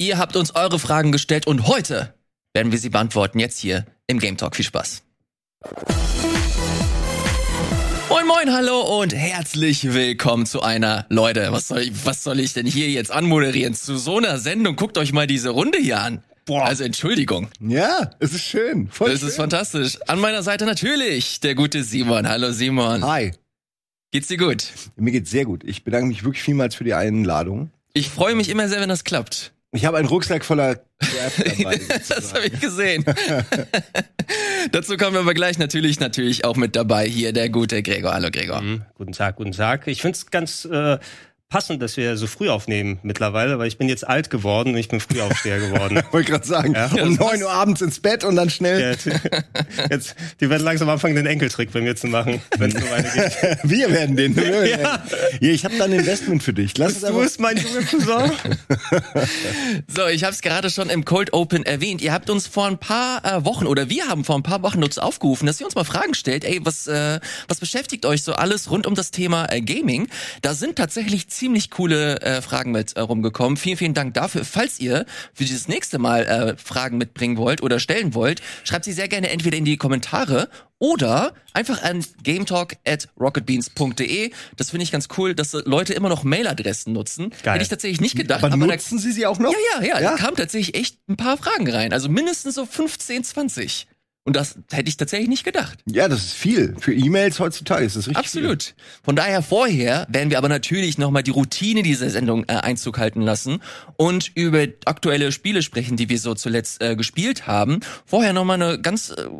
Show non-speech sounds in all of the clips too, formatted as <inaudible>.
Ihr habt uns eure Fragen gestellt und heute werden wir sie beantworten. Jetzt hier im Game Talk. Viel Spaß. Moin Moin, hallo und herzlich willkommen zu einer, Leute, was soll ich, was soll ich denn hier jetzt anmoderieren? Zu so einer Sendung, guckt euch mal diese Runde hier an. Boah. Also Entschuldigung. Ja, es ist schön. Voll es schön. ist fantastisch. An meiner Seite natürlich der gute Simon. Hallo Simon. Hi. Geht's dir gut? Mir geht's sehr gut. Ich bedanke mich wirklich vielmals für die Einladung. Ich freue mich immer sehr, wenn das klappt. Ich habe einen Rucksack voller dabei. <laughs> das habe ich gesehen. <laughs> Dazu kommen wir aber gleich natürlich natürlich auch mit dabei hier der gute Gregor. Hallo Gregor. Mhm. Guten Tag, guten Tag. Ich finde es ganz äh, passend, dass wir so früh aufnehmen mittlerweile, weil ich bin jetzt alt geworden und ich bin Frühaufsteher geworden. <laughs> Wollte gerade sagen, ja. um neun Uhr abends ins Bett und dann schnell. Ja, jetzt, die werden langsam anfangen, den Enkeltrick bei mir zu machen, wenn es so weitergeht. <laughs> wir werden den. <laughs> Wir ja. ja. ich habe da ein Investment für dich. Lass du es mein junger Cousin. so, ich habe es gerade schon im Cold Open erwähnt. Ihr habt uns vor ein paar äh, Wochen oder wir haben vor ein paar Wochen uns aufgerufen, dass ihr uns mal Fragen stellt. Ey, was äh, was beschäftigt euch so alles rund um das Thema äh, Gaming? Da sind tatsächlich ziemlich coole äh, Fragen mit äh, rumgekommen. Vielen, vielen Dank dafür. Falls ihr für dieses nächste Mal äh, Fragen mitbringen wollt oder stellen wollt, schreibt sie sehr gerne entweder in die Kommentare oder einfach an gametalk at rocketbeans.de. Das finde ich ganz cool, dass Leute immer noch Mailadressen nutzen. Geil. Hätte ich tatsächlich nicht gedacht. Aber, aber nutzen da, Sie sie auch noch? Ja, ja, ja, ja. Da kamen tatsächlich echt ein paar Fragen rein. Also mindestens so 15, 20. Und das hätte ich tatsächlich nicht gedacht. Ja, das ist viel. Für E-Mails heutzutage ist das richtig Absolut. Viel. Von daher vorher werden wir aber natürlich nochmal die Routine dieser Sendung äh, Einzug halten lassen und über aktuelle Spiele sprechen, die wir so zuletzt äh, gespielt haben. Vorher nochmal eine ganz äh,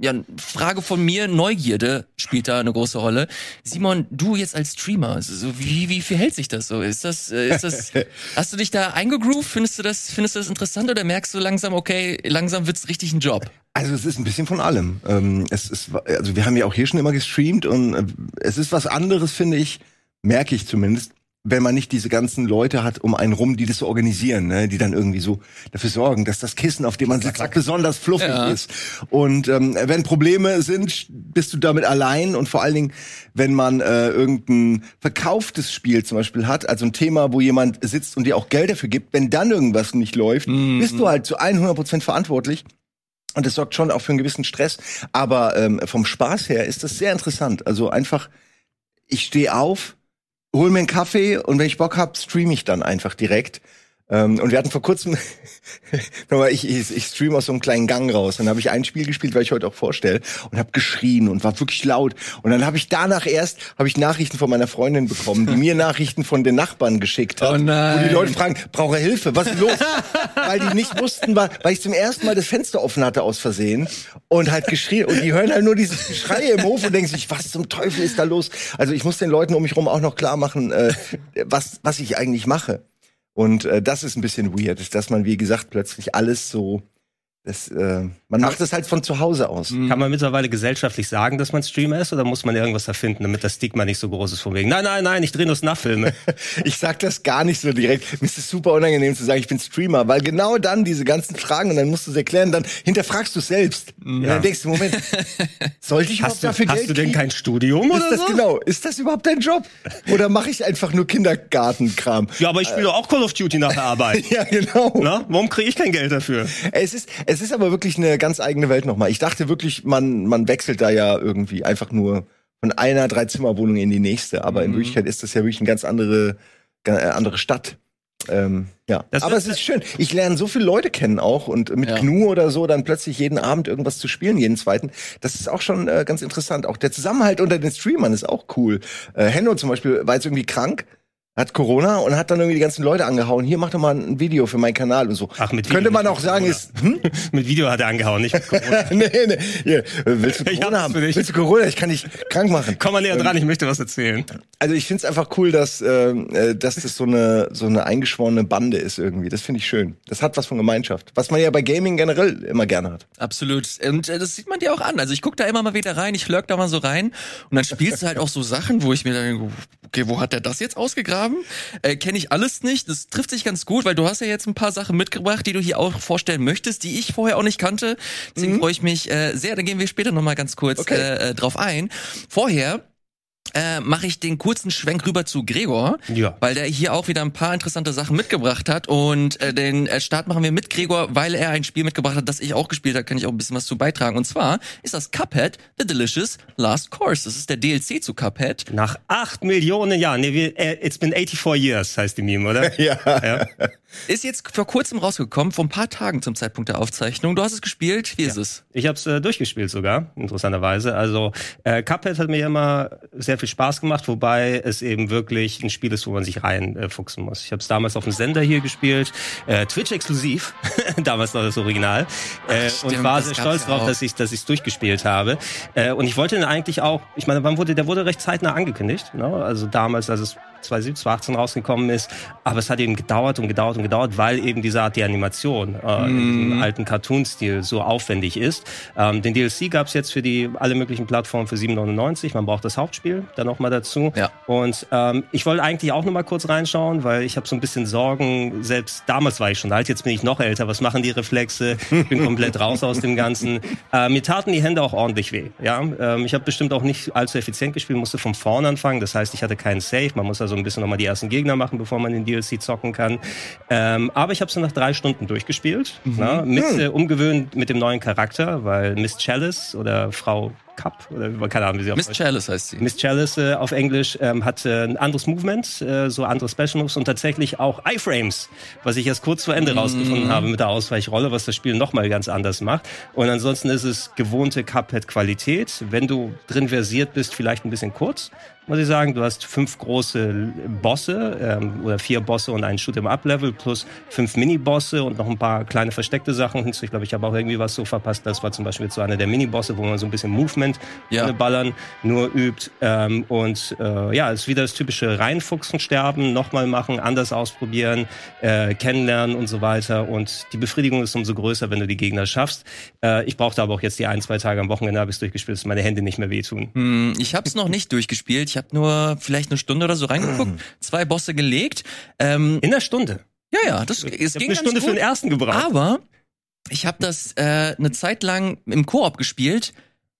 ja, Frage von mir, Neugierde spielt da eine große Rolle. Simon, du jetzt als Streamer, so wie, wie verhält sich das so? Ist das, äh, ist das, <laughs> hast du dich da eingegroovt? Findest du das, findest du das interessant oder merkst du langsam, okay, langsam wird's richtig ein Job? Also es ist ein bisschen von allem. Ähm, es ist, also wir haben ja auch hier schon immer gestreamt und äh, es ist was anderes, finde ich, merke ich zumindest, wenn man nicht diese ganzen Leute hat um einen rum, die das so organisieren, ne? die dann irgendwie so dafür sorgen, dass das Kissen, auf dem man sitzt, besonders fluffig ja. ist. Und ähm, wenn Probleme sind, bist du damit allein und vor allen Dingen, wenn man äh, irgendein verkauftes Spiel zum Beispiel hat, also ein Thema, wo jemand sitzt und dir auch Geld dafür gibt, wenn dann irgendwas nicht läuft, mhm. bist du halt zu 100 Prozent verantwortlich. Und das sorgt schon auch für einen gewissen Stress. Aber ähm, vom Spaß her ist das sehr interessant. Also einfach, ich stehe auf, hol mir einen Kaffee und wenn ich Bock hab, streame ich dann einfach direkt. Ähm, und wir hatten vor kurzem, <laughs> nochmal, ich, ich, ich stream aus so einem kleinen Gang raus. Dann habe ich ein Spiel gespielt, weil ich heute auch vorstelle, und habe geschrien und war wirklich laut. Und dann habe ich danach erst habe ich Nachrichten von meiner Freundin bekommen, die mir Nachrichten von den Nachbarn geschickt hat, oh nein. wo die Leute fragen, brauche Hilfe, was ist los? <laughs> weil die nicht wussten, weil, weil ich zum ersten Mal das Fenster offen hatte aus Versehen und halt geschrien und die hören halt nur dieses Geschrei im Hof und denken sich, was zum Teufel ist da los? Also ich muss den Leuten um mich rum auch noch klar machen, äh, was was ich eigentlich mache. Und äh, das ist ein bisschen weird, dass man, wie gesagt, plötzlich alles so das, äh, man macht es halt von zu Hause aus. Kann man mittlerweile gesellschaftlich sagen, dass man Streamer ist, oder muss man irgendwas erfinden, damit das Stigma nicht so groß ist von wegen? Nein, nein, nein, ich drehe nur Snuff-Filme. <laughs> ich sag das gar nicht so direkt. Mir ist es super unangenehm zu sagen, ich bin Streamer, weil genau dann diese ganzen Fragen und dann musst du es erklären, dann hinterfragst du selbst. Ja. Und dann denkst du, Moment, <laughs> sollte ich hast überhaupt dafür hast Geld Hast du denn kein Studium oder ist das so? Genau, ist das überhaupt dein Job? Oder mache ich einfach nur Kindergartenkram? Ja, aber ich spiele äh, auch Call of Duty nach der Arbeit. <laughs> ja, genau. Na? Warum kriege ich kein Geld dafür? Es ist, es ist aber wirklich eine ganz eigene Welt nochmal. Ich dachte wirklich, man, man wechselt da ja irgendwie einfach nur von einer Dreizimmerwohnung in die nächste. Aber mhm. in Wirklichkeit ist das ja wirklich eine ganz andere, ganz äh, andere Stadt. Ähm, ja, das aber es ist schön. Ich lerne so viele Leute kennen auch und mit ja. GNU oder so dann plötzlich jeden Abend irgendwas zu spielen, jeden zweiten. Das ist auch schon äh, ganz interessant. Auch der Zusammenhalt unter den Streamern ist auch cool. Äh, Henno zum Beispiel war jetzt irgendwie krank hat Corona und hat dann irgendwie die ganzen Leute angehauen. Hier, mach doch mal ein Video für meinen Kanal und so. Ach, mit Video Könnte man auch sagen, ist. Hm? <laughs> mit Video hat er angehauen, nicht mit <laughs> Corona. nee, nee. Hier, willst du Corona haben? Willst du Corona? Ich kann dich krank machen. Komm mal näher dran, ich möchte was erzählen. Also ich finde es einfach cool, dass, äh, äh, dass das so eine, so eine eingeschworene Bande ist irgendwie. Das finde ich schön. Das hat was von Gemeinschaft. Was man ja bei Gaming generell immer gerne hat. Absolut. Und äh, das sieht man dir auch an. Also ich guck da immer mal wieder rein, ich lurk da mal so rein und dann spielst du halt auch so Sachen, wo ich mir dann, okay, wo hat der das jetzt ausgegraben? Äh, Kenne ich alles nicht. Das trifft sich ganz gut, weil du hast ja jetzt ein paar Sachen mitgebracht, die du hier auch vorstellen möchtest, die ich vorher auch nicht kannte. Deswegen mhm. freue ich mich äh, sehr. Da gehen wir später noch mal ganz kurz okay. äh, äh drauf ein. Vorher äh, mache ich den kurzen Schwenk rüber zu Gregor, Ja. weil der hier auch wieder ein paar interessante Sachen mitgebracht hat. Und äh, den äh, Start machen wir mit Gregor, weil er ein Spiel mitgebracht hat, das ich auch gespielt habe, kann ich auch ein bisschen was zu beitragen. Und zwar ist das Cuphead, The Delicious Last Course. Das ist der DLC zu Cuphead. Nach acht Millionen Jahren, nee, wir, äh, it's been 84 years, heißt die Meme, oder? <laughs> Ja. ja. Ist jetzt vor kurzem rausgekommen, vor ein paar Tagen zum Zeitpunkt der Aufzeichnung. Du hast es gespielt, wie ist es? Ich habe es äh, durchgespielt sogar, interessanterweise. Also äh, Cuphead hat mir immer sehr viel Spaß gemacht, wobei es eben wirklich ein Spiel ist, wo man sich reinfuchsen äh, muss. Ich habe es damals auf dem Sender hier gespielt, äh, Twitch exklusiv, <laughs> damals noch das Original, äh, Ach, und stimmt, war das sehr stolz ja drauf, auch. dass ich dass ich durchgespielt habe. Äh, und ich wollte den eigentlich auch, ich meine, wann wurde der wurde recht zeitnah angekündigt, ne? also damals, als es 2017, 2018 rausgekommen ist, aber es hat eben gedauert und gedauert und gedauert, weil eben diese Art die Animation äh, in Mhm. diesem alten Cartoon-Stil so aufwendig ist. Ähm, den DLC gab es jetzt für die alle möglichen Plattformen für 7,99. Man braucht das Hauptspiel dann noch mal dazu. Ja. Und ähm, ich wollte eigentlich auch noch mal kurz reinschauen, weil ich habe so ein bisschen Sorgen. Selbst damals war ich schon alt, jetzt bin ich noch älter. Was machen die Reflexe? Ich bin komplett raus aus dem Ganzen. <laughs> Äh, mir taten die Hände auch ordentlich weh. Ja, ähm, ich habe bestimmt auch nicht allzu effizient gespielt, musste von vorne anfangen. Das heißt, ich hatte keinen Save. Man muss also ein bisschen noch mal die ersten Gegner machen, bevor man den DLC zocken kann. Ähm, aber ich habe es nach drei Stunden durchgespielt, na, mit äh, umgewöhnt mit dem neuen Charakter, weil Miss Chalice oder Frau Cup oder keine Ahnung, wie sie auf Miss Chalice heißt sie. Miss Chalice äh, auf Englisch ähm, hat äh, ein anderes Movement, äh, so andere Special Moves und tatsächlich auch Iframes, was ich erst kurz vor Ende rausgefunden habe mit der Ausweichrolle, was das Spiel nochmal ganz anders macht. Und ansonsten ist es gewohnte Cuphead-Qualität. Wenn du drin versiert bist, vielleicht ein bisschen kurz, muss ich sagen. Du hast fünf große Bosse ähm, oder vier Bosse und einen Shoot'em-up-Level plus fünf Mini-Bosse und noch ein paar kleine versteckte Sachen hinzu. Ich glaube, ich habe auch irgendwie was so verpasst. Das war zum Beispiel so einer der Mini-Bosse, wo man so ein bisschen Movement Ja. Ballern nur übt. Ähm, und äh, ja, es ist wieder das typische Reinfuchsen, sterben, nochmal machen, anders ausprobieren, äh, kennenlernen und so weiter. Und die Befriedigung ist umso größer, wenn du die Gegner schaffst. Äh, ich brauchte aber auch jetzt die ein, zwei Tage am Wochenende, habe ich durchgespielt, dass meine Hände nicht mehr wehtun. Hm, Ich habe es noch nicht durchgespielt. Ich habe nur vielleicht eine Stunde oder so reingeguckt, <clears throat> zwei Bosse gelegt. Ähm, In einer Stunde. ja, ja, das es Ich ging eine ganz Stunde für gut. den ersten gebraucht. Aber ich habe das äh, eine Zeit lang im Koop gespielt.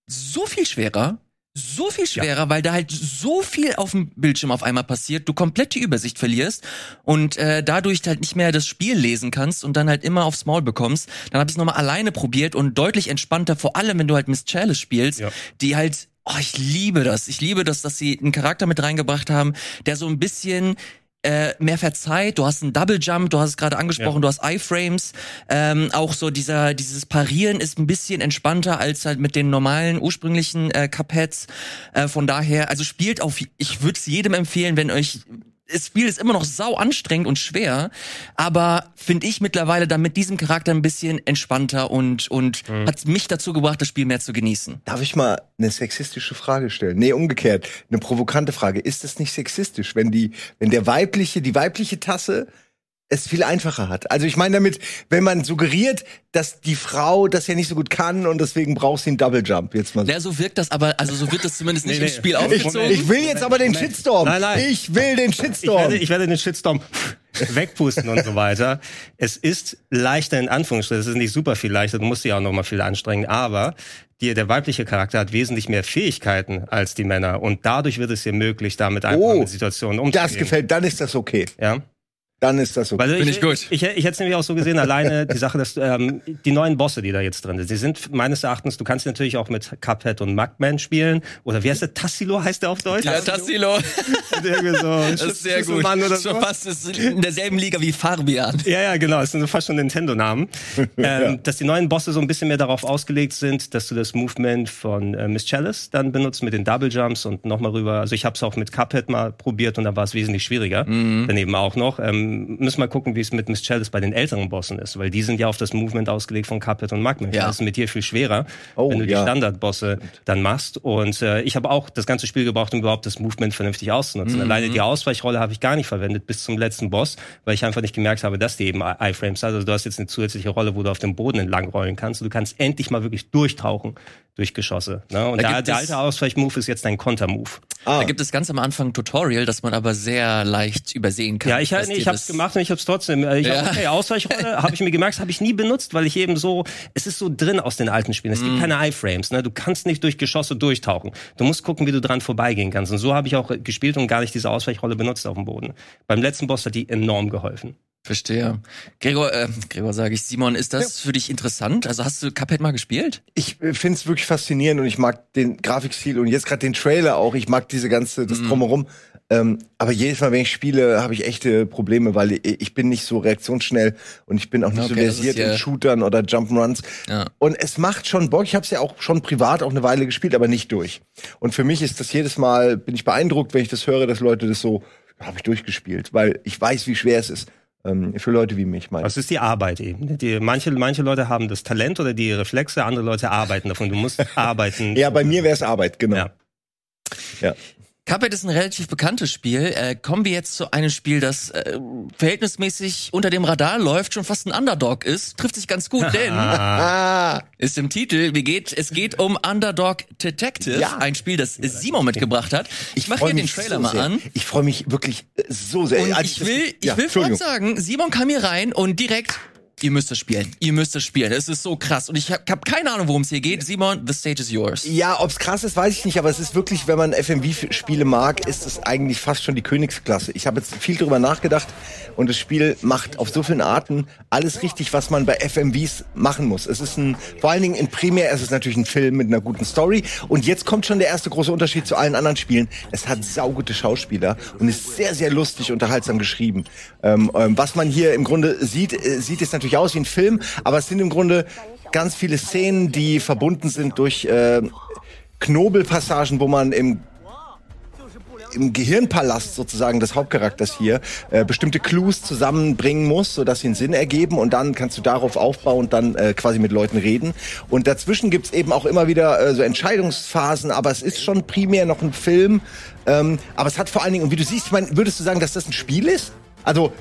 So viel schwerer. So viel schwerer, weil da halt so viel auf dem Bildschirm auf einmal passiert, du komplett die Übersicht verlierst und äh, dadurch halt nicht mehr das Spiel lesen kannst und dann halt immer aufs Maul bekommst. Dann habe ich es nochmal alleine probiert und deutlich entspannter, vor allem wenn du halt Miss Chalice spielst, Ja. die halt, oh, ich liebe das. Ich liebe das, dass sie einen Charakter mit reingebracht haben, der so ein bisschen äh, mehr verzeiht. Du hast einen Double Jump, du hast es gerade angesprochen, du hast Iframes. Ähm, auch so dieser dieses Parieren ist ein bisschen entspannter als halt mit den normalen ursprünglichen äh, Cupheads. Äh, von daher, also spielt auf. Ich würde es jedem empfehlen, wenn euch das Spiel ist immer noch sau anstrengend und schwer, aber finde ich mittlerweile dann mit diesem Charakter ein bisschen entspannter und und hat mich dazu gebracht, das Spiel mehr zu genießen. Darf ich mal eine sexistische Frage stellen? Nee, umgekehrt. Eine provokante Frage. Ist es nicht sexistisch, wenn die, wenn der weibliche, die weibliche Tasse es viel einfacher hat? Also ich meine damit, wenn man suggeriert, dass die Frau das ja nicht so gut kann und deswegen braucht sie einen Double Jump. Jetzt mal so. Ja, so wirkt das aber, also so wird das zumindest nicht Nee, im nee. Spiel Ich- aufgezogen. Ich will jetzt aber den. Shitstorm. Nein, nein. Ich will den Ich werde, Shitstorm. ich werde den Shitstorm <laughs> wegpusten und so weiter. Es ist leichter in Anführungsstrichen. Es ist nicht super viel leichter. Du musst dich auch noch mal viel anstrengen. Aber die, der weibliche Charakter hat wesentlich mehr Fähigkeiten als die Männer. Und dadurch wird es dir möglich, damit einfach Oh, mit Situationen umzugehen. Das gefällt, dann ist das okay. Ja. Dann ist das okay. Weil Finde ich gut. Ich, ich, ich hätte es nämlich auch so gesehen, alleine die Sache, dass ähm, die neuen Bosse, die da jetzt drin sind, die sind meines Erachtens, du kannst natürlich auch mit Cuphead und Mugman spielen. Oder wie heißt der? Tassilo heißt der auf Deutsch? Ja, Tassilo, <laughs> so, das ist sehr gut. Mann oder Ist schon so. fast ist in derselben Liga wie Fabian. Ja, ja, genau. Es sind fast schon Nintendo-Namen. <laughs> ähm, Dass die neuen Bosse so ein bisschen mehr darauf ausgelegt sind, dass du das Movement von äh, Miss Chalice dann benutzt mit den Double Jumps und nochmal rüber. Also ich habe es auch mit Cuphead mal probiert und da war es wesentlich schwieriger. Mhm. Daneben auch noch. Ähm, müssen wir mal gucken, wie es mit Miss Chalice bei den älteren Bossen ist, weil die sind ja auf das Movement ausgelegt von Cuphead und Mugman. Ja. Das ist mit dir viel schwerer, Oh, wenn du die ja. Standardbosse dann machst. Und äh, ich habe auch das ganze Spiel gebraucht, um überhaupt das Movement vernünftig auszunutzen. Mhm. Alleine die Ausweichrolle habe ich gar nicht verwendet bis zum letzten Boss, weil ich einfach nicht gemerkt habe, dass die eben I- Iframes hat. Also du hast jetzt eine zusätzliche Rolle, wo du auf dem Boden entlang rollen kannst. Und du kannst endlich mal wirklich durchtauchen durch Geschosse. Ne? Und Da der, der alte Ausweich-Move ist jetzt ein Konter-Move. Ah. Da gibt es ganz am Anfang ein Tutorial, das man aber sehr leicht übersehen kann. Ja, ich, ich habe das gemacht und ich habe es trotzdem. äh, Ich Ja. hab, okay, Ausweichrolle <laughs> habe ich mir gemerkt, habe ich nie benutzt, weil ich eben so, es ist so drin aus den alten Spielen. Es gibt Mhm. keine Iframes, ne? Du kannst nicht durch Geschosse durchtauchen. Du musst gucken, wie du dran vorbeigehen kannst. Und so habe ich auch äh, gespielt und gar nicht diese Ausweichrolle benutzt auf dem Boden. Beim letzten Boss hat die enorm geholfen. Verstehe. Gregor, äh, Gregor sage ich, Simon, ist das für dich interessant? Also hast du Cuphead mal gespielt? Ich finde es wirklich faszinierend und ich mag den Grafikstil und jetzt gerade den Trailer auch. Ich mag diese ganze, das Drumherum. Ähm, aber jedes Mal, wenn ich spiele, habe ich echte Probleme, weil ich, ich bin nicht so reaktionsschnell und ich bin auch nicht so Okay, ist versiert ja- in Shootern oder Jump'n'Runs. Ja. Und es macht schon Bock. Ich habe es ja auch schon privat auch eine Weile gespielt, aber nicht durch. Und für mich ist das jedes Mal, bin ich beeindruckt, wenn ich das höre, dass Leute das so, habe ich durchgespielt, weil ich weiß, wie schwer es ist. Ähm, für Leute wie mich, mein. Das ist die Arbeit eben. Die, manche, manche Leute haben das Talent oder die Reflexe, andere Leute arbeiten davon. Du musst <laughs> arbeiten. Ja, bei mir wäre es Arbeit, genau. Ja. ja. Cuphead ist ein relativ bekanntes Spiel. Äh, kommen wir jetzt zu einem Spiel, das äh, verhältnismäßig unter dem Radar läuft, schon fast ein Underdog ist. Trifft sich ganz gut, <laughs> denn ist im Titel, wie geht, es geht um Underdog Detective, Ja. ein Spiel, das Simon mitgebracht hat. Ich mache hier den Trailer so mal an. Ich freue mich wirklich äh, so sehr. Und Als ich will, ich ja, will vorab sagen, Simon kam hier rein und direkt, ihr müsst es spielen. Ihr müsst es spielen. Es ist so krass. Und ich habe hab keine Ahnung, worum es hier geht. Simon, the stage is yours. Ja, ob's krass ist, weiß ich nicht, aber es ist wirklich, wenn man FMV-Spiele mag, ist es eigentlich fast schon die Königsklasse. Ich habe jetzt viel drüber nachgedacht und das Spiel macht auf so vielen Arten alles richtig, was man bei FMVs machen muss. Es ist ein, vor allen Dingen in Primär, es ist natürlich ein Film mit einer guten Story und jetzt kommt schon der erste große Unterschied zu allen anderen Spielen. Es hat saugute Schauspieler und ist sehr, sehr lustig, unterhaltsam geschrieben. Ähm, ähm, was man hier im Grunde sieht, äh, sieht es natürlich aus wie ein Film, aber es sind im Grunde ganz viele Szenen, die verbunden sind durch äh, Knobelpassagen, wo man im im Gehirnpalast sozusagen des Hauptcharakters hier äh, bestimmte Clues zusammenbringen muss, sodass sie einen Sinn ergeben und dann kannst du darauf aufbauen und dann äh, quasi mit Leuten reden. Und dazwischen gibt's eben auch immer wieder äh, so Entscheidungsphasen, aber es ist schon primär noch ein Film. Ähm, aber es hat vor allen Dingen, und wie du siehst, ich meine, würdest du sagen, dass das ein Spiel ist? Also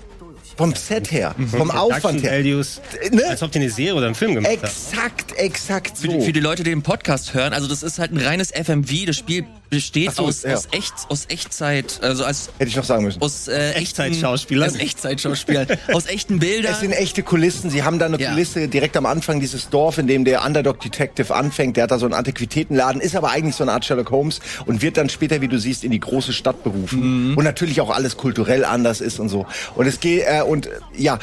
vom Set her, vom Aufwand her. Values, Ne? als ob die eine Serie oder einen Film gemacht haben. Exakt, exakt Für, so. die, für die Leute, die den Podcast hören, also das ist halt ein reines FMV. Das Spiel besteht Ach so, aus, ja. aus, echt, aus Echtzeit, also als Hätte ich noch sagen müssen. aus äh, Echtzeitschauspielern. Aus Echtzeitschauspielern. <laughs> aus echten Bildern. Es sind echte Kulissen. Sie haben da eine Ja. Kulisse direkt am Anfang dieses Dorf, in dem der Underdog Detective anfängt. Der hat da so einen Antiquitätenladen, ist aber eigentlich so eine Art Sherlock Holmes und wird dann später, wie du siehst, in die große Stadt berufen. Und natürlich auch alles kulturell anders ist und so. Und es geht äh, und ja.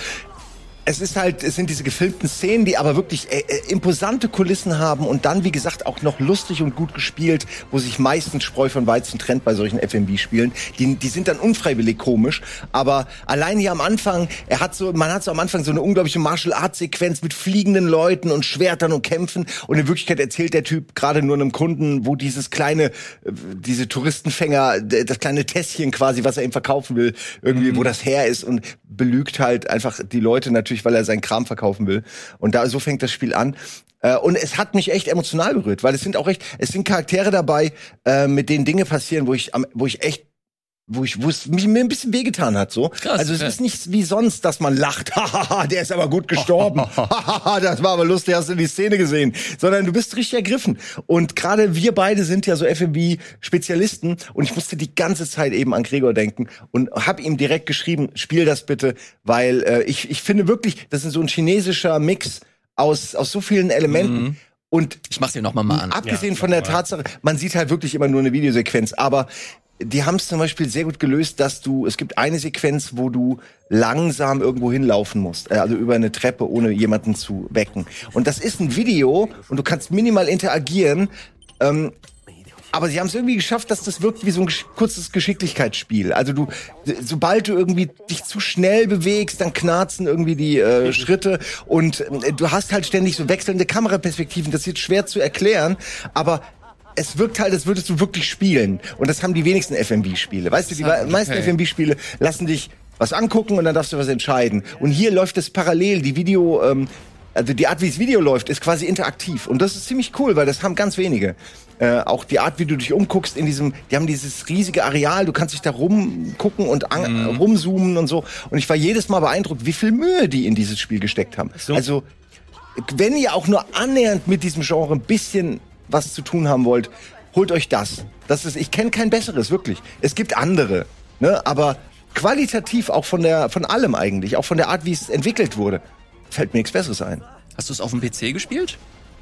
Es ist halt, es sind diese gefilmten Szenen, die aber wirklich äh, äh, imposante Kulissen haben und dann, wie gesagt, auch noch lustig und gut gespielt, wo sich meistens Spreu von Weizen trennt bei solchen FMV-Spielen. Die, die sind dann unfreiwillig komisch, aber allein hier am Anfang, er hat so, man hat so am Anfang so eine unglaubliche Martial-Art-Sequenz mit fliegenden Leuten und Schwertern und Kämpfen und in Wirklichkeit erzählt der Typ gerade nur einem Kunden, wo dieses kleine, äh, diese Touristenfänger, das kleine Tässchen quasi, was er ihm verkaufen will, irgendwie, wo das her ist und belügt halt einfach die Leute natürlich, weil er seinen Kram verkaufen will. Und da so fängt das Spiel an. Äh, Und es hat mich echt emotional berührt, weil es sind auch echt, es sind Charaktere dabei, äh, mit denen Dinge passieren, wo ich, wo ich echt wo ich wo es mich mir ein bisschen wehgetan hat so. Krass, also es ja. ist nicht wie sonst, dass man lacht, <laughs> hahaha, der ist aber gut gestorben. <laughs> Hahaha, das war aber lustig, hast du die Szene gesehen, sondern du bist richtig ergriffen. Und gerade wir beide sind ja so FMV Spezialisten und ich musste die ganze Zeit eben an Gregor denken und habe ihm direkt geschrieben, spiel das bitte, weil äh, ich ich finde wirklich, das ist so ein chinesischer Mix aus aus so vielen Elementen. Und ich mach's dir nochmal mal an. Abgesehen Ja, von der. Tatsache, man sieht halt wirklich immer nur eine Videosequenz, aber die haben es zum Beispiel sehr gut gelöst, dass du, es gibt eine Sequenz, wo du langsam irgendwo hinlaufen musst, äh, also über eine Treppe, ohne jemanden zu wecken. Und das ist ein Video und du kannst minimal interagieren, ähm, aber sie haben es irgendwie geschafft, dass das wirkt wie so ein kurzes Geschicklichkeitsspiel. Also du, sobald du irgendwie dich zu schnell bewegst, dann knarzen irgendwie die äh, Schritte und äh, du hast halt ständig so wechselnde Kameraperspektiven. Das ist jetzt schwer zu erklären, aber es wirkt halt, als würdest du wirklich spielen. Und das haben die wenigsten FMV-Spiele. Weißt du, die Okay. meisten FMV-Spiele lassen dich was angucken und dann darfst du was entscheiden. Und hier läuft es parallel. Die Video, ähm, also die Art, wie das Video läuft, ist quasi interaktiv. Und das ist ziemlich cool, weil das haben ganz wenige. Äh, auch die Art, wie du dich umguckst in diesem, die haben dieses riesige Areal, du kannst dich da rumgucken und an, rumzoomen und so. Und ich war jedes Mal beeindruckt, wie viel Mühe die in dieses Spiel gesteckt haben. So. Also, wenn ihr auch nur annähernd mit diesem Genre ein bisschen was zu tun haben wollt, holt euch das. Das ist, ich kenne kein besseres, wirklich. Es gibt andere, ne, aber qualitativ auch von der, von allem eigentlich, auch von der Art, wie es entwickelt wurde, fällt mir nichts Besseres ein. Hast du es auf dem PC gespielt?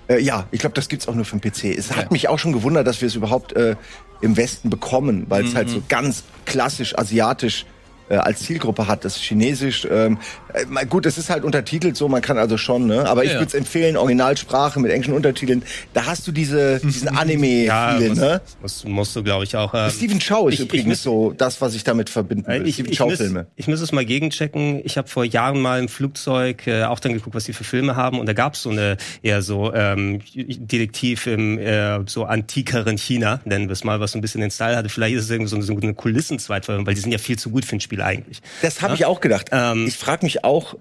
Äh, ja, ich glaube, das gibt's auch nur für den PC. Es hat mich auch schon gewundert, dass wir es überhaupt äh, im Westen bekommen, weil es halt so ganz klassisch asiatisch äh, als Zielgruppe hat. Das Chinesisch. Ähm, äh, gut, es ist halt untertitelt so, man kann also schon, ne? Aber ich Ja. würde es empfehlen, Originalsprache mit englischen Untertiteln. Da hast du diese, <laughs> diesen Anime-Feel, muss, ne? muss, musst du, glaube ich, auch. Ähm, Steven Chow ist ich- ich übrigens muss- so das, was ich damit verbinden will. Ich, Steven ich, Chow muss, Filme. ich muss es mal gegenchecken. Ich habe vor Jahren mal im Flugzeug äh, auch dann geguckt, was die für Filme haben. Und da gab es so eine eher so ähm, Detektiv im äh, so antikeren China, nennen wir es mal, was so ein bisschen den Style hatte. Vielleicht ist es irgendwie so eine, so eine Kulissenzweitverfilmung, weil die sind ja viel zu gut für ein Spiel eigentlich. Das habe ich auch gedacht. Ähm, ich frage mich auch,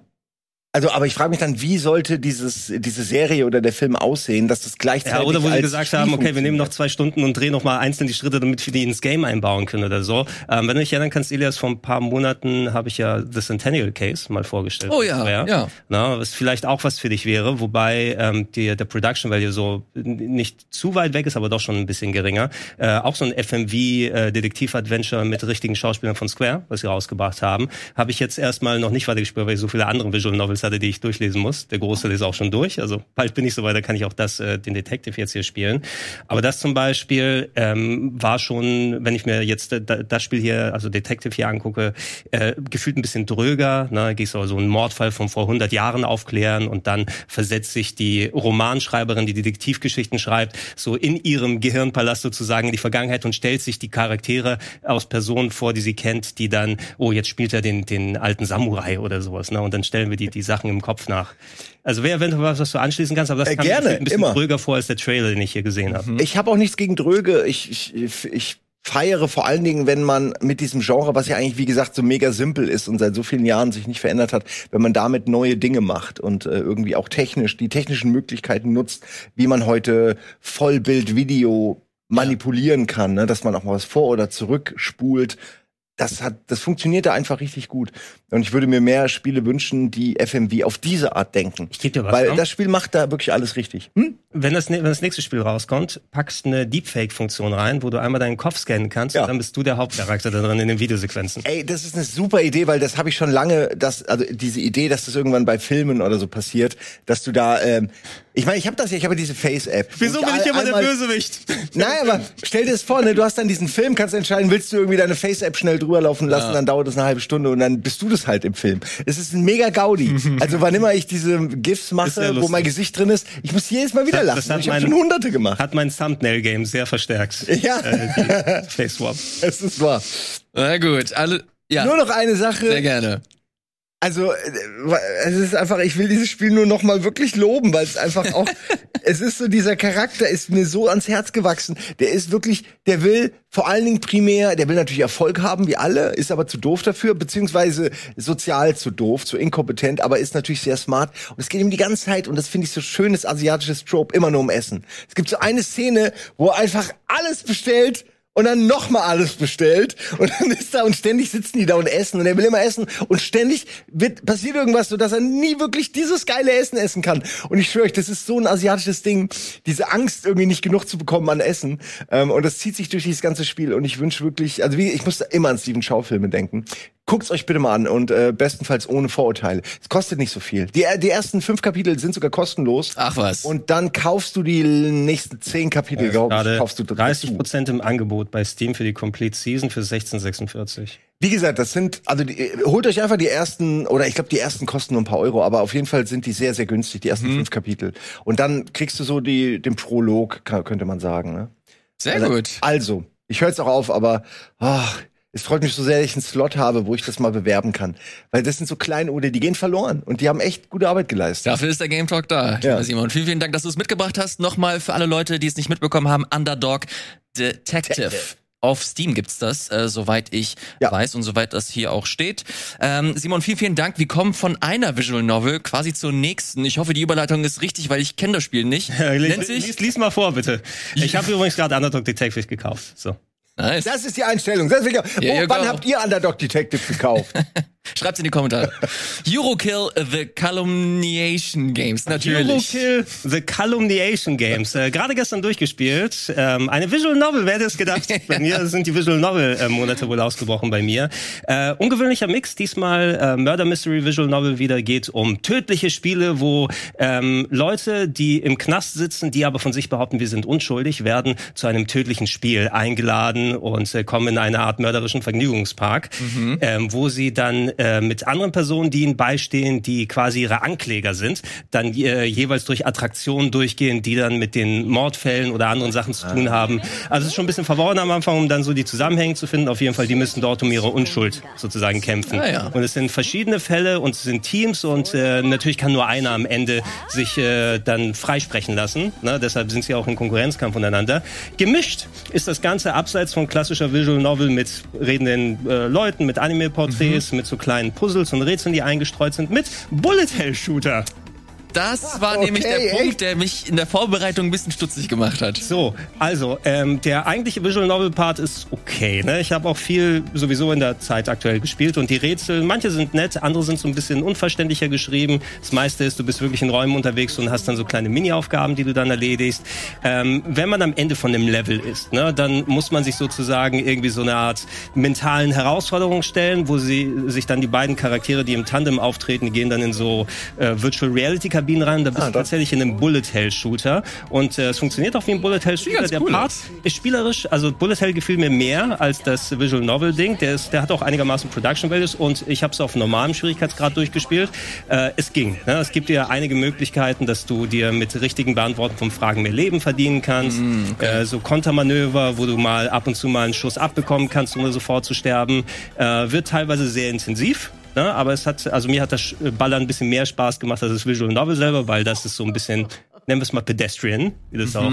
also, aber ich frage mich dann, wie sollte dieses, diese Serie oder der Film aussehen, dass das gleichzeitig Ja, oder wo sie gesagt Spiel haben, okay, wir nehmen noch zwei Stunden und drehen noch mal einzeln die Schritte, damit wir die ins Game einbauen können oder so. Ähm, wenn du dich erinnern kannst, Elias, vor ein paar Monaten habe ich ja The Centennial Case mal vorgestellt. Oh ja, ja. Na, was vielleicht auch was für dich wäre, wobei ähm, die, der Production Value so nicht zu weit weg ist, aber doch schon ein bisschen geringer. Äh, auch so ein FMV-Detektiv-Adventure mit richtigen Schauspielern von Square, was sie rausgebracht haben, habe ich jetzt erstmal noch nicht weitergespielt, weil ich so viele andere Visual Novels hatte, die ich durchlesen muss. Der Großteil ist auch schon durch, also bald bin ich soweit, da kann ich auch das, äh, den Detective jetzt hier spielen. Aber das zum Beispiel ähm, war schon, wenn ich mir jetzt äh, da- das Spiel hier, also Detective hier angucke, äh, gefühlt ein bisschen dröger. Ne? Gehst du so einen Mordfall von vor 100 Jahren aufklären und dann versetzt sich die Romanschreiberin, die Detektivgeschichten schreibt, so in ihrem Gehirnpalast sozusagen in die Vergangenheit und stellt sich die Charaktere aus Personen vor, die sie kennt, die dann, oh, jetzt spielt er den, den alten Samurai oder sowas. Ne? Und dann stellen wir die, die Sachen im Kopf nach. Also wäre eventuell was, was du anschließen kannst, aber das Äh, kam gerne, ein bisschen immer. dröger vor als der Trailer, den ich hier gesehen habe. Ich habe auch nichts gegen Dröge. Ich, ich, ich feiere vor allen Dingen, wenn man mit diesem Genre, was ja eigentlich, wie gesagt, so mega simpel ist und seit so vielen Jahren sich nicht verändert hat, wenn man damit neue Dinge macht und äh, irgendwie auch technisch die technischen Möglichkeiten nutzt, wie man heute Vollbild-Video manipulieren kann, ne? dass man auch mal was vor- oder zurückspult. Das hat, das funktioniert da einfach richtig gut. Und ich würde mir mehr Spiele wünschen, die FMV auf diese Art denken. Ich geb dir was, Weil ne? das Spiel macht da wirklich alles richtig. Hm? Wenn das, ne- wenn das nächste Spiel rauskommt, packst eine Deepfake-Funktion rein, wo du einmal deinen Kopf scannen kannst Ja. und dann bist du der Hauptcharakter da drin in den Videosequenzen. Ey, das ist eine super Idee, weil das habe ich schon lange, das, also diese Idee, dass das irgendwann bei Filmen oder so passiert, dass du da, ähm, ich meine, ich habe das ja, ich habe ja diese Face-App. wo all- einmal- Bösewicht? <laughs> Nein, aber stell dir das vor, ne, du hast dann diesen Film, kannst entscheiden, willst du irgendwie deine Face-App schnell drüber laufen lassen, dann dauert das eine halbe Stunde und dann bist du das halt im Film. Es ist ein mega Gaudi. <laughs> Also wann immer ich diese GIFs mache, wo mein Gesicht drin ist, ich muss jedes Mal wieder Das- lachen. das hat ich habe schon hunderte gemacht. Hat mein Thumbnail-Game sehr verstärkt. Ja. Äh, die <laughs> Face Swap. Es ist wahr. Na gut, alle. Ja, Nur noch eine Sache. sehr gerne. Also, äh, es ist einfach, ich will dieses Spiel nur noch mal wirklich loben, weil es einfach auch, <laughs> es ist so, dieser Charakter ist mir so ans Herz gewachsen. Der ist wirklich, der will vor allen Dingen primär, der will natürlich Erfolg haben, wie alle, ist aber zu doof dafür, beziehungsweise sozial zu doof, zu inkompetent, aber ist natürlich sehr smart. Und es geht ihm die ganze Zeit, und das finde ich so schönes asiatisches Trope, immer nur um Essen. Es gibt so eine Szene, wo er einfach alles bestellt, und dann noch mal alles bestellt. Und dann ist da und ständig sitzen die da und essen. Und er will immer essen. Und ständig wird passiert irgendwas, so dass er nie wirklich dieses geile Essen essen kann. Und ich schwöre euch, das ist so ein asiatisches Ding, diese Angst irgendwie nicht genug zu bekommen an Essen. Ähm, und das zieht sich durch dieses ganze Spiel. Und ich wünsche wirklich, also wie, ich musste immer an Steven Shaw Filme denken. Guckt's euch bitte mal an und äh, bestenfalls ohne Vorurteile. Es kostet nicht so viel. Die, die ersten fünf Kapitel sind sogar kostenlos. Ach was. Und dann kaufst du die nächsten zehn Kapitel, glaub ich, Gerade kaufst du 30 dazu. Prozent im Angebot bei Steam für die Complete Season für 16,46. Wie gesagt, das sind, also die, holt euch einfach die ersten, oder ich glaube, die ersten kosten nur ein paar Euro, aber auf jeden Fall sind die sehr, sehr günstig, die ersten fünf Kapitel. Und dann kriegst du so die, den Prolog, könnte man sagen. Ne? Sehr also, gut. Also, ich höre jetzt auch auf, aber ach, es freut mich so sehr, dass ich einen Slot habe, wo ich das mal bewerben kann. Weil das sind so kleine Ode, die gehen verloren und die haben echt gute Arbeit geleistet. Dafür ist der Game Talk da, Ja. Simon. Vielen, vielen Dank, dass du es mitgebracht hast. Nochmal für alle Leute, die es nicht mitbekommen haben, Underdog Detective. Detective. Auf Steam gibt's das, äh, soweit ich Ja. weiß und soweit das hier auch steht. Ähm, Simon, vielen, vielen Dank. Wir kommen von einer Visual Novel quasi zur nächsten. Ich hoffe, die Überleitung ist richtig, weil ich kenne das Spiel nicht. <laughs> Lies, sich? lies, lies mal vor, bitte. Ich <laughs> habe übrigens gerade Underdog Detective gekauft. So. Nice. Das ist die Einstellung. Das auch. Here oh, wann go. habt ihr Underdog Detective gekauft? <laughs> Schreibt's in die Kommentare. Eurokill The Calumniation Games, natürlich. Eurokill The Calumniation Games. Äh, Gerade gestern durchgespielt. Ähm, eine Visual Novel, wer hätte es gedacht? <laughs> bei mir sind die Visual Novel äh, Monate wohl ausgebrochen bei mir. Äh, ungewöhnlicher Mix, diesmal äh, Murder Mystery Visual Novel wieder geht um tödliche Spiele, wo ähm, Leute, die im Knast sitzen, die aber von sich behaupten, wir sind unschuldig, werden zu einem tödlichen Spiel eingeladen und äh, kommen in eine Art mörderischen Vergnügungspark, ähm, wo sie dann äh, mit anderen Personen, die ihnen beistehen, die quasi ihre Ankläger sind, dann äh, jeweils durch Attraktionen durchgehen, die dann mit den Mordfällen oder anderen Sachen zu tun haben. Also es ist schon ein bisschen verworren am Anfang, um dann so die Zusammenhänge zu finden. Auf jeden Fall, die müssen dort um ihre Unschuld sozusagen kämpfen. Ah, ja. Und es sind verschiedene Fälle und es sind Teams und äh, natürlich kann nur einer am Ende sich äh, dann freisprechen lassen. Ne? Deshalb sind sie auch in Konkurrenzkampf untereinander. Gemischt ist das Ganze abseits von klassischer Visual Novel mit redenden äh, Leuten, mit Anime-Porträts, mit so kleinen Puzzles und Rätseln, die eingestreut sind, mit Bullet-Hell-Shooter. Das war Okay, nämlich der? Punkt, der mich in der Vorbereitung ein bisschen stutzig gemacht hat. So, also ähm, der eigentliche Visual Novel Part ist okay. Ne? Ich habe auch viel sowieso in der Zeit aktuell gespielt und die Rätsel, manche sind nett, andere sind so ein bisschen unverständlicher geschrieben. Das meiste ist, du bist wirklich in Räumen unterwegs und hast dann so kleine Mini-Aufgaben, die du dann erledigst. Ähm, wenn man am Ende von dem Level ist, ne, dann muss man sich sozusagen irgendwie so eine Art mentalen Herausforderung stellen, wo sie sich dann die beiden Charaktere, die im Tandem auftreten, die gehen dann in so äh, Virtual Reality Kabinen rein. Da bist Ah, du tatsächlich in einem Bullet Hell Shooter und äh, es funktioniert auch wie ein Bullet Hell Shooter. Der cool Part aus. ist spielerisch, also Bullet Hell gefiel mir mehr als das Visual Novel Ding. Der, ist, der hat auch einigermaßen Production Values und ich habe es auf normalem Schwierigkeitsgrad durchgespielt. Äh, es ging. Ne? Es gibt dir einige Möglichkeiten, dass du dir mit richtigen Beantworten von Fragen mehr Leben verdienen kannst. Mm, äh, so Kontermanöver, wo du mal ab und zu mal einen Schuss abbekommen kannst, ohne sofort zu sterben. Äh, wird teilweise sehr intensiv. Ne, aber es hat, also mir hat das Ballern ein bisschen mehr Spaß gemacht als das Visual Novel selber, weil das ist so ein bisschen, nennen wir es mal pedestrian, wie das auch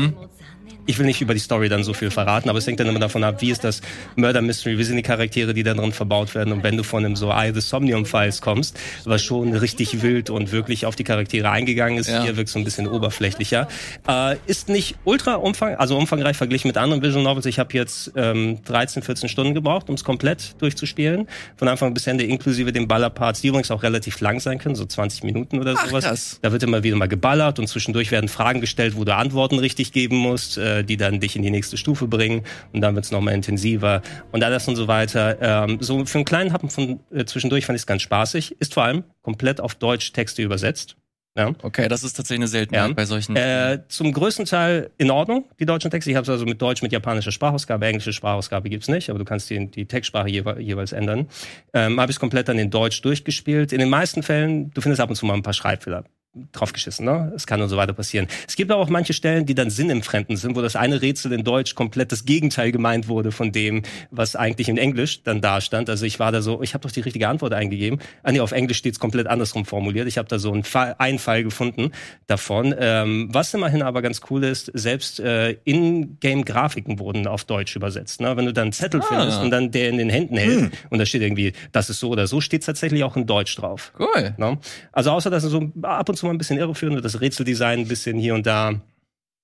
ich will nicht über die Story dann so viel verraten, aber es hängt dann immer davon ab, wie ist das Murder Mystery, wie sind die Charaktere, die da drin verbaut werden. Und wenn du von einem so Eye of the Somnium Files kommst, was schon richtig wild und wirklich auf die Charaktere eingegangen ist, Ja. hier wirkt so ein bisschen oberflächlicher. Äh, ist nicht ultra umfang, also umfangreich verglichen mit anderen Visual Novels. Ich habe jetzt ähm, 13, 14 Stunden gebraucht, um es komplett durchzuspielen. Von Anfang bis Ende inklusive den Ballerparts, die übrigens auch relativ lang sein können, so 20 Minuten oder Ach, sowas. krass. Da wird immer wieder mal geballert und zwischendurch werden Fragen gestellt, wo du Antworten richtig geben musst, äh, die dann dich in die nächste Stufe bringen und dann wird's noch nochmal intensiver und alles und so weiter. Ähm, so für einen kleinen Happen von äh, zwischendurch fand ich es ganz spaßig. Ist vor allem komplett auf Deutsch Texte übersetzt. Ja. Okay, das ist tatsächlich eine Seltenheit Ja. bei solchen. Äh, zum größten Teil in Ordnung, die deutschen Texte. Ich habe es also mit Deutsch, mit japanischer Sprachausgabe, englische Sprachausgabe gibt's nicht, aber du kannst die, die Textsprache jewe jeweils ändern. Ähm, habe ich komplett dann in Deutsch durchgespielt. In den meisten Fällen, du findest ab und zu mal ein paar Schreibfehler draufgeschissen, ne? Es kann und so weiter passieren. Es gibt aber auch manche Stellen, die dann Sinn im Fremden sind, wo das eine Rätsel in Deutsch komplett das Gegenteil gemeint wurde von dem, was eigentlich in Englisch dann da stand. Also ich war da so, ich habe doch die richtige Antwort eingegeben. Ah nee, auf Englisch steht's komplett andersrum formuliert. Ich habe da so einen Fall, einen Fall gefunden davon. Ähm, was immerhin aber ganz cool ist, selbst äh, In-Game-Grafiken wurden auf Deutsch übersetzt. Ne? Wenn du dann einen Zettel Ah. findest und dann der in den Händen hält und da steht irgendwie, das ist so oder so, steht tatsächlich auch in Deutsch drauf. cool. Ne? Also außer, dass so ab und zu mal ein bisschen irreführend wird, das Rätseldesign ein bisschen hier und da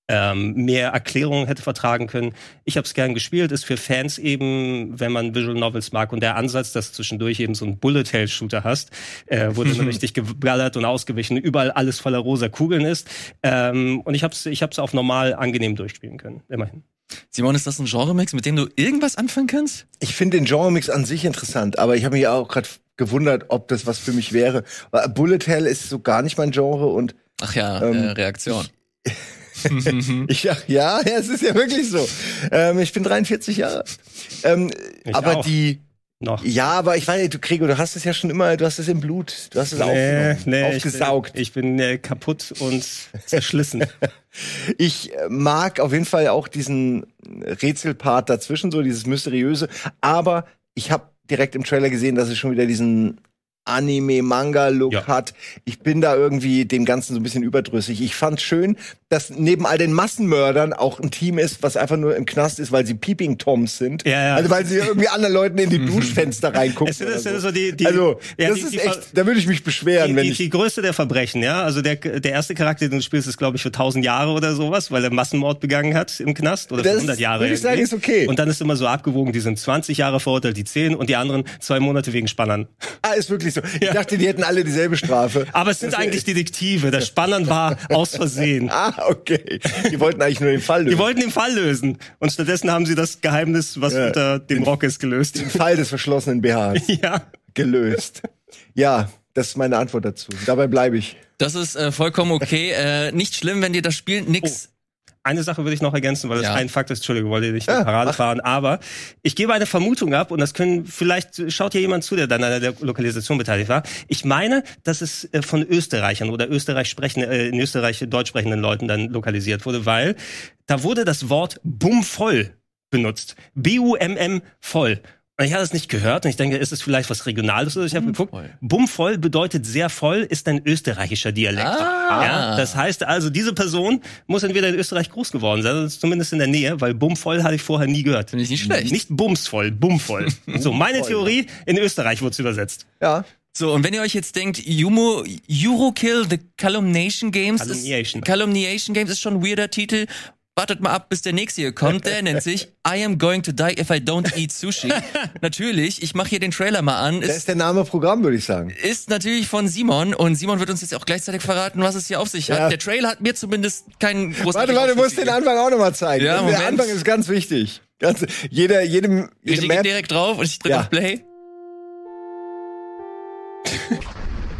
ähm, mehr Erklärungen hätte vertragen können. Ich habe es gern gespielt, ist für Fans eben, wenn man Visual Novels mag und der Ansatz, dass du zwischendurch eben so einen Bullet-Hell-Shooter hast, äh, wo dann <laughs> richtig geballert und ausgewichen, überall alles voller rosa Kugeln ist. Ähm, und ich habe es ich hab's auf normal angenehm durchspielen können, immerhin. Simon, ist das ein Genre-Mix, mit dem du irgendwas anfangen kannst? Ich finde den Genre-Mix an sich interessant, aber ich habe mich auch gerade gewundert, ob das was für mich wäre. Weil Bullet Hell ist so gar nicht mein Genre und Ach ja, Ähm, äh, Reaktion. <laughs> ich ja, ja, ja, es ist ja wirklich so. Ähm, ich bin 43 Jahre. alt. Ähm, Ich aber auch. die, Noch. ja, aber ich weiß nicht, du Gregor, du hast es ja schon immer, du hast es im Blut, du hast es aufgenommen, aufgesaugt. Ich bin, ich bin äh, kaputt und <laughs> zerschlissen. Ich äh, mag auf jeden Fall auch diesen Rätselpart dazwischen, so dieses mysteriöse. Aber ich habe direkt im Trailer gesehen, dass es schon wieder diesen Anime-Manga-Look Ja. hat. Ich bin da irgendwie dem Ganzen so ein bisschen überdrüssig. Ich fand schön, dass neben all den Massenmördern auch ein Team ist, was einfach nur im Knast ist, weil sie Peeping Toms sind. Ja, ja. Also weil sie irgendwie anderen Leuten in die <laughs> Duschfenster reingucken. Es sind, es sind so. die, die, also, ja, das die- ist die- echt, da würde ich mich beschweren, die, wenn die, ich die größte der Verbrechen, ja. Also der, der erste Charakter, den du spielst, ist, glaube ich, für 1000 Jahre oder sowas, weil er Massenmord begangen hat im Knast oder für Das 100 Jahre. würde ich sagen, ist okay. Und dann ist immer so abgewogen, die sind 20 Jahre verurteilt, die 10 und die anderen zwei Monate wegen Spannern. Ah, ist wirklich so. Ich dachte, die hätten alle dieselbe Strafe. Aber es sind eigentlich Detektive. Das Spannern war aus Versehen. <laughs> Ah, okay. Die wollten eigentlich nur den Fall lösen. Die wollten den Fall lösen. Und stattdessen haben sie das Geheimnis, was Ja. unter dem Rock ist, gelöst. den Fall des verschlossenen BHs <laughs> Ja. gelöst. Ja, das ist meine Antwort dazu. Dabei bleibe ich. Das ist äh, vollkommen okay. äh, nicht schlimm, wenn dir das Spiel nix. Eine Sache würde ich noch ergänzen, weil das Ja. ein Fakt ist. Entschuldigung, wollte ich nicht Ja, in Parade mach. fahren. Aber ich gebe eine Vermutung ab und das können, vielleicht schaut hier jemand zu, der dann an der Lokalisation beteiligt war. Ich meine, dass es äh, von Österreichern oder Österreich sprechende, äh, in Österreich deutsch sprechenden Leuten dann lokalisiert wurde, weil da wurde das Wort bummvoll benutzt. B-U-M-M voll. Ich hatte es nicht gehört und ich denke, ist es vielleicht was Regionales oder ich habe geguckt. Bummvoll. Bedeutet sehr voll, ist ein österreichischer Dialekt. Ah. Ja, das heißt also, diese Person muss entweder in Österreich groß geworden sein, oder zumindest in der Nähe, weil bummvoll hatte ich vorher nie gehört. Finde ich nicht schlecht. Nicht bumsvoll, bummvoll. <laughs> so, meine Theorie, in Österreich wurde es übersetzt. Ja. So, und wenn ihr euch jetzt denkt, Yumo, Eurokill, The Calumniation Games, Calumniation. Ist, Calumniation Games ist schon ein weirder Titel. Wartet mal ab, bis der nächste hier kommt. Der nennt sich I am going to die if I don't eat sushi. <laughs> natürlich, ich mache hier den Trailer mal an. Das Ist, ist der Name Programm, würde ich sagen. ist natürlich von Simon und Simon wird uns jetzt auch gleichzeitig verraten, was es hier auf sich hat. Ja. Der Trailer hat mir zumindest keinen großen Warte, warte, du musst den Anfang auch nochmal zeigen. Ja, der. Anfang ist ganz wichtig. Ganz, jeder, jedem, Ich jedem gehe Map, direkt drauf und ich drücke Ja. auf Play.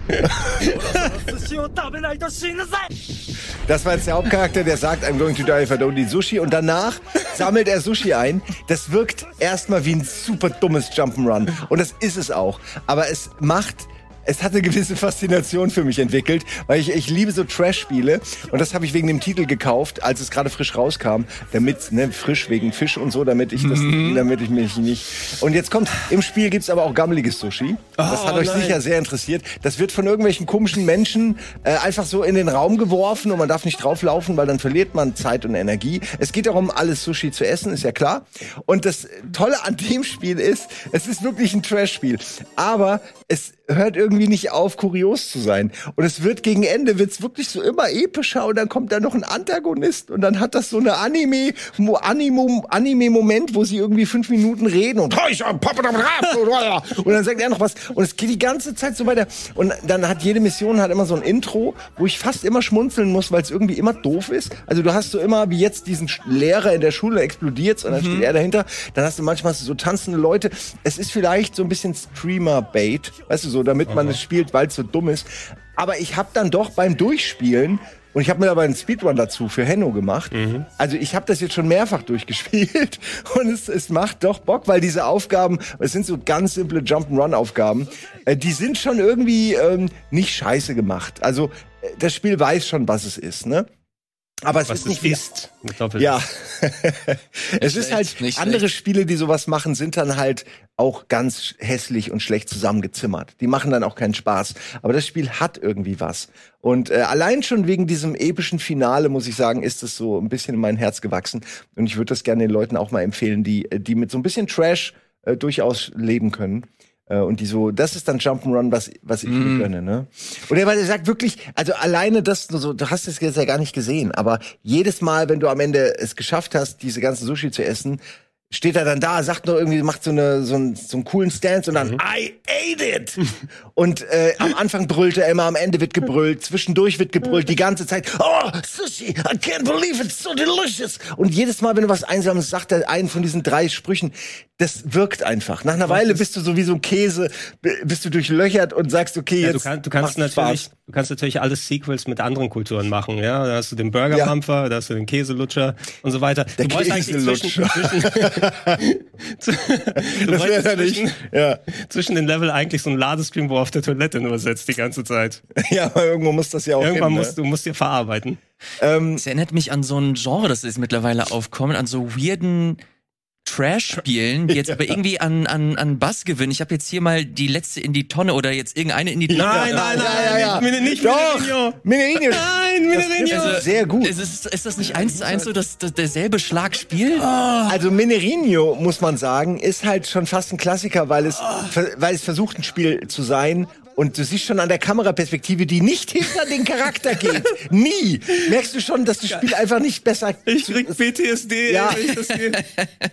<laughs> das war jetzt der Hauptcharakter, der sagt, I'm going to die if I don't eat Sushi. Und danach sammelt er Sushi ein. Das wirkt erstmal wie ein super dummes Jump'n'Run. Und das ist es auch. Aber es macht es hat eine gewisse Faszination für mich entwickelt, weil ich, ich liebe so Trash-Spiele und das habe ich wegen dem Titel gekauft, als es gerade frisch rauskam, damit, ne, frisch wegen Fisch und so, damit ich das, damit ich mich nicht. Und jetzt kommt, im Spiel gibt's aber auch gammeliges Sushi. das hat euch nein. sicher sehr interessiert. Das wird von irgendwelchen komischen Menschen äh, einfach so in den Raum geworfen und man darf nicht drauflaufen, weil dann verliert man Zeit und Energie. Es geht darum, alles Sushi zu essen, ist ja klar. Und das Tolle an dem Spiel ist, es ist wirklich ein Trash-Spiel. Aber es hört irgendwie nicht auf, kurios zu sein. Und es wird gegen Ende, wird's wirklich so immer epischer und dann kommt da noch ein Antagonist und dann hat das so eine Anime, Mo, Animo, Anime-Moment, wo sie irgendwie fünf Minuten reden und <laughs> und dann sagt er noch was und es geht die ganze Zeit so weiter und dann hat jede Mission hat immer so ein Intro, wo ich fast immer schmunzeln muss, weil es irgendwie immer doof ist. Also du hast so immer wie jetzt diesen Lehrer in der Schule explodiert und dann steht er dahinter. Dann hast du manchmal so tanzende Leute. Es ist vielleicht so ein bisschen Streamer-Bait, weißt du so, damit man es spielt, weil es so dumm ist. Aber ich habe dann doch beim Durchspielen und ich habe mir dabei einen Speedrun dazu für Henno gemacht. Also ich habe das jetzt schon mehrfach durchgespielt <laughs> und es, es macht doch Bock, weil diese Aufgaben, es sind so ganz simple Jump-and-Run-Aufgaben, äh, die sind schon irgendwie ähm, nicht scheiße gemacht. Also äh, das Spiel weiß schon, was es ist, ne? Aber es Was ist <laughs> es nicht ist. Doppel- ja. es ist schlecht, halt, nicht andere schlecht. Spiele, die sowas machen, sind dann halt auch ganz hässlich und schlecht zusammengezimmert. Die machen dann auch keinen Spaß. Aber das Spiel hat irgendwie was. Und äh, allein schon wegen diesem epischen Finale, muss ich sagen, ist es so ein bisschen in mein Herz gewachsen. Und ich würde das gerne den Leuten auch mal empfehlen, die, die mit so ein bisschen Trash äh, durchaus leben können. Äh, Und die so, das ist dann Jump'n'Run, was, was ich mir gönne, ne? Und er, er sagt wirklich, also alleine das, so, du hast es jetzt ja gar nicht gesehen, aber jedes Mal, wenn du am Ende es geschafft hast, diese ganzen Sushi zu essen, steht er dann da, sagt noch irgendwie, macht so, eine, so, einen, so einen coolen Stance und dann, I ate it! <laughs> und äh, am Anfang brüllt er immer, am Ende wird gebrüllt, zwischendurch wird gebrüllt, die ganze Zeit, oh, Sushi, I can't believe it's so delicious! Und jedes Mal, wenn du was einsammelst, sagt er einen von diesen drei Sprüchen, das wirkt einfach. Nach einer Weile bist du so wie so ein Käse, bist du durchlöchert und sagst, okay, Ja, jetzt du, kann, du kannst natürlich, Spaß. du kannst natürlich alles Sequels mit anderen Kulturen machen, ja. Da hast du den Burgermampfer, da hast du den Käselutscher und so weiter. Der du brauchst eigentlich zwischen, Käselutscher. zwischen, <laughs> Das wäre ja nicht. zwischen, Ja. zwischen den Level eigentlich so ein Ladescreen, wo auf der Toilette nur sitzt die ganze Zeit. <laughs> ja, aber irgendwo muss das ja auch Irgendwann hin, musst du musst dir verarbeiten. ne? ähm, Es erinnert mich an so ein Genre, das ist mittlerweile aufkommen, an so weirden Trash-Spielen, die jetzt <laughs> aber irgendwie an, an, an Bass gewinnen. Ich habe jetzt hier mal die letzte in die Tonne oder jetzt irgendeine in die Tonne. Nein, nein, nein, Ja, ja, ja. nicht, nicht Doch. Minerinho. Minerinho. Nein, Minerinho. Also, sehr gut. Ist, es, ist das nicht eins zu eins so dass, dass derselbe Schlag Spiel? Also Minerinho, muss man sagen, ist halt schon fast ein Klassiker, weil es, weil es versucht, ein Spiel zu sein. Und du siehst schon an der Kameraperspektive, die nicht hinter den Charakter geht. <laughs> Nie. Merkst du schon, dass das Spiel einfach nicht besser... Ich krieg PTSD. Ja. wenn ich das sehe.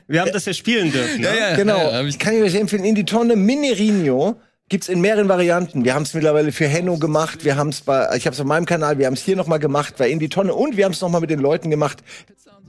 Wir haben das ja spielen dürfen. Ne? Genau. Ja, hab ich- kann ich euch empfehlen. In die Tonne Minerinho gibt's in mehreren Varianten. Wir haben es mittlerweile für Henno gemacht. Wir haben es bei, ich habe es auf meinem Kanal. Wir haben es hier noch mal gemacht bei In die Tonne und wir haben es noch mal mit den Leuten gemacht,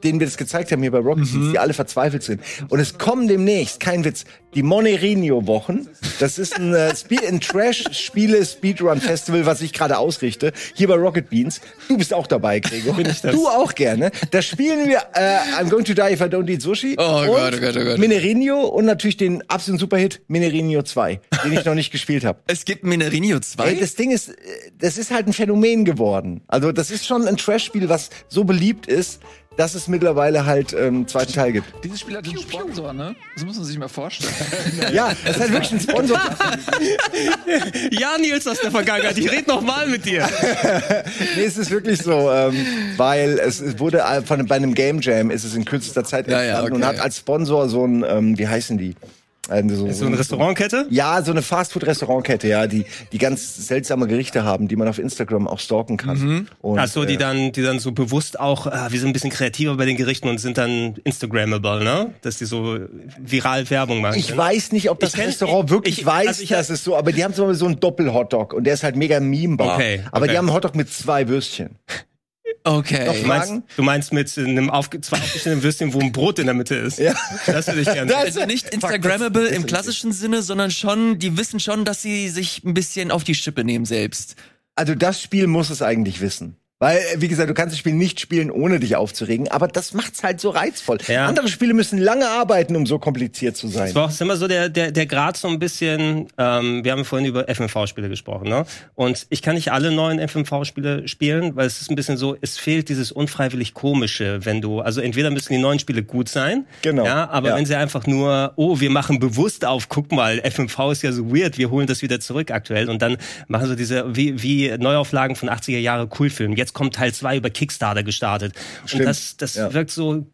denen wir das gezeigt haben hier bei Rocket Beans, die alle verzweifelt sind. Und es kommen demnächst, kein Witz, die Monerinho-Wochen. Das ist ein, äh, ein Trash-Spiele-Speedrun-Festival, was ich gerade ausrichte, hier bei Rocket Beans. Du bist auch dabei, Gregor. Bin ich das? Du auch gerne. Da spielen wir äh, I'm Going to Die If I Don't Eat Sushi. Oh und Gott, oh Gott, oh Gott. Minerinho und natürlich den absoluten Superhit Minerinho 2, den ich noch nicht gespielt habe. Es gibt Minerinho 2. Ey, das Ding ist, äh, das ist halt ein Phänomen geworden. Also das ist schon ein Trash-Spiel, was so beliebt ist, dass es mittlerweile halt ähm, einen zweiten Teil gibt. Dieses Spiel hat einen Sponsor, ne? Das muss man sich mal vorstellen. <laughs> Ja, das ist halt wirklich ein Sponsor. <laughs> Ja, Nils aus der Vergangenheit, ich rede noch mal mit dir. <laughs> nee, es ist wirklich so, ähm, weil es, es wurde äh, von, bei einem Game Jam ist es in kürzester Zeit Ja, ja, entstanden und okay. hat als Sponsor so ein, ähm, wie heißen die? Äh, so, So eine Restaurantkette? Ja, so eine Fastfood-Restaurantkette, ja, die, die ganz seltsame Gerichte haben, die man auf Instagram auch stalken kann. Und, Ach so, die äh, dann, die dann so bewusst auch, ah, wir sind ein bisschen kreativer bei den Gerichten und sind dann Instagrammable, ne? Dass die so viral Werbung machen. Ich können. weiß nicht, ob das kenn- Restaurant wirklich ich- weiß, also ich- dass es so, aber die haben zum Beispiel so einen Doppel-Hotdog und der ist halt mega memebar. Okay, Aber okay. die haben einen Hotdog mit zwei Würstchen. Okay. Noch Du meinst, Fragen? du meinst mit einem aufge zwei aufgeschnittenen Würstchen, wo ein Brot in der Mitte ist? Ja. Das würde ich gerne. Das- Also nicht Instagrammable im klassischen Sinne, sondern schon, die wissen schon, dass sie sich ein bisschen auf die Schippe nehmen selbst. Also das Spiel muss es eigentlich wissen. Weil, äh, wie gesagt, du kannst das Spiel nicht spielen, ohne dich aufzuregen, aber das macht's halt so reizvoll. Ja. Andere Spiele müssen lange arbeiten, um so kompliziert zu sein. Es war auch immer so der, der, der Grad so ein bisschen, ähm, wir haben vorhin über FMV-Spiele gesprochen, ne? Und ich kann nicht alle neuen FMV-Spiele spielen, weil es ist ein bisschen so, es fehlt dieses unfreiwillig komische, wenn du, also entweder müssen die neuen Spiele gut sein, Genau. ja, aber Ja. wenn sie einfach nur, oh, wir machen bewusst auf, guck mal, FMV ist ja so weird, wir holen das wieder zurück aktuell und dann machen sie diese, wie, wie Neuauflagen von 80er Jahre Coolfilm. Jetzt kommt Teil 2 über Kickstarter gestartet. Stimmt. Und das, das Ja. wirkt so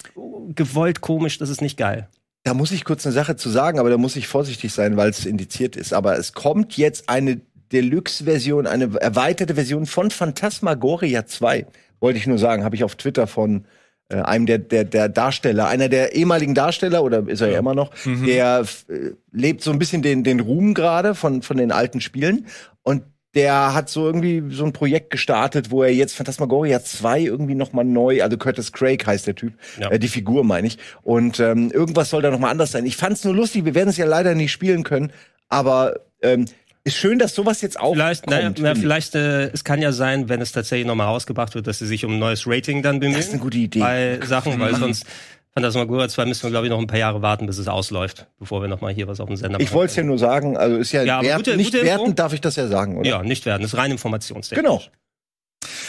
gewollt komisch, das ist nicht geil. Da muss ich kurz eine Sache zu sagen, aber da muss ich vorsichtig sein, weil es indiziert ist. Aber es kommt jetzt eine Deluxe-Version, eine erweiterte Version von Phantasmagoria 2. Wollte ich nur sagen, habe ich auf Twitter von äh, einem der, der, der Darsteller, einer der ehemaligen Darsteller, oder ist er ja, immer noch, der äh, lebt so ein bisschen den, den Ruhm gerade von, von den alten Spielen. Und der hat so irgendwie so ein Projekt gestartet, wo er jetzt Phantasmagoria 2 irgendwie noch mal neu, also Curtis Craig heißt der Typ, Ja. äh, die Figur meine ich. Und ähm, irgendwas soll da noch mal anders sein. Ich fand's nur lustig, wir werden es ja leider nicht spielen können, aber ähm, ist schön, dass sowas jetzt auch Vielleicht, kommt. na, ich. vielleicht, äh, es kann ja sein, wenn es tatsächlich nochmal rausgebracht wird, dass sie sich um ein neues Rating dann bemühen. Das ist eine gute Idee. Bei Sachen, weil sonst Phantasmagoria 2 müssen wir, glaube ich, noch ein paar Jahre warten, bis es ausläuft, bevor wir nochmal hier was auf dem Sender Ich wollte es ja nur sagen, also ist ja, Ja, aber wert, gute- nicht gute Info. wertend, darf ich das ja sagen, oder? Ja, nicht werden. Das ist rein informationstechnisch. Genau.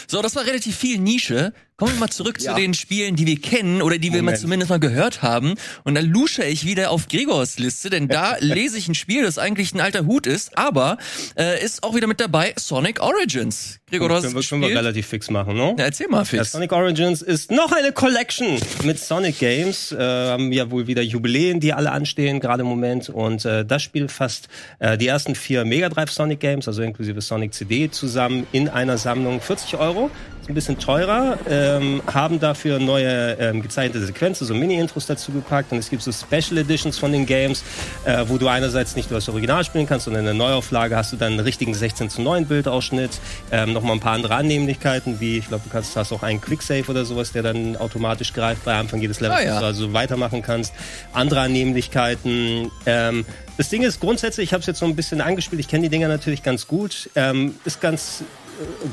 So, das war relativ viel Nische. Kommen wir mal zurück Ja. zu den Spielen, die wir kennen oder die wir mal Moment. zumindest mal gehört haben. Und dann lusche ich wieder auf Gregors Liste, denn da <laughs> lese ich ein Spiel, das eigentlich ein alter Hut ist, aber äh, ist auch wieder mit dabei Sonic Origins. Gregor, du hast Können, wir, können wir relativ fix machen, ne? Ja, erzähl mal, Ja, Fix. Sonic Origins ist noch eine Collection mit Sonic Games. Äh, haben ja wohl wieder Jubiläen, die alle anstehen, gerade im Moment. Und äh, das Spiel fasst äh, die ersten vier Mega Drive Sonic Games, also inklusive Sonic CD, zusammen in einer Sammlung. 40 Euro, ein bisschen teurer. Ähm, haben dafür neue ähm, gezeichnete Sequenzen, so Mini-Intros dazu gepackt. Und es gibt so Special Editions von den Games, äh, wo du einerseits nicht nur das Original spielen kannst, sondern in der Neuauflage hast du dann einen richtigen 16 zu 9 Bildausschnitt, ähm, nochmal ein paar andere Annehmlichkeiten, wie ich glaube, du kannst, hast auch einen Quicksave oder sowas, der dann automatisch greift bei Anfang jedes Levels, Ah, ja. dass du also weitermachen kannst. Andere Annehmlichkeiten. Ähm, das Ding ist grundsätzlich, ich habe es jetzt so ein bisschen angespielt, ich kenne die Dinger natürlich ganz gut, ähm, ist ganz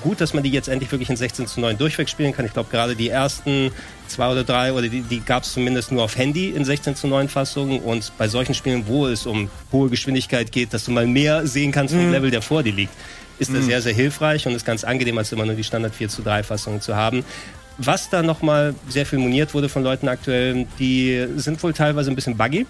gut, dass man die jetzt endlich wirklich in 16 zu 9 durchweg spielen kann. Ich glaube, gerade die ersten zwei oder drei oder die, die gab es zumindest nur auf Handy in 16 zu 9 Fassungen. Und bei solchen Spielen, wo es um hohe Geschwindigkeit geht, dass du mal mehr sehen kannst vom Level, der vor dir liegt, ist das sehr, sehr hilfreich und ist ganz angenehm, als immer nur die Standard 4 zu 3 Fassung zu haben. was da nochmal sehr viel moniert wurde von Leuten aktuell, die sind wohl teilweise ein bisschen buggy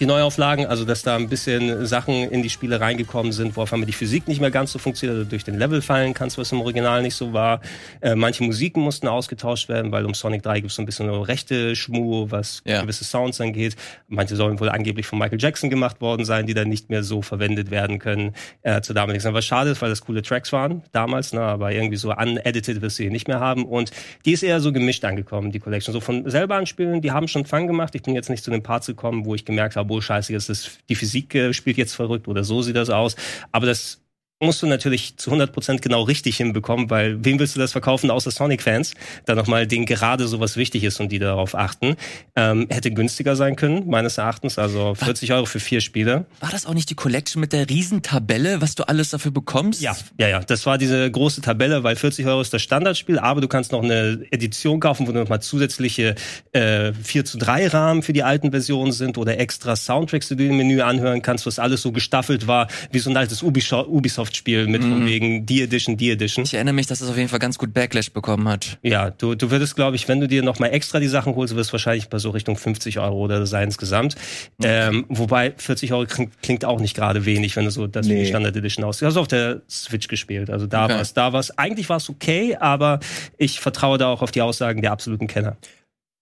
die Neuauflagen, also dass da ein bisschen Sachen in die Spiele reingekommen sind, wo auf einmal die Physik nicht mehr ganz so funktioniert, also durch den Level fallen kannst, was im Original nicht so war. Äh, manche Musiken mussten ausgetauscht werden, weil um Sonic 3 gibt es so ein bisschen rechte Schmu, was Ja. gewisse Sounds angeht. Manche sollen wohl angeblich von Michael Jackson gemacht worden sein, die dann nicht mehr so verwendet werden können äh, zu damaligen Zeit. Was schade ist, weil das coole Tracks waren damals, ne, aber irgendwie so unedited wirst du hier nicht mehr haben. Und die ist eher so gemischt angekommen, die Collection. So von selber anspielen, die haben schon Fun gemacht. Ich bin jetzt nicht zu den Parts gekommen, wo ich gemerkt habe, oh scheiße, jetzt ist die Physik äh, spielt jetzt verrückt oder so sieht das aus. Aber das musst du natürlich zu 100% genau richtig hinbekommen, weil wem willst du das verkaufen, außer Sonic-Fans, da nochmal denen gerade sowas wichtig ist und die darauf achten. Ähm, hätte günstiger sein können, meines Erachtens, also 40 Euro für vier Spiele. War das auch nicht die Collection mit der Riesentabelle, was du alles dafür bekommst? Ja, ja, ja. Das war diese große Tabelle, weil 40 Euro ist das Standardspiel, aber du kannst noch eine Edition kaufen, wo nochmal zusätzliche äh, 4 zu 3 Rahmen für die alten Versionen sind oder extra Soundtracks, die du im Menü anhören kannst, was alles so gestaffelt war, wie so ein altes Ubisoft- Ubisoft-Spiel mit von wegen die Edition, die Edition. Ich erinnere mich, dass es auf jeden Fall ganz gut Backlash bekommen hat. Ja, du, du würdest, glaube ich, wenn du dir noch mal extra die Sachen holst, wirst du wahrscheinlich bei so Richtung 50 Euro oder so sein insgesamt. Ähm, wobei 40 Euro klingt, auch nicht gerade wenig, wenn du so das Nee. die Standard Edition aus. Du hast auf der Switch gespielt, also da Okay. war's, da war's. Eigentlich war's okay, aber ich vertraue da auch auf die Aussagen der absoluten Kenner.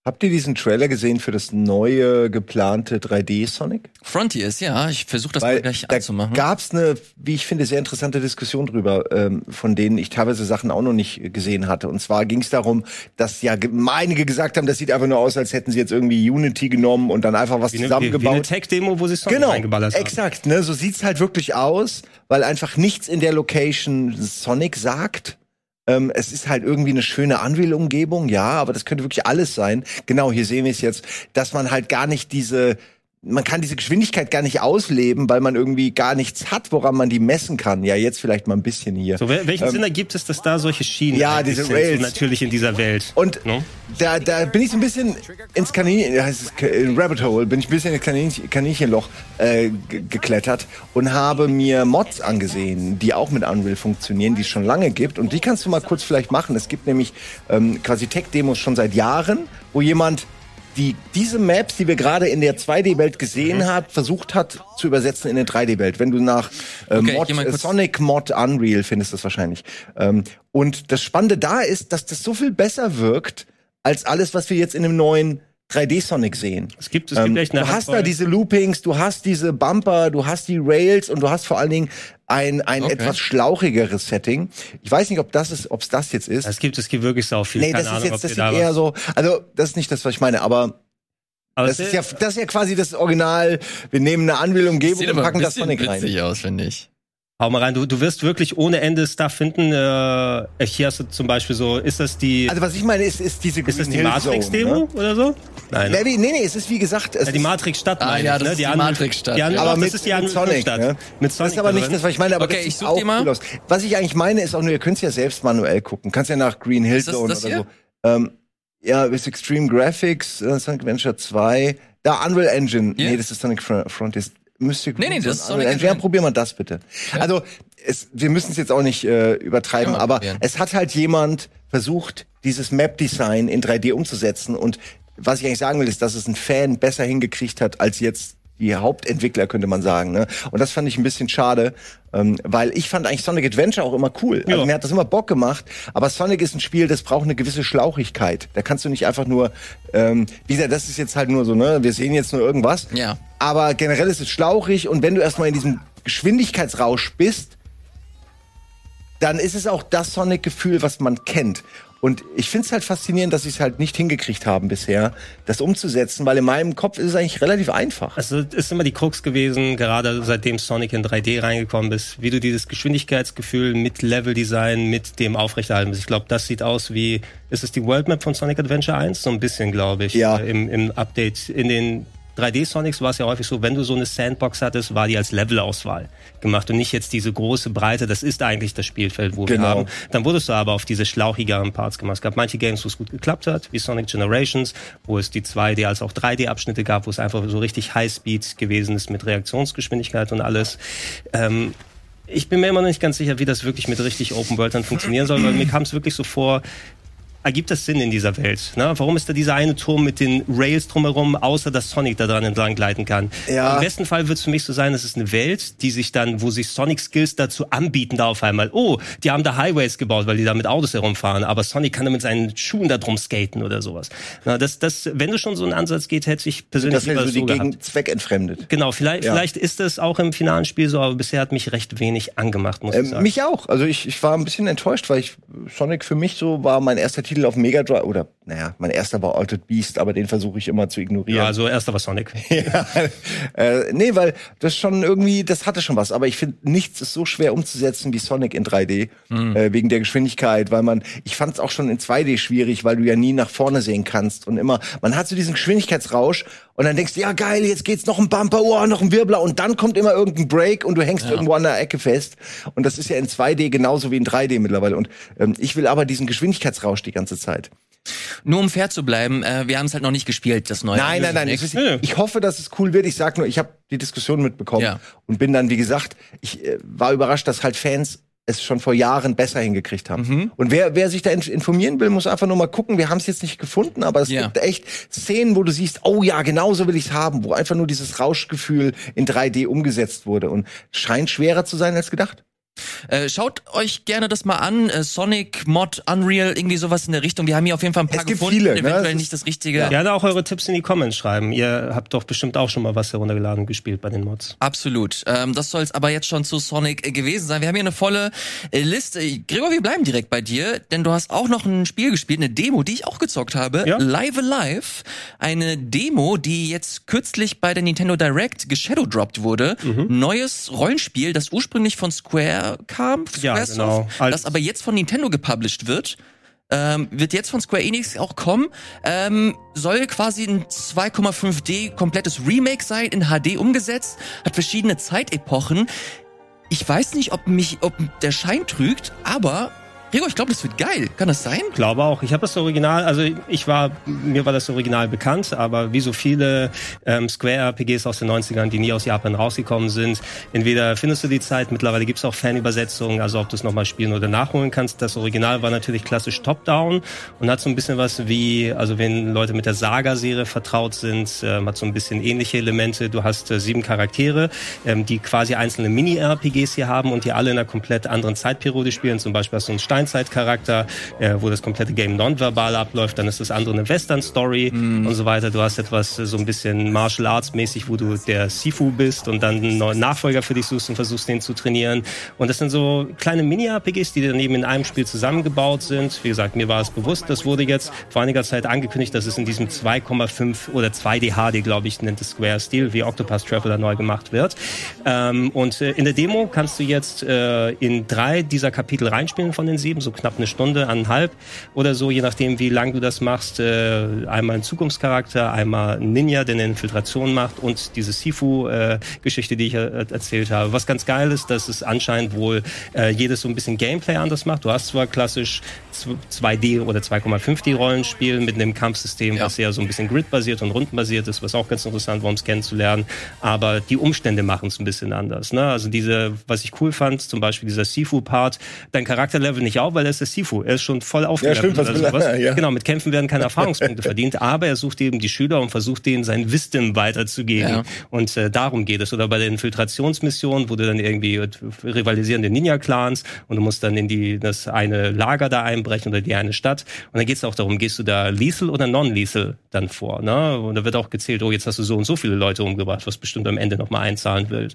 Habt ihr diesen Trailer gesehen für das neue geplante 3D-Sonic? Frontiers, ja, ich versuche das mal Weil gleich da anzumachen. gab's eine, wie ich finde, sehr interessante Diskussion drüber, ähm, von denen ich teilweise Sachen auch noch nicht gesehen hatte. Und zwar ging es darum, dass ja ge- einige gesagt haben, das sieht einfach nur aus, als hätten sie jetzt irgendwie Unity genommen und dann einfach was Wie eine, wie, wie eine zusammengebaut. Tech-Demo, wo sie Sonic Genau, reingeballert haben. exakt. Ne, so sieht's halt wirklich aus, weil einfach nichts in der Location Sonic sagt. Ähm, es ist halt irgendwie eine schöne Unreal-Umgebung, ja, aber das könnte wirklich alles sein. Genau, hier sehen wir es jetzt, dass man halt gar nicht diese man kann diese Geschwindigkeit gar nicht ausleben, weil man irgendwie gar nichts hat, woran man die messen kann. Ja, jetzt vielleicht mal ein bisschen hier. So, wel- welchen Sinn ergibt es, dass da solche Schienen Ähm, Ja, diese sind, Rails. natürlich in dieser Welt? Und No? da, da bin ich so ein bisschen ins Kaninchen, heißt es in Rabbit Hole, bin ich ein bisschen ins Kaninchen, Kaninchenloch äh, ge- geklettert und habe mir Mods angesehen, die auch mit Unreal funktionieren, die es schon lange gibt. Und die kannst du mal kurz vielleicht machen. Es gibt nämlich ähm, quasi Tech-Demos schon seit Jahren, wo jemand die diese Maps, die wir gerade in der 2D-Welt gesehen hat, versucht hat zu übersetzen in eine 3D-Welt. Wenn du nach äh, Okay, Mod, äh, Sonic Mod Unreal findest das wahrscheinlich. Ähm, und das Spannende da ist, dass das so viel besser wirkt als alles, was wir jetzt in dem neuen 3D-Sonic sehen. Es gibt, es Ähm, gibt echt eine du hast da diese Loopings, du hast diese Bumper, du hast die Rails und du hast vor allen Dingen ein, ein Okay. etwas schlauchigeres Setting. Ich weiß nicht, ob das ist, ob es das jetzt ist. Es gibt, es gibt wirklich sau viel. nee, Keine das Ahnung, ist jetzt, das sieht da eher so, also das ist nicht das, was ich meine, aber Aber das es ist ja, das ist ja quasi das Original. Wir nehmen eine Unreal-Umgebung Sieht und packen das Sonic rein. witzig aus, finde ich. Hau mal rein, du, du wirst wirklich ohne Ende Stuff finden. Äh, hier hast du zum Beispiel so, ist das die, Also was ich meine, ist, ist diese ist das Green die Matrix-Demo ne? oder so? Nein. Nee, nee, nee, es ist wie gesagt, es Ja, die Matrix-Stadt. Ah, ja, ich, das ne? ist die Matrix-Stadt. An- aber das mit, ist die mit Sonic. Stadt. Ne? Mit das Sonic ist aber nicht das, was ich meine. Aber Okay, das ich sieht such auch die mal. cool aus. Was ich eigentlich meine, ist auch nur, ihr könnt es ja selbst manuell gucken. Kannst ja nach Green Hill das Zone das oder hier? so. Ähm, ja, ist Extreme Graphics, äh, Sonic Adventure 2. Da, Unreal Engine. Hier? Nee, das ist Sonic Fr- Frontiers. Mystic Nee, nee, das ist Unreal Sonic Engine. Ja, wir das bitte. Also, es, wir müssen es jetzt auch nicht äh, übertreiben, Ja, aber probieren. es hat halt jemand versucht, dieses Map-Design in 3D umzusetzen. Und was ich eigentlich sagen will, ist, dass es ein Fan besser hingekriegt hat, als jetzt die Hauptentwickler, könnte man sagen. Ne? Und das fand ich ein bisschen schade, ähm, weil ich fand eigentlich Sonic Adventure auch immer cool. Also Ja. mir hat das immer Bock gemacht. Aber Sonic ist ein Spiel, das braucht eine gewisse Schlauchigkeit. Da kannst du nicht einfach nur, ähm, wie gesagt, das ist jetzt halt nur so, ne? Wir sehen jetzt nur irgendwas. Ja. Aber generell ist es schlauchig und wenn du erstmal in diesem Geschwindigkeitsrausch bist, dann ist es auch das Sonic-Gefühl, was man kennt. Und ich finde es halt faszinierend, dass sie es halt nicht hingekriegt haben bisher, das umzusetzen, weil in meinem Kopf ist es eigentlich relativ einfach. Also es ist immer die Krux gewesen, gerade seitdem Sonic in 3D reingekommen ist, wie du dieses Geschwindigkeitsgefühl mit Leveldesign, mit dem aufrechterhalten musst. Ich glaube, das sieht aus wie, ist es die World Map von Sonic Adventure 1? So ein bisschen, glaube ich. Ja. Äh, Im, Im Update. In den 3D-Sonics war es ja häufig so, wenn du so eine Sandbox hattest, war die als Levelauswahl gemacht und nicht jetzt diese große Breite, das ist eigentlich das Spielfeld, wo Genau. wir haben. Dann wurdest du aber auf diese schlauchigeren Parts gemacht. Es gab manche Games, wo es gut geklappt hat, wie Sonic Generations, wo es die 2D als auch 3D-Abschnitte gab, wo es einfach so richtig Highspeed gewesen ist mit Reaktionsgeschwindigkeit und alles. Ähm, ich bin mir immer noch nicht ganz sicher, wie das wirklich mit richtig Open World dann funktionieren soll, weil mir kam es wirklich so vor, ergibt das Sinn in dieser Welt? Ne? Warum ist da dieser eine Turm mit den Rails drumherum, außer dass Sonic da dran entlang gleiten kann? Ja. Im besten Fall wird es für mich so sein, es ist eine Welt, die sich dann, wo sich Sonic Skills dazu anbieten, da auf einmal, oh, die haben da Highways gebaut, weil die da mit Autos herumfahren, aber Sonic kann da mit seinen Schuhen da drum skaten oder sowas. Na, das, das, wenn du schon so einen Ansatz geht, hätte ich persönlich Das lieber so die so. Gegend zweckentfremdet. Genau, vielleicht, Ja. vielleicht ist es auch im finalen Spiel so, aber bisher hat mich recht wenig angemacht, muss ich Ähm, sagen. mich auch. Also ich, ich war ein bisschen enttäuscht, weil ich Sonic für mich so war mein erster Titel auf Mega Drive oder naja, mein erster war Altered Beast, aber den versuche ich immer zu ignorieren. ja, also erster war Sonic. <laughs> Ja, äh, nee, weil das schon irgendwie, das hatte schon was. Aber ich finde, nichts ist so schwer umzusetzen wie Sonic in 3D, äh, wegen der Geschwindigkeit, weil man, ich fand es auch schon in 2D schwierig, weil du ja nie nach vorne sehen kannst und immer, man hat so diesen Geschwindigkeitsrausch und dann denkst du, ja geil, jetzt geht's noch ein Bumper, oh, noch ein Wirbler und dann kommt immer irgendein Break und du hängst irgendwo an der Ecke fest. Und das ist ja in 2D genauso wie in 3D mittlerweile. Und ähm, ich will aber diesen Geschwindigkeitsrausch die ganze Zeit. Nur um fair zu bleiben, äh, wir haben es halt noch nicht gespielt, das neue. Nein, nein, nein. Es Nö. ich hoffe, dass es cool wird. Ich sag nur, ich habe die Diskussion mitbekommen Ja. und bin dann, wie gesagt, ich äh, war überrascht, dass halt Fans es schon vor Jahren besser hingekriegt haben. Mhm. Und wer, wer sich da in- informieren will, muss einfach nur mal gucken. Wir haben es jetzt nicht gefunden, aber es Ja. gibt echt Szenen, wo du siehst, oh ja, genau so will ich's haben, wo einfach nur dieses Rauschgefühl in 3D umgesetzt wurde und scheint schwerer zu sein als gedacht. Äh, schaut euch gerne das mal an. Äh, Sonic, Mod, Unreal, irgendwie sowas in der Richtung. Wir haben hier auf jeden Fall ein paar Es gibt gefunden. viele, ne? Eventuell nicht das Richtige. Ja. Gerne auch eure Tipps in die Comments schreiben. Ihr habt doch bestimmt auch schon mal was heruntergeladen und gespielt bei den Mods. Absolut. Ähm, das soll es aber jetzt schon zu Sonic äh, gewesen sein. Wir haben hier eine volle äh, Liste. Gregor, wir bleiben direkt bei dir, denn du hast auch noch ein Spiel gespielt, eine Demo, die ich auch gezockt habe. Ja. Live Alive. Eine Demo, die jetzt kürzlich bei der Nintendo Direct geshadowdropped wurde. Mhm. Neues Rollenspiel, das ursprünglich von Square kam. Ja, Squaresoft, genau. Als- Das aber jetzt von Nintendo gepublished wird. Ähm, wird jetzt von Square Enix auch kommen. Ähm, soll quasi ein 2,5D komplettes Remake sein, in HD umgesetzt, hat verschiedene Zeitepochen. Ich weiß nicht, ob mich, ob der Schein trügt, aber Gregor, ich glaube, das wird geil. Kann das sein? glaube auch. Ich habe das Original, also ich war, mir war das Original bekannt, aber wie so viele ähm, Square-RPGs aus den 90ern, die nie aus Japan rausgekommen sind, entweder findest du die Zeit, mittlerweile gibt's auch Fanübersetzungen, also ob du es nochmal spielen oder nachholen kannst. Das Original war natürlich klassisch Top-Down und hat so ein bisschen was wie, also wenn Leute mit der Saga-Serie vertraut sind, ähm, hat so ein bisschen ähnliche Elemente. Du hast äh, sieben Charaktere, ähm, die quasi einzelne Mini-RPGs hier haben und die alle in einer komplett anderen Zeitperiode spielen. Zum Beispiel hast du einen Steinzeitcharakter, äh, wo das komplette Game nonverbal abläuft. Dann ist das andere eine Western-Story und so weiter. Du hast etwas äh, so ein bisschen Martial Arts-mäßig, wo du der Sifu bist und dann einen neuen Nachfolger für dich suchst und versuchst, den zu trainieren. Und das sind so kleine Mini-RPGs, die dann eben in einem Spiel zusammengebaut sind. Wie gesagt, mir war es bewusst, das wurde jetzt vor einiger Zeit angekündigt, dass es in diesem 2,5 oder 2D HD, glaube ich, nennt es Square-Stil, wie Octopus Traveler neu gemacht wird. Ähm, und äh, in der Demo kannst du jetzt äh, in drei dieser Kapitel reinspielen von den sieben, so knapp eine Stunde, eineinhalb oder so, je nachdem, wie lang du das machst. Äh, einmal ein Zukunftscharakter, einmal ein Ninja, der eine Infiltration macht und diese Sifu-Geschichte, die ich äh, erzählt habe. Was ganz geil ist, dass es anscheinend wohl äh, jedes so ein bisschen Gameplay anders macht. Du hast zwar klassisch 2D oder 2,5D Rollenspiel mit einem Kampfsystem, Ja. was eher so ein bisschen gridbasiert und rundenbasiert ist, was auch ganz interessant war, um es kennenzulernen. Aber die Umstände machen es ein bisschen anders. Ne? Also diese, was ich cool fand, zum Beispiel dieser Sifu-Part, dein Charakterlevel nicht auf, weil er ist der Sifu. Er ist schon voll aufgelevelt. stimmt, was will er? sowas. <laughs> Ja. Genau, mit Kämpfen werden keine <laughs> Erfahrungspunkte verdient, aber er sucht eben die Schüler und versucht denen sein Wisdom weiterzugeben. Ja. Und äh, darum geht es. Oder bei der Infiltrationsmission, wo du dann irgendwie rivalisierende Ninja-Clans und du musst dann in die das eine Lager da einbrechen oder die eine Stadt. Und dann geht es auch darum, gehst du da lethal oder non-lethal dann vor. Ne? Und da wird auch gezählt, oh, jetzt hast du so und so viele Leute umgebracht, was bestimmt am Ende nochmal einzahlen will.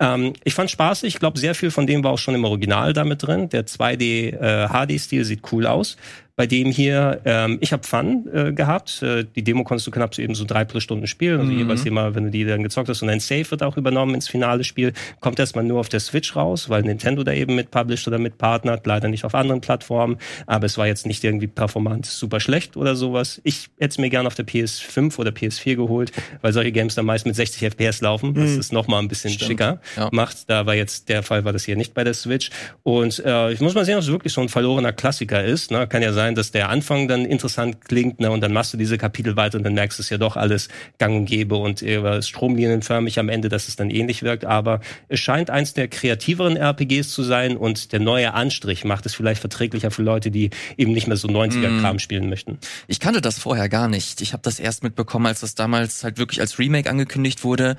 Ähm, ich fand spaßig. Ich glaube, sehr viel von dem war auch schon im Original damit drin. Der 2D äh, HD-Stil sieht cool aus. Bei dem hier, ähm, ich habe Fun äh, gehabt. Äh, die Demo konntest du knapp so eben so drei plus Stunden spielen. Also jeweils immer, wenn du die dann gezockt hast. Und ein Save wird auch übernommen ins finale Spiel. Kommt erstmal nur auf der Switch raus, weil Nintendo da eben mit published oder mit partnert. Leider nicht auf anderen Plattformen. Aber es war jetzt nicht irgendwie performant super schlecht oder sowas. Ich hätte es mir gerne auf der PS5 oder PS4 geholt, weil solche Games dann meist mit 60 FPS laufen. Das ist noch mal ein bisschen schicker Ja. macht. Da war jetzt der Fall, war das hier nicht bei der Switch. Und äh, ich muss mal sehen, ob es wirklich so ein verlorener Klassiker ist. Ne? Kann ja sein, sein, dass der Anfang dann interessant klingt, ne, und dann machst du diese Kapitel weiter und dann merkst du es ja doch alles gang und gäbe und eher stromlinienförmig am Ende, dass es dann ähnlich wirkt. Aber es scheint eins der kreativeren RPGs zu sein und der neue Anstrich macht es vielleicht verträglicher für Leute, die eben nicht mehr so 90er-Kram spielen möchten. Ich kannte das vorher gar nicht. Ich habe das erst mitbekommen, als das damals halt wirklich als Remake angekündigt wurde.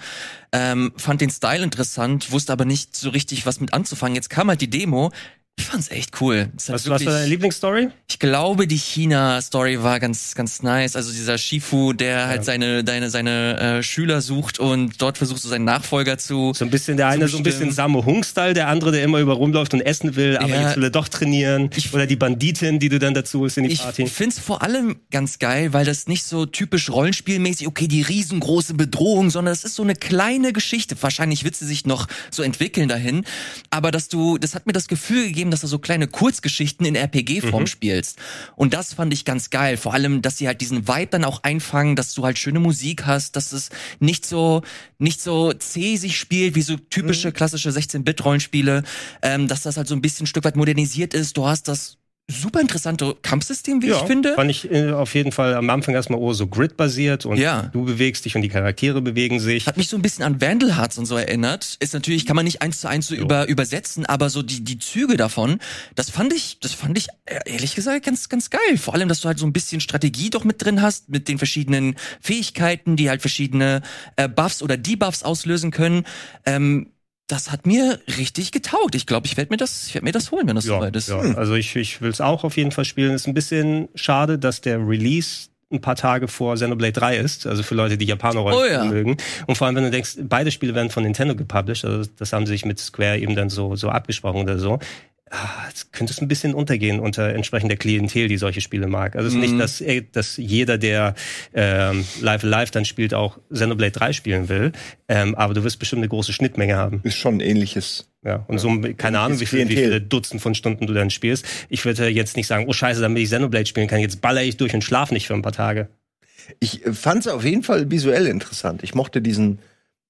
Ähm, fand den Style interessant, wusste aber nicht so richtig, was mit anzufangen. Jetzt kam halt die Demo. Ich fand's echt cool. Es hat Was, was war wirklich- deine Lieblingsstory? Ich glaube, die China-Story war ganz, ganz nice. Also dieser Shifu, der halt seine, deine, seine äh, Schüler sucht und dort versucht, so seinen Nachfolger zu. So ein bisschen der eine so ein bisschen. Sammo Hung-Style, der andere, der immer über rumläuft und essen will, aber Ja. jetzt will er doch trainieren. Ich- Oder die Banditin, die du dann dazu holst in die Ich Party. find's vor allem ganz geil, weil das nicht so typisch Rollenspielmäßig, okay, die riesengroße Bedrohung, sondern es ist so eine kleine Geschichte. Wahrscheinlich wird sie sich noch so entwickeln dahin. Aber dass du, das hat mir das Gefühl gegeben, dass du so kleine Kurzgeschichten in RPG-Form spielst. Und das fand ich ganz geil. Vor allem, dass sie halt diesen Vibe dann auch einfangen, dass du halt schöne Musik hast, dass es nicht so, nicht so zäh sich spielt, wie so typische klassische 16-Bit-Rollenspiele, ähm, dass das halt so ein bisschen ein Stück weit modernisiert ist. Du hast das super interessante Kampfsystem, wie ich finde. Fand ich äh, auf jeden Fall am Anfang erstmal oh, so Grid-basiert und Ja. du bewegst dich und die Charaktere bewegen sich. Hat mich so ein bisschen an Vandal Hearts und so erinnert. Ist natürlich, kann man nicht eins zu eins so über, übersetzen, aber so die, die Züge davon, das fand ich, das fand ich äh, ehrlich gesagt ganz, ganz geil. Vor allem, dass du halt so ein bisschen Strategie doch mit drin hast, mit den verschiedenen Fähigkeiten, die halt verschiedene äh, Buffs oder Debuffs auslösen können. Ähm, das hat mir richtig getaugt. Ich glaube, ich werde mir das, ich werde mir das holen, wenn das soweit ist. ja. Also ich, ich will es auch auf jeden Fall spielen. Ist ein bisschen schade, dass der Release ein paar Tage vor Xenoblade 3 ist, also für Leute, die Japaner Oh ja. mögen. Und vor allem, wenn du denkst, beide Spiele werden von Nintendo gepublished, also das haben sie sich mit Square eben dann so, so abgesprochen oder so. Ah, Es könnte es ein bisschen untergehen unter entsprechender Klientel, die solche Spiele mag. Also es ist Mhm. nicht, dass, äh, dass jeder, der ähm, Live Alive dann spielt, auch Xenoblade 3 spielen will. Ähm, aber du wirst bestimmt eine große Schnittmenge haben. Ist schon ein ähnliches. Ja, und so, keine Ahnung, wie, viel, wie viele Dutzend von Stunden du dann spielst. Ich würde jetzt nicht sagen, oh scheiße, damit ich Xenoblade spielen kann, jetzt baller ich durch und schlaf nicht für ein paar Tage. Ich fand es auf jeden Fall visuell interessant. Ich mochte diesen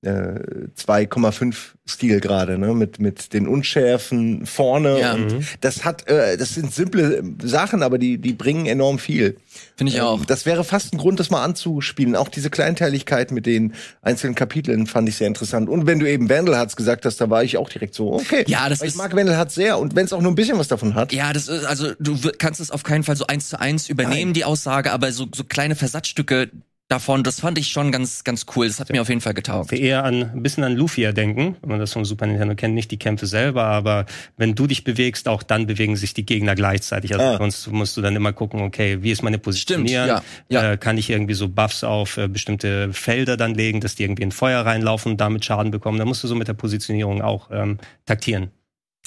äh, 2,5 Stil gerade, ne, mit mit den Unschärfen vorne Ja. und das hat, äh, das sind simple Sachen, aber die die bringen enorm viel. Finde ich auch. Ähm, Das wäre fast ein Grund, das mal anzuspielen. Auch diese Kleinteiligkeit mit den einzelnen Kapiteln fand ich sehr interessant. Und wenn du eben Vandal Hearts gesagt hast, da war ich auch direkt so, okay. Ja, das Weil ich ist- mag Vandal Hearts sehr und wenn es auch nur ein bisschen was davon hat. Ja, das ist, also du kannst es auf keinen Fall so eins zu eins übernehmen, Nein. die Aussage, aber so, so kleine Versatzstücke davon, das fand ich schon ganz, ganz cool. Das hat mir auf jeden Fall getaugt. Eher an, ein bisschen an Lufia denken, wenn man das vom Super Nintendo kennt, nicht die Kämpfe selber, aber wenn du dich bewegst, auch dann bewegen sich die Gegner gleichzeitig. Also Ah. sonst musst du dann immer gucken, okay, wie ist meine Position? ja, ja. Äh, kann ich irgendwie so Buffs auf äh, bestimmte Felder dann legen, dass die irgendwie in Feuer reinlaufen und damit Schaden bekommen? Da musst du so mit der Positionierung auch ähm, taktieren.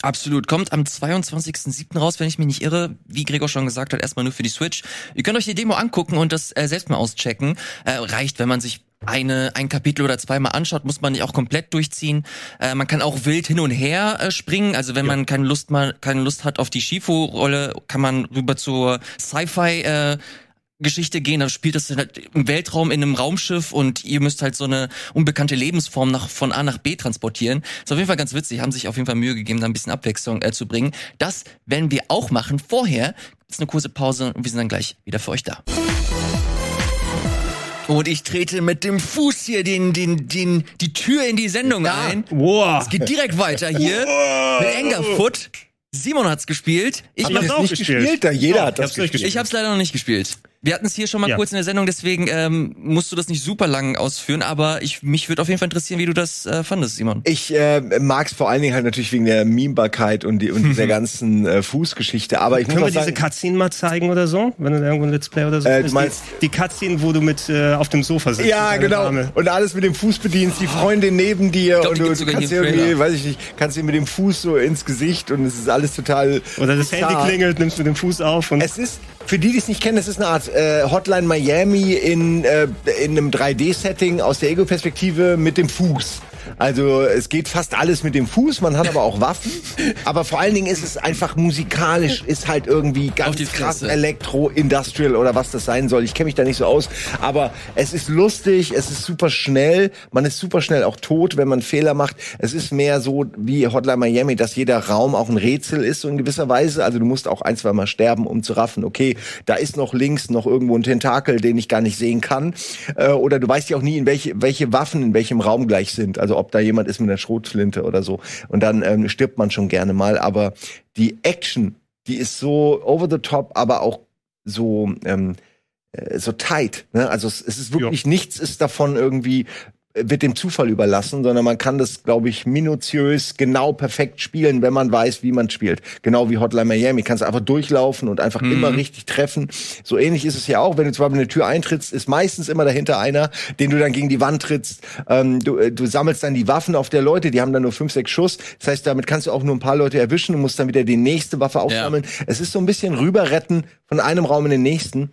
Absolut. Kommt am 22.07. raus, wenn ich mich nicht irre. Wie Gregor schon gesagt hat, erstmal nur für die Switch. Ihr könnt euch die Demo angucken und das äh, selbst mal auschecken. Äh, reicht, wenn man sich eine, ein Kapitel oder zweimal anschaut, muss man nicht auch komplett durchziehen. Äh, man kann auch wild hin und her äh, springen. Also wenn man keine Lust mal, keine Lust hat auf die Shifu-Rolle, kann man rüber zur Sci-Fi äh, Geschichte gehen, dann spielt das halt im Weltraum in einem Raumschiff und ihr müsst halt so eine unbekannte Lebensform nach, von A nach B transportieren. Ist auf jeden Fall ganz witzig, haben sich auf jeden Fall Mühe gegeben, da ein bisschen Abwechslung äh, zu bringen. Das werden wir auch machen. Vorher ist eine kurze Pause und wir sind dann gleich wieder für euch da. Und ich trete mit dem Fuß hier den, den, den, die Tür in die Sendung ein. Wow! Es geht direkt weiter hier mit Engerfoot. Simon hat's gespielt. Ich Hab das Hast auch nicht gespielt. gespielt? Da jeder Doch, hat ich das gespielt. durchgespielt. Ich hab's leider noch nicht gespielt. Wir hatten es hier schon mal Ja. kurz in der Sendung, deswegen ähm, musst du das nicht super lang ausführen, aber ich mich würde auf jeden Fall interessieren, wie du das äh, fandest, Simon. Ich äh, mag's vor allen Dingen halt natürlich wegen der Memebarkeit und, die, und dieser <laughs> ganzen äh, Fußgeschichte. Aber ich Können muss wir auch diese sagen, Cutscene mal zeigen oder so? Wenn du da irgendwo ein Let's Play oder so Äh, meinst- die, die Cutscene, wo du mit äh, auf dem Sofa sitzt. ja, deiner genau. Dame. Und alles mit dem Fuß bedienst, die Freundin neben dir glaub, und die du, kannst irgendwie, weiß ich nicht, kannst dir mit dem Fuß so ins Gesicht und es ist alles total. Oder das Handy bizarr. klingelt, nimmst du den Fuß auf und Es ist, für die, die es nicht kennen, es ist eine Art äh, Hotline Miami in, äh, in einem 3D-Setting aus der Ego-Perspektive mit dem Fuß. Also es geht fast alles mit dem Fuß, man hat aber auch <laughs> Waffen. aber vor allen Dingen ist es einfach musikalisch, ist halt irgendwie ganz krass. Elektro, Industrial oder was das sein soll. Ich kenne mich da nicht so aus. Aber es ist lustig, es ist super schnell. Man ist super schnell auch tot, wenn man Fehler macht. Es ist mehr so wie Hotline Miami, dass jeder Raum auch ein Rätsel ist, so in gewisser Weise. Also du musst auch ein, zwei Mal sterben, um zu raffen, okay, da ist noch links noch irgendwo ein Tentakel, den ich gar nicht sehen kann. Äh, oder du weißt ja auch nie, in welche, welche Waffen in welchem Raum gleich sind. Also ob da jemand ist mit einer Schrotflinte oder so. Und dann ähm, stirbt man schon gerne mal. Aber die Action, die ist so over the top, aber auch so ähm, äh, so tight. Ne? Also es, ist wirklich nichts ist davon irgendwie wird dem Zufall überlassen, sondern man kann das, glaube ich, minutiös, genau perfekt spielen, wenn man weiß, wie man spielt. Genau wie Hotline Miami. Kannst einfach durchlaufen und einfach immer richtig treffen. So ähnlich ist es ja auch, wenn du zum Beispiel eine Tür eintrittst, ist meistens immer dahinter einer, den du dann gegen die Wand trittst. Ähm, du, äh, du sammelst dann die Waffen auf der Leute, die haben dann nur fünf, sechs Schuss. Das heißt, damit kannst du auch nur ein paar Leute erwischen und musst dann wieder die nächste Waffe aufsammeln. Es ist so ein bisschen rüberretten von einem Raum in den nächsten.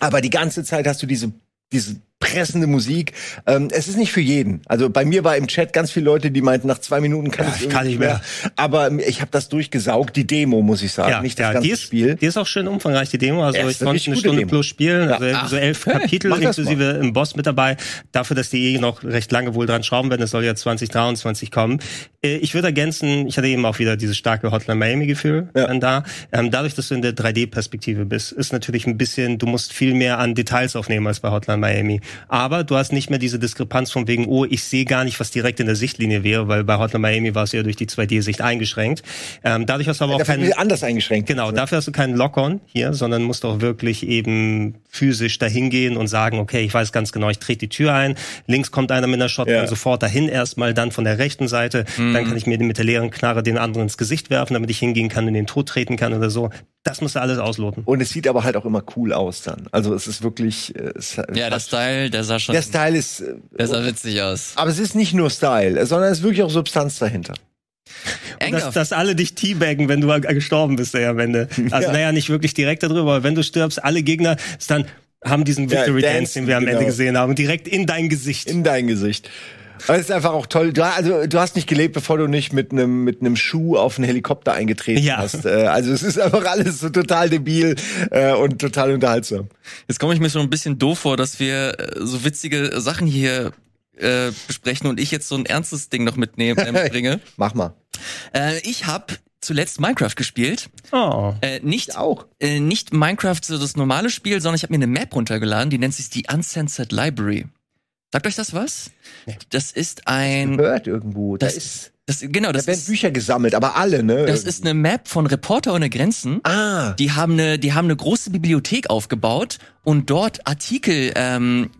Aber die ganze Zeit hast du diese, diese pressende Musik. Ähm, es ist nicht für jeden. Also bei mir war im Chat ganz viele Leute, die meinten, nach zwei Minuten kann Ja, ich kann nicht mehr. Aber ähm, ich habe das durchgesaugt, die Demo, muss ich sagen, Ja, nicht das ja ganze die, ist, Spiel. die ist auch schön umfangreich, die Demo. Also Ja, ich konnte eine Stunde Demo. plus spielen, Ja. also Ach, so elf Kapitel Mach das inklusive im Boss mit dabei. Dafür, dass die eh noch recht lange wohl dran schrauben werden, es soll ja 2023 kommen. Äh, Ich würde ergänzen, ich hatte eben auch wieder dieses starke Hotline Miami-Gefühl Ja. dann da. Ähm, dadurch, dass du in der 3D-Perspektive bist, ist natürlich ein bisschen, du musst viel mehr an Details aufnehmen als bei Hotline Miami. Aber du hast nicht mehr diese Diskrepanz von wegen, oh, ich sehe gar nicht, was direkt in der Sichtlinie wäre, weil bei Hotline Miami war es ja durch die 2D-Sicht eingeschränkt. Ähm, dadurch hast du aber auch Dafür keinen anders eingeschränkt. Genau, dafür hast du keinen Lock-on hier, sondern musst auch wirklich eben physisch dahin gehen und sagen, okay, ich weiß ganz genau, ich trete die Tür ein, links kommt einer mit einer Shotgun, Ja. sofort dahin erstmal, dann von der rechten Seite, dann kann ich mir mit der leeren Knarre den anderen ins Gesicht werfen, damit ich hingehen kann und in den Tod treten kann oder so. Das musst du alles ausloten. Und es sieht aber halt auch immer cool aus dann. Also es ist wirklich. äh, Es, Ja, der Style, der sah schon, der Style ist. äh, der sah witzig aus. Aber es ist nicht nur Style, sondern es ist wirklich auch Substanz dahinter. Und dass, dass alle dich teabaggen, wenn du gestorben bist ey, am Ende. <laughs> Also Ja. naja, nicht wirklich direkt darüber, aber wenn du stirbst, alle Gegner ist dann haben diesen Ja, Victory Dance, dancen, den wir am Ende genau. gesehen haben, direkt in dein Gesicht. In dein Gesicht. Aber es ist einfach auch toll. Du, also, du hast nicht gelebt, bevor du nicht mit einem mit einem Schuh auf einen Helikopter eingetreten Ja. hast. Äh, also es ist einfach alles so total debil äh, und total unterhaltsam. jetzt komme ich mir schon ein bisschen doof vor, dass wir äh, so witzige Sachen hier äh, besprechen und ich jetzt so ein ernstes Ding noch mitnehme, äh, <laughs> mitbringe. Mach mal. Äh, ich habe zuletzt Minecraft gespielt. Oh. Äh, nicht, Ich auch. Äh, nicht Minecraft so das normale Spiel, sondern ich habe mir eine Map runtergeladen, die nennt sich die Uncensored Library. Sagt euch das was? Das ist ein, Hört irgendwo. Da Das- ist das genau, da das werden ist, Bücher gesammelt, aber alle, ne? das ist eine Map von Reporter ohne Grenzen. ah, Die haben eine, die haben eine große Bibliothek aufgebaut und dort Artikel, ähm,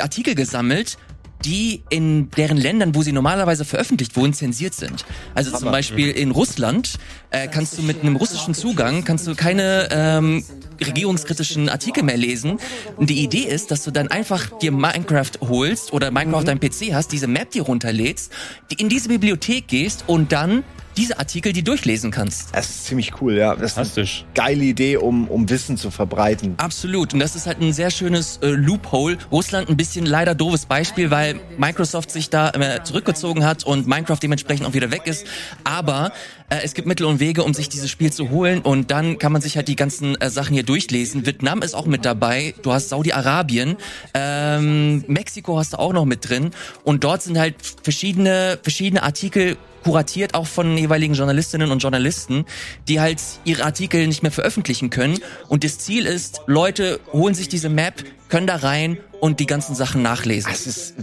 Artikel gesammelt, die in deren Ländern, wo sie normalerweise veröffentlicht wurden, zensiert sind. Also zum Beispiel in Russland äh, kannst du mit einem russischen Zugang kannst du keine ähm, regierungskritischen Artikel mehr lesen. Und die Idee ist, dass du dann einfach dir Minecraft holst oder Minecraft auf deinem PC hast, diese Map dir runterlädst, die in diese Bibliothek gehst und dann diese Artikel die durchlesen kannst. das ist ziemlich cool, ja. Das ist eine Fantastisch. geile Idee, um, um Wissen zu verbreiten. Absolut. Und das ist halt ein sehr schönes äh, Loophole. Russland ein bisschen leider doofes Beispiel, weil Microsoft sich da äh, zurückgezogen hat und Minecraft dementsprechend auch wieder weg ist. Aber äh, es gibt Mittel und Wege, um sich dieses Spiel zu holen. Und dann kann man sich halt die ganzen äh, Sachen hier durchlesen. Vietnam ist auch mit dabei. Du hast Saudi-Arabien. Ähm, Mexiko hast du auch noch mit drin. Und dort sind halt verschiedene, verschiedene Artikel kuratiert auch von jeweiligen Journalistinnen und Journalisten, die halt ihre Artikel nicht mehr veröffentlichen können. Und das Ziel ist, Leute holen sich diese Map, können da rein und die ganzen Sachen nachlesen. Das ist,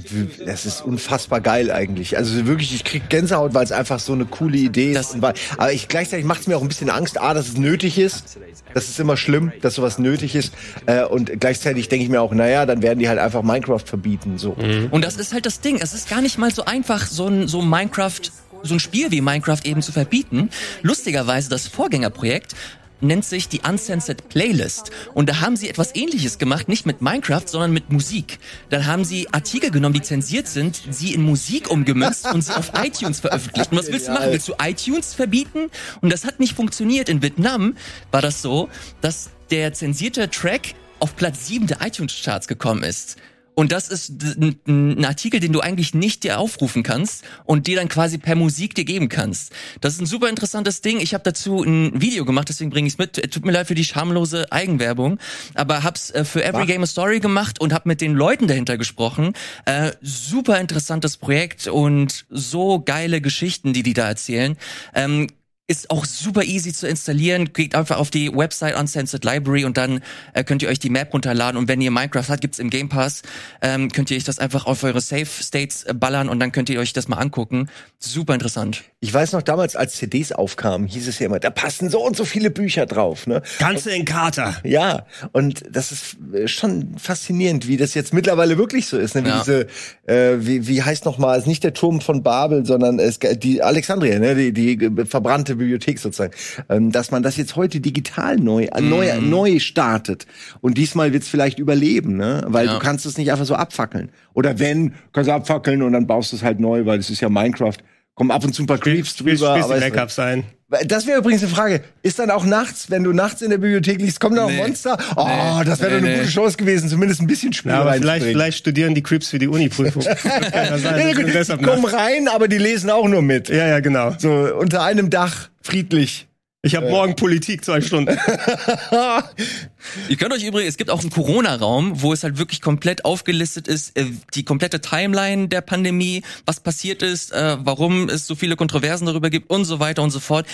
das ist unfassbar geil eigentlich. Also wirklich, ich krieg Gänsehaut, weil es einfach so eine coole Idee ist. Das- Und weil, aber ich gleichzeitig macht es mir auch ein bisschen Angst, a, dass es nötig ist. Das ist immer schlimm, dass sowas nötig ist. Äh, und gleichzeitig denke ich mir auch, naja, dann werden die halt einfach Minecraft verbieten. So. Und das ist halt das Ding. Es ist gar nicht mal so einfach, so ein, so Minecraft, so ein Spiel wie Minecraft eben zu verbieten. Lustigerweise das Vorgängerprojekt nennt sich die Uncensored Playlist. Und da haben sie etwas ähnliches gemacht, nicht mit Minecraft, sondern mit Musik. Dann haben sie Artikel genommen, die zensiert sind, sie in Musik umgemünzt und sie auf <laughs> iTunes veröffentlicht. Und was willst du machen? Willst du iTunes verbieten? Und das hat nicht funktioniert. In Vietnam war das so, dass der zensierte Track auf Platz 7 der iTunes-Charts gekommen ist. Und das ist ein Artikel, den du eigentlich nicht dir aufrufen kannst und dir dann quasi per Musik dir geben kannst. Das ist ein super interessantes Ding. Ich habe dazu ein Video gemacht, deswegen bringe ich es mit. Tut mir leid für die schamlose Eigenwerbung, aber hab's äh, für Every Game a Story gemacht und hab mit den Leuten dahinter gesprochen. Äh, super interessantes Projekt und so geile Geschichten, die die da erzählen. Ähm, ist auch super easy zu installieren. Geht einfach auf die Website Uncensored Library und dann äh, könnt ihr euch die Map runterladen. Und wenn ihr Minecraft habt, gibt's im Game Pass, ähm, könnt ihr euch das einfach auf eure Save States äh, ballern und dann könnt ihr euch das mal angucken. Super interessant. Ich weiß noch damals, als CDs aufkamen, hieß es ja immer, da passen so und so viele Bücher drauf. Ne? Ganze in Kater. Ja, und das ist äh, schon faszinierend, wie das jetzt mittlerweile wirklich so ist. Ne? Wie Ja. diese, äh, wie, wie heißt noch mal, ist nicht der Turm von Babel, sondern es, die Alexandria, ne? die, die verbrannte Bibliothek sozusagen. Ähm, dass man das jetzt heute digital neu, äh, neu, Mhm. neu startet. Und diesmal wird's vielleicht überleben, ne? weil Ja. du kannst es nicht einfach so abfackeln. Oder wenn, kannst du abfackeln und dann baust du es halt neu, weil es ist ja Minecraft. Kommen ab und zu ein paar Creeps drüber. spielst aber die es- Backups ein. das wäre übrigens eine Frage. Ist dann auch nachts, wenn du nachts in der Bibliothek liegst, kommen da auch Nee. Monster? Oh, Nee. das wäre doch Nee, eine nee. gute Chance gewesen, zumindest ein bisschen Spiel Ja, aber vielleicht, vielleicht studieren die Creeps für die Uni-Prüfung. <laughs> Ja sein, kommen rein, aber die lesen auch nur mit. ja, ja, genau. So unter einem Dach, friedlich. Ich habe morgen Politik zwei Stunden. <laughs> Ihr könnt euch übrigens, es gibt auch einen Corona-Raum, wo es halt wirklich komplett aufgelistet ist, äh, die komplette Timeline der Pandemie, was passiert ist, äh, warum es so viele Kontroversen darüber gibt und so weiter und so fort.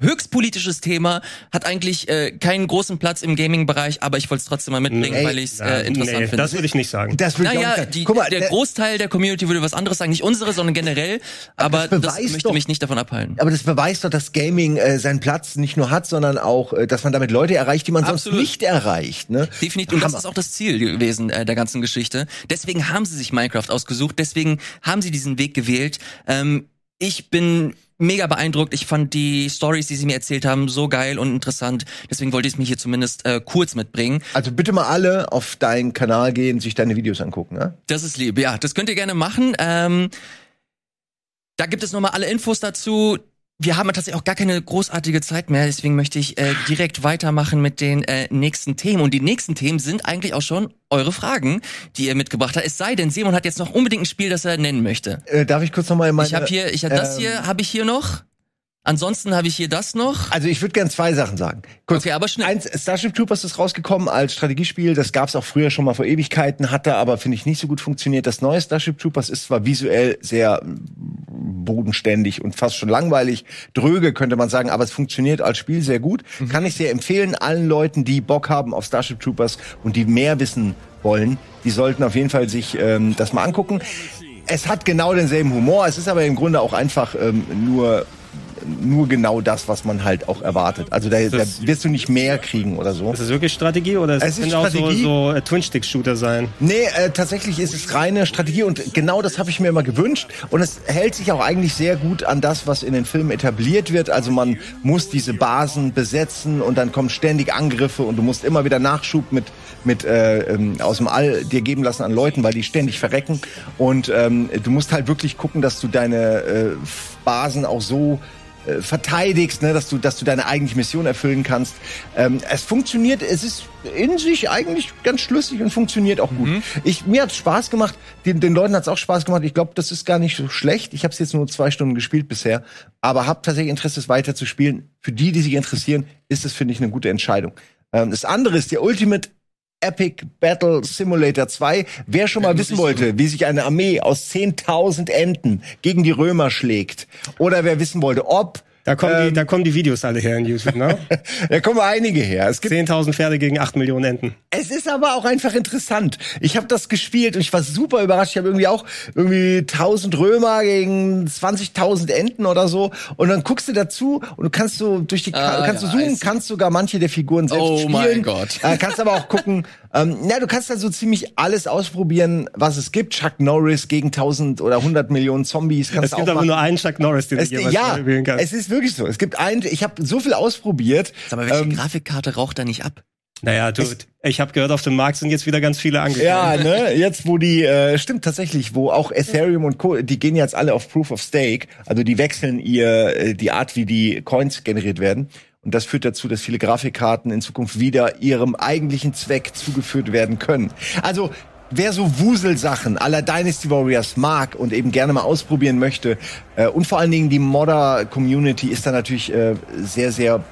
Höchst politisches Thema, hat eigentlich äh, keinen großen Platz im Gaming-Bereich, aber ich wollte es trotzdem mal mitbringen, Nee. weil ich es äh, interessant nee, finde. das würde ich nicht sagen. Das würde ich auch Naja, nicht sagen. die, Guck mal, der der- Großteil der Community würde was anderes sagen, nicht unsere, sondern generell, aber das das, beweist möchte doch- mich nicht davon abhalten. aber das beweist doch, dass Gaming äh, seinen Platz nicht nur hat, sondern auch, äh, dass man damit Leute erreicht, die man Absolut. sonst nicht erreicht. Ne? Definitiv. Und das ist auch das Ziel gewesen äh, der ganzen Geschichte. Deswegen haben sie sich Minecraft ausgesucht. Deswegen haben sie diesen Weg gewählt. Ähm, ich bin mega beeindruckt. Ich fand die Stories, die sie mir erzählt haben, so geil und interessant. Deswegen wollte ich es mir hier zumindest äh, kurz mitbringen. Also bitte mal alle auf deinen Kanal gehen, sich deine Videos angucken. Ne? Das ist lieb. Ja, das könnt ihr gerne machen. Ähm, da gibt es nochmal alle Infos dazu. Wir haben tatsächlich auch gar keine großartige Zeit mehr, deswegen möchte ich äh, direkt weitermachen mit den äh, nächsten Themen. Und die nächsten Themen sind eigentlich auch schon eure Fragen, die ihr mitgebracht habt. Es sei denn, Simon hat jetzt noch unbedingt ein Spiel, das er nennen möchte. Äh, darf ich kurz noch mal in meine... Ich habe hier, ich habe das ähm, hier, habe ich hier noch. Ansonsten habe ich hier das noch. Also ich würde gern zwei Sachen sagen. Kurz, Okay, aber schnell. Eins, Starship Troopers ist rausgekommen als Strategiespiel. Das gab's auch früher schon mal vor Ewigkeiten, hat da aber, finde ich, nicht so gut funktioniert. Das neue Starship Troopers ist zwar visuell sehr bodenständig und fast schon langweilig, dröge könnte man sagen, aber es funktioniert als Spiel sehr gut. Mhm. Kann ich sehr empfehlen allen Leuten, die Bock haben auf Starship Troopers und die mehr wissen wollen. Die sollten auf jeden Fall sich ähm, das mal angucken. Es hat genau denselben Humor. Es ist aber im Grunde auch einfach ähm, nur nur genau das, was man halt auch erwartet. Also da, da wirst du nicht mehr kriegen oder so. Ist es wirklich Strategie oder Es es können auch so, so äh, Twin-Stick-Shooter sein? Nee, äh, tatsächlich ist es reine Strategie und genau das habe ich mir immer gewünscht. Und es hält sich auch eigentlich sehr gut an das, was in den Filmen etabliert wird. Also man muss diese Basen besetzen und dann kommen ständig Angriffe und du musst immer wieder Nachschub mit mit äh, ähm, aus dem All dir geben lassen an Leuten, weil die ständig verrecken. Und ähm, du musst halt wirklich gucken, dass du deine äh, Basen auch so äh, verteidigst, ne, dass du, dass du deine eigentliche Mission erfüllen kannst. Ähm, es funktioniert, es ist in sich eigentlich ganz schlüssig und funktioniert auch gut. Ich, mir hat's Spaß gemacht, den, den Leuten hat's auch Spaß gemacht. Ich glaube, das ist gar nicht so schlecht. Ich habe es jetzt nur zwei Stunden gespielt bisher, aber habe tatsächlich Interesse, es weiter zu spielen. Für die, die sich interessieren, ist es, finde ich, eine gute Entscheidung. Ähm, das andere ist der Ultimate Epic Battle Simulator 2. Wer schon mal wissen wollte, wie sich eine Armee aus 10.000 Enten gegen die Römer schlägt, oder wer wissen wollte, ob Da kommen, Ähm. die, da kommen die Videos alle her in YouTube, ne? <laughs> da kommen einige her. Es gibt 10.000 Pferde gegen 8 Millionen Enten. Es ist aber auch einfach interessant. Ich habe das gespielt und ich war super überrascht. Ich habe irgendwie auch irgendwie 1000 Römer gegen 20.000 Enten oder so. Und dann guckst du dazu und du kannst so durch die, Ah, kannst ja, du zoomen, kannst sogar manche der Figuren selbst Oh spielen. mein Gott. Äh, kannst aber auch gucken. <laughs> Ähm, na, du kannst da so ziemlich alles ausprobieren, was es gibt. Chuck Norris gegen 1000 oder 100 Millionen Zombies. Kannst Es gibt auch aber machen. nur einen Chuck Norris, den es, du jeweils ja, wählen kannst. es ist wirklich so. Es gibt einen, ich habe so viel ausprobiert. Sag mal, welche Ähm, Grafikkarte raucht da nicht ab? Naja, du, ich habe gehört, auf dem Markt sind jetzt wieder ganz viele angekommen. Ja, ne, jetzt wo die, äh, stimmt tatsächlich, wo auch Ethereum und Co., die gehen jetzt alle auf Proof of Stake, also die wechseln ihr, äh, die Art, wie die Coins generiert werden. Und das führt dazu, dass viele Grafikkarten in Zukunft wieder ihrem eigentlichen Zweck zugeführt werden können. Also, wer so Wuselsachen aller Dynasty Warriors mag und eben gerne mal ausprobieren möchte äh, und vor allen Dingen die Modder-Community ist da natürlich äh, sehr, sehr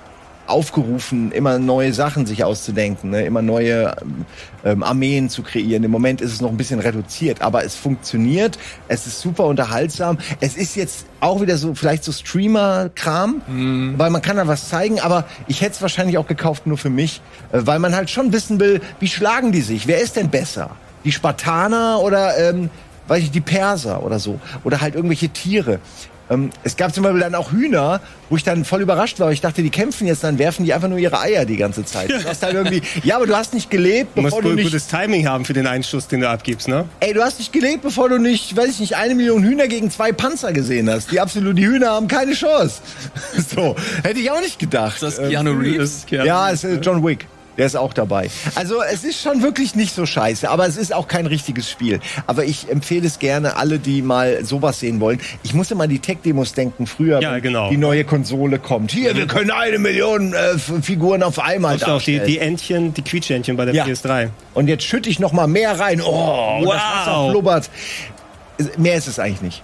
aufgerufen, immer neue Sachen sich auszudenken, ne? immer neue ähm, Armeen zu kreieren. Im Moment ist es noch ein bisschen reduziert, aber es funktioniert. Es ist super unterhaltsam. Es ist jetzt auch wieder so vielleicht so Streamer-Kram, weil man kann da was zeigen, aber ich hätte es wahrscheinlich auch gekauft nur für mich, äh, weil man halt schon wissen will, wie schlagen die sich? Wer ist denn besser? Die Spartaner oder ähm, weiß ich, die Perser oder so. Oder halt irgendwelche Tiere. Ähm, es gab zum Beispiel dann auch Hühner, wo ich dann voll überrascht war. Ich dachte, die kämpfen jetzt, dann werfen die einfach nur ihre Eier die ganze Zeit. Du hast halt irgendwie, <laughs> ja, aber du hast nicht gelebt, Du musst bevor du nicht, gutes Timing haben für den Einschuss, den du abgibst, ne? ey, du hast nicht gelebt, bevor du nicht, weiß ich nicht, eine Million Hühner gegen zwei Panzer gesehen hast. Die absolut, die Hühner haben keine Chance. <laughs> So, hätte ich auch nicht gedacht. Ist das Keanu Reeves? Ja, es ist John Wick. Der ist auch dabei. Also es ist schon wirklich nicht so scheiße, aber es ist auch kein richtiges Spiel. Aber ich empfehle es gerne, alle, die mal sowas sehen wollen. Ich muss immer an die Tech-Demos denken, früher, Ja, wenn genau. die neue Konsole kommt. Hier, wir können eine Million äh, Figuren auf einmal Hast du auch die, darstellen. die Entchen, die Quietschentchen bei der Ja. PS3. Und jetzt schütte ich noch mal mehr rein. Oh, und das Wasser Wow. blubbert. Es- Mehr ist es eigentlich nicht.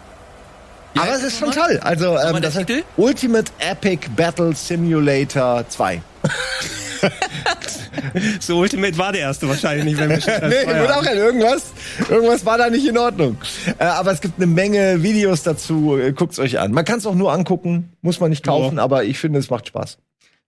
Aber es ist schon toll. Also ähm, das Titel? Ultimate Epic Battle Simulator 2. <laughs> <laughs> So Ultimate war der erste wahrscheinlich nicht, wenn wir schon nee, wird auch irgendwas. Irgendwas war da nicht in Ordnung. Äh, aber es gibt eine Menge Videos dazu. Äh, Guckt's euch an. Man kann es auch nur angucken, muss man nicht kaufen, aber ich finde, es macht Spaß.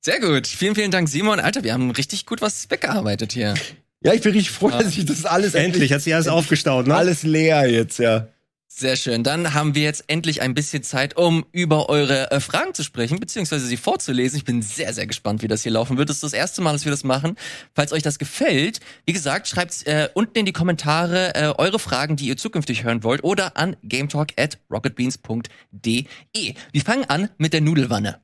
Sehr gut. Vielen, vielen Dank, Simon. Alter, wir haben richtig gut was weggearbeitet hier. Ja, ich bin richtig froh, dass ich das alles Endlich hat sich alles aufgestaut, ne? alles leer jetzt, ja. Sehr schön. Dann haben wir jetzt endlich ein bisschen Zeit, um über eure äh, Fragen zu sprechen, beziehungsweise sie vorzulesen. Ich bin sehr, sehr gespannt, wie das hier laufen wird. Das ist das erste Mal, dass wir das machen. Falls euch das gefällt, wie gesagt, schreibt äh, unten in die Kommentare äh, eure Fragen, die ihr zukünftig hören wollt, oder an gametalk at rocketbeans.de. Wir fangen an mit der Nudelwanne.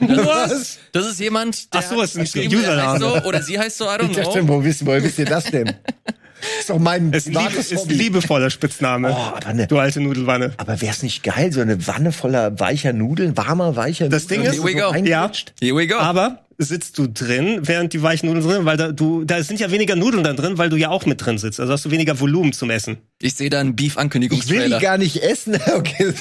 Was? Das ist jemand, der Ach so, ist ein heißt Username. so, oder sie heißt so, I don't Ich dachte, know. wo wisst, woher wisst ihr das denn? <laughs> ist doch mein Ist, liebe, privates ist liebevoller Spitzname. Oh, aber ne- Du alte Nudelwanne. Aber wär's nicht geil, so eine Wanne voller weicher Nudeln, warmer, weicher Das Ding Nudeln, ist- wo Here we so go. reinrutscht? Here we go. Aber sitzt du drin, während die weichen Nudeln drin, weil da du da sind ja weniger Nudeln dann drin, weil du ja auch mit drin sitzt. Also hast du weniger Volumen zum Essen. Ich sehe da einen Ich will die Beef-Ankündigungstrailer. gar nicht essen. <laughs> Okay.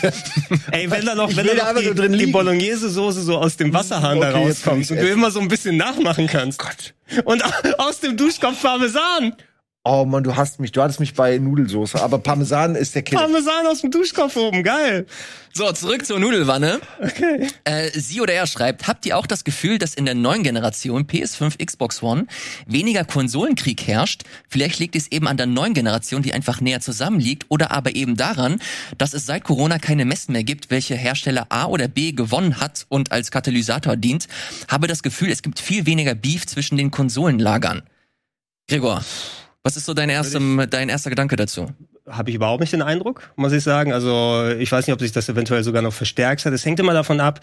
Ey, wenn da noch, Ich wenn da da noch die, drin die. Bolognese-Soße so aus dem Wasserhahn da Okay, rauskommst ich's und du essen. immer so ein bisschen nachmachen kannst. Gott. Und <laughs> aus dem Duschkopf Parmesan. Oh Mann, du hast mich. Du hattest mich bei Nudelsoße. Aber Parmesan ist der Killer. Parmesan aus dem Duschkopf oben, geil. So, zurück zur Nudelwanne. Okay. Äh, sie oder er schreibt, habt ihr auch das Gefühl, dass in der neuen Generation PS5, Xbox One weniger Konsolenkrieg herrscht? Vielleicht liegt es eben an der neuen Generation, die einfach näher zusammenliegt, oder aber eben daran, dass es seit Corona keine Messen mehr gibt, welche Hersteller A oder B gewonnen hat und als Katalysator dient. Habe das Gefühl, es gibt viel weniger Beef zwischen den Konsolenlagern. Gregor, was ist so dein erster, dein erster Gedanke dazu? habe ich überhaupt nicht den Eindruck, muss ich sagen. Also ich weiß nicht, ob sich das eventuell sogar noch verstärkt hat. Es hängt immer davon ab,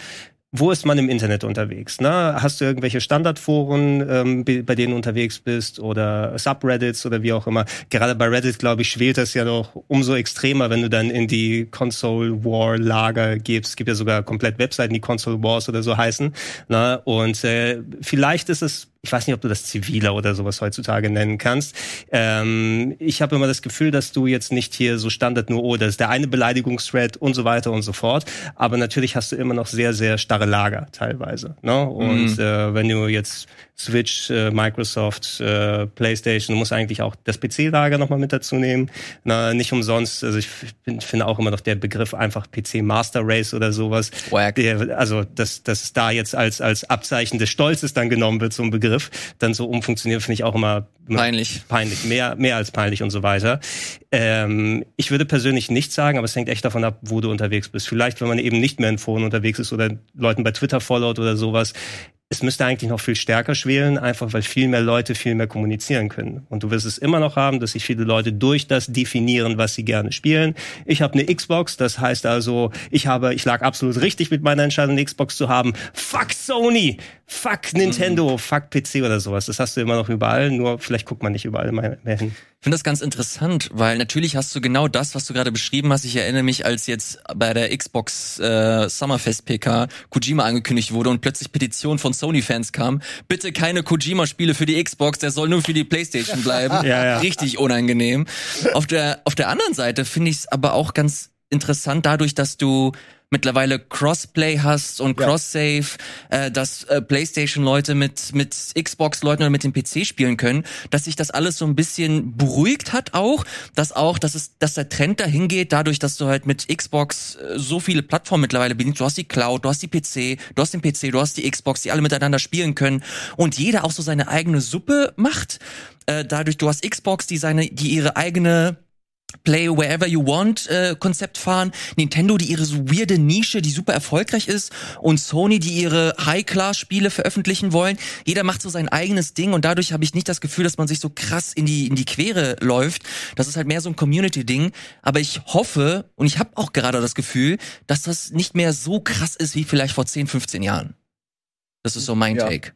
wo ist man im Internet unterwegs? Ne? Hast du irgendwelche Standardforen, ähm, be- bei denen du unterwegs bist oder Subreddits oder wie auch immer? Gerade bei Reddit, glaube ich, schwelt das ja noch umso extremer, wenn du dann in die Console War Lager gehst. Es gibt ja sogar komplett Webseiten, die Console Wars oder so heißen. Ne? Und äh, vielleicht ist es ich weiß nicht, ob du das ziviler oder sowas heutzutage nennen kannst. Ähm, ich habe immer das Gefühl, dass du jetzt nicht hier so Standard nur, oh, das ist der eine Beleidigungsthread und so weiter und so fort. Aber natürlich hast du immer noch sehr, sehr starre Lager teilweise. Ne? Und äh, wenn du jetzt Switch, äh, Microsoft, äh, PlayStation, du musst eigentlich auch das PC-Lager nochmal mit dazu nehmen. Na, nicht umsonst, also ich finde auch immer noch der Begriff einfach PC Master Race oder sowas. Der, also, dass das da jetzt als, als Abzeichen des Stolzes dann genommen wird, so ein Begriff, dann so umfunktioniert, finde ich auch immer Peinlich. peinlich, mehr, mehr als peinlich und so weiter. Ähm, ich würde persönlich nicht sagen, aber es hängt echt davon ab, wo du unterwegs bist. Vielleicht, wenn man eben nicht mehr in Foren unterwegs ist oder Leuten bei Twitter followt oder sowas. Es müsste eigentlich noch viel stärker schwelen, einfach weil viel mehr Leute viel mehr kommunizieren können. Und du wirst es immer noch haben, dass sich viele Leute durch das definieren, was sie gerne spielen. Ich habe eine Xbox, das heißt also, ich habe, ich lag absolut richtig mit meiner Entscheidung, eine Xbox zu haben. Fuck Sony, fuck Nintendo, fuck PC oder sowas. Das hast du immer noch überall, nur vielleicht guckt man nicht überall mehr hin. Finde das ganz interessant, weil natürlich hast du genau das, was du gerade beschrieben hast. Ich erinnere mich, als jetzt bei der Xbox äh, Summerfest PK Kojima angekündigt wurde und plötzlich Petition von Sony-Fans kam. Bitte keine Kojima-Spiele für die Xbox, der soll nur für die PlayStation bleiben. <laughs> Ja, ja. Richtig unangenehm. Auf der auf der anderen Seite finde ich es aber auch ganz interessant dadurch, dass du mittlerweile Crossplay hast und Ja. Cross-Save, äh, dass äh, PlayStation-Leute mit, mit Xbox-Leuten oder mit dem PC spielen können, dass sich das alles so ein bisschen beruhigt hat auch, dass auch, dass es, dass der Trend dahin geht, dadurch, dass du halt mit Xbox äh, so viele Plattformen mittlerweile bedienst. Du hast die Cloud, du hast die PC, du hast den PC, du hast die Xbox, die alle miteinander spielen können und jeder auch so seine eigene Suppe macht. Äh, dadurch, du hast Xbox, die seine, die ihre eigene Play Wherever You Want äh, Konzept fahren, Nintendo, die ihre so weirde Nische, die super erfolgreich ist und Sony, die ihre High-Class-Spiele veröffentlichen wollen. Jeder macht so sein eigenes Ding und dadurch habe ich nicht das Gefühl, dass man sich so krass in die in die Quere läuft. Das ist halt mehr so ein Community-Ding. Aber ich hoffe und ich habe auch gerade das Gefühl, dass das nicht mehr so krass ist wie vielleicht vor 10, 15 Jahren. Das ist so mein Ja. Take.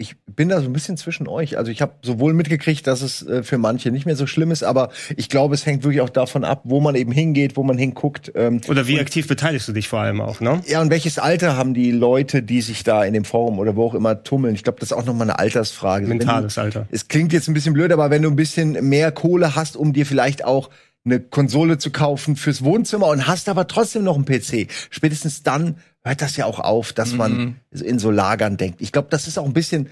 Ich bin da so ein bisschen zwischen euch. Also ich habe sowohl mitgekriegt, dass es äh, für manche nicht mehr so schlimm ist, aber ich glaube, es hängt wirklich auch davon ab, wo man eben hingeht, wo man hinguckt. Ähm, Oder wie aktiv beteiligst du dich vor allem auch, ne? ja, und welches Alter haben die Leute, die sich da in dem Forum oder wo auch immer tummeln? Ich glaube, das ist auch nochmal eine Altersfrage. Wenn Mentales du, Alter. Es klingt jetzt ein bisschen blöd, aber wenn du ein bisschen mehr Kohle hast, um dir vielleicht auch eine Konsole zu kaufen fürs Wohnzimmer und hast aber trotzdem noch einen PC, spätestens dann hört das ja auch auf, dass man in so Lagern denkt. Ich glaube, das ist auch ein bisschen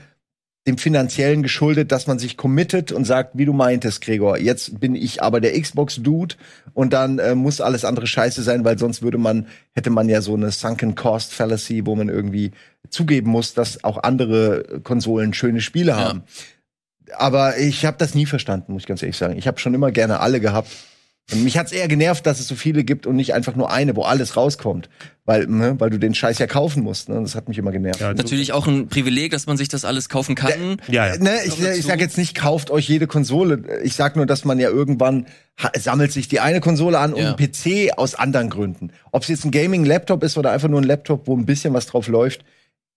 dem finanziellen geschuldet, dass man sich committet und sagt, wie du meintest, Gregor, jetzt bin ich aber der Xbox-Dude und dann äh, muss alles andere scheiße sein, weil sonst würde man, hätte man ja so eine Sunken Cost Fallacy, wo man irgendwie zugeben muss, dass auch andere Konsolen schöne Spiele Ja. haben. Aber ich habe das nie verstanden, muss ich ganz ehrlich sagen. Ich habe schon immer gerne alle gehabt. Und mich hat's eher genervt, dass es so viele gibt und nicht einfach nur eine, wo alles rauskommt. Weil, ne, weil du den Scheiß ja kaufen musst. Ne? Das hat mich immer genervt. Ja, Natürlich auch ein Privileg, dass man sich das alles kaufen kann. ja, ja. Ne, ich, ich sag jetzt nicht, kauft euch jede Konsole. Ich sag nur, dass man ja irgendwann sammelt sich die eine Konsole an und Ja. ein PC aus anderen Gründen. Ob es jetzt ein Gaming-Laptop ist oder einfach nur ein Laptop, wo ein bisschen was drauf läuft,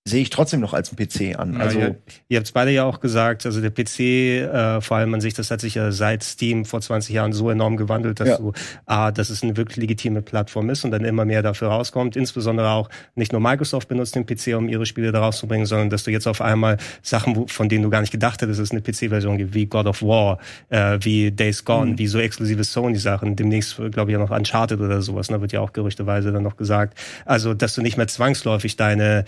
sehe ich trotzdem noch als ein PC an. Ja, Also ihr, ihr habt es beide ja auch gesagt, also der PC, äh, vor allem an sich, das hat sich ja seit Steam vor 20 Jahren so enorm gewandelt, dass Ja. du, ah, dass es eine wirklich legitime Plattform ist und dann immer mehr dafür rauskommt. Insbesondere auch nicht nur Microsoft benutzt den PC, um ihre Spiele da rauszubringen, sondern dass du jetzt auf einmal Sachen, wo- von denen du gar nicht gedacht hättest, dass es eine PC-Version gibt, wie God of War, äh, wie Days Gone, wie so exklusive Sony-Sachen. Demnächst, glaube ich, ja noch Uncharted oder sowas, da wird ja auch gerüchteweise dann noch gesagt. Also, dass du nicht mehr zwangsläufig deine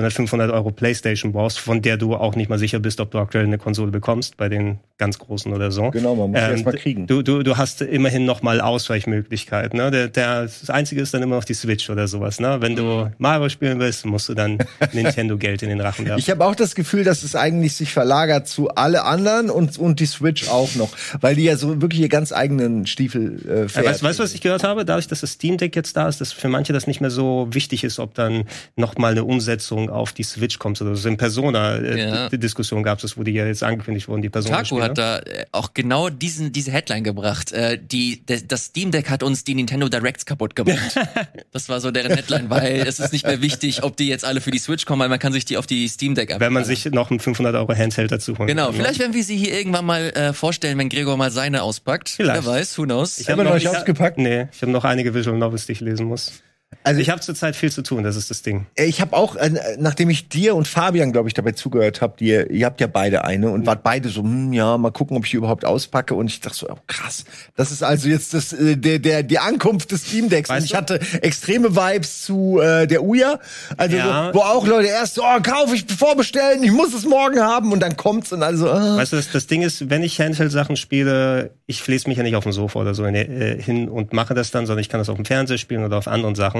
400, 500 Euro Playstation brauchst, von der du auch nicht mal sicher bist, ob du aktuell eine Konsole bekommst, bei den ganz großen oder so. Genau, man muss sie erst mal kriegen. Du, du, du hast immerhin noch mal Ausweichmöglichkeiten. Ne? Der, der, das Einzige ist dann immer noch die Switch oder sowas. Ne? Wenn du Mario spielen willst, musst du dann <laughs> Nintendo Geld in den Rachen werfen. Ich habe auch das Gefühl, dass es eigentlich sich verlagert zu alle anderen und, und die Switch auch noch, weil die ja so wirklich ihr ganz eigenen Stiefel äh, Äh, fährt. weißt, weißt du, was ich gehört habe? Dadurch, dass das Steam Deck jetzt da ist, dass für manche das nicht mehr so wichtig ist, ob dann noch mal eine Umsetzung auf die Switch kommt oder so. In Persona äh, Ja. gab es, wo die ja jetzt angekündigt wurden, die Persona. Taku hat da äh, auch genau diesen, diese Headline gebracht. Äh, die, das Steam Deck hat uns die Nintendo Directs kaputt gemacht. <laughs> das war so deren Headline, weil es ist nicht mehr wichtig, ob die jetzt alle für die Switch kommen, weil man kann sich die auf die Steam Deck wenn man abladen. sich noch einen 500 Euro Handheld dazu holen Genau, kann, vielleicht werden wir sie hier irgendwann mal äh, vorstellen, wenn Gregor mal seine auspackt. Vielleicht. Wer weiß, who knows. Ich Haben habe wir noch nicht ausgepackt? Nee, ich habe noch einige Visual Novels, die ich lesen muss. Also Ich habe zurzeit viel zu tun, das ist das Ding. Ich habe auch, äh, nachdem ich dir und Fabian, glaube ich, dabei zugehört habe, ihr, ihr habt ja beide eine und wart beide so, hm, ja, mal gucken, ob ich die überhaupt auspacke. Und ich dachte so, oh, krass, das ist also jetzt das, äh, der, der, die Ankunft des Steam Decks. Weißt und ich du? hatte extreme Vibes zu äh, der Uya. Also Ja. wo, wo auch Leute erst so, oh, kauf ich vorbestellen, ich muss es morgen haben und dann kommt's und also, ah. Weißt du, das, das Ding ist, wenn ich Handheld-Sachen spiele, ich lese mich ja nicht auf dem Sofa oder so äh, hin und mache das dann, sondern ich kann das auf dem Fernseher spielen oder auf anderen Sachen.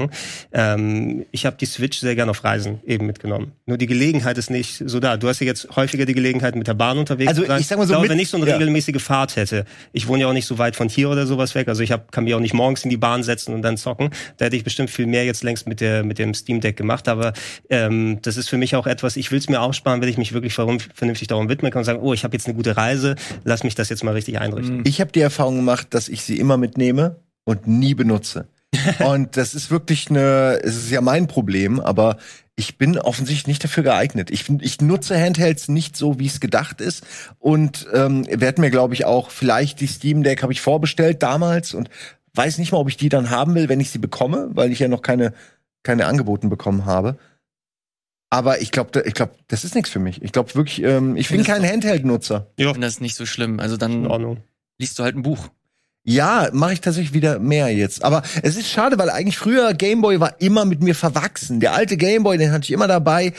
Ähm, ich habe die Switch sehr gerne auf Reisen eben mitgenommen. Nur die Gelegenheit ist nicht so da. Du hast ja jetzt häufiger die Gelegenheit, mit der Bahn unterwegs Also, zu sein. ich sag mal so, glaube, mit- wenn ich so eine ja. regelmäßige Fahrt hätte, ich wohne ja auch nicht so weit von hier oder sowas weg, also ich hab, kann mich auch nicht morgens in die Bahn setzen und dann zocken. Da hätte ich bestimmt viel mehr jetzt längst mit, der, mit dem Steam Deck gemacht, aber ähm, das ist für mich auch etwas, ich will es mir aufsparen, wenn ich mich wirklich vernünftig darum widmen kann und sagen, oh, ich habe jetzt eine gute Reise, lass mich das jetzt mal richtig einrichten. Ich habe die Erfahrung gemacht, dass ich sie immer mitnehme und nie benutze. <laughs> und das ist wirklich eine, es ist ja mein Problem, aber ich bin offensichtlich nicht dafür geeignet. Ich, ich nutze Handhelds nicht so, wie es gedacht ist. Und ähm, werde mir, glaube ich, auch vielleicht die Steam Deck habe ich vorbestellt damals und weiß nicht mal, ob ich die dann haben will, wenn ich sie bekomme, weil ich ja noch keine, keine Angeboten bekommen habe. Aber ich glaube, ich glaube, das ist nichts für mich. Ich glaube wirklich, ähm, ich bin kein Handheld-Nutzer. Ich finde das nicht so schlimm. Also In dann Ordnung. liest du halt ein Buch. Ja, mache ich tatsächlich wieder mehr jetzt. Aber es ist schade, weil eigentlich früher Gameboy war immer mit mir verwachsen. Der alte Gameboy, den hatte ich immer dabei.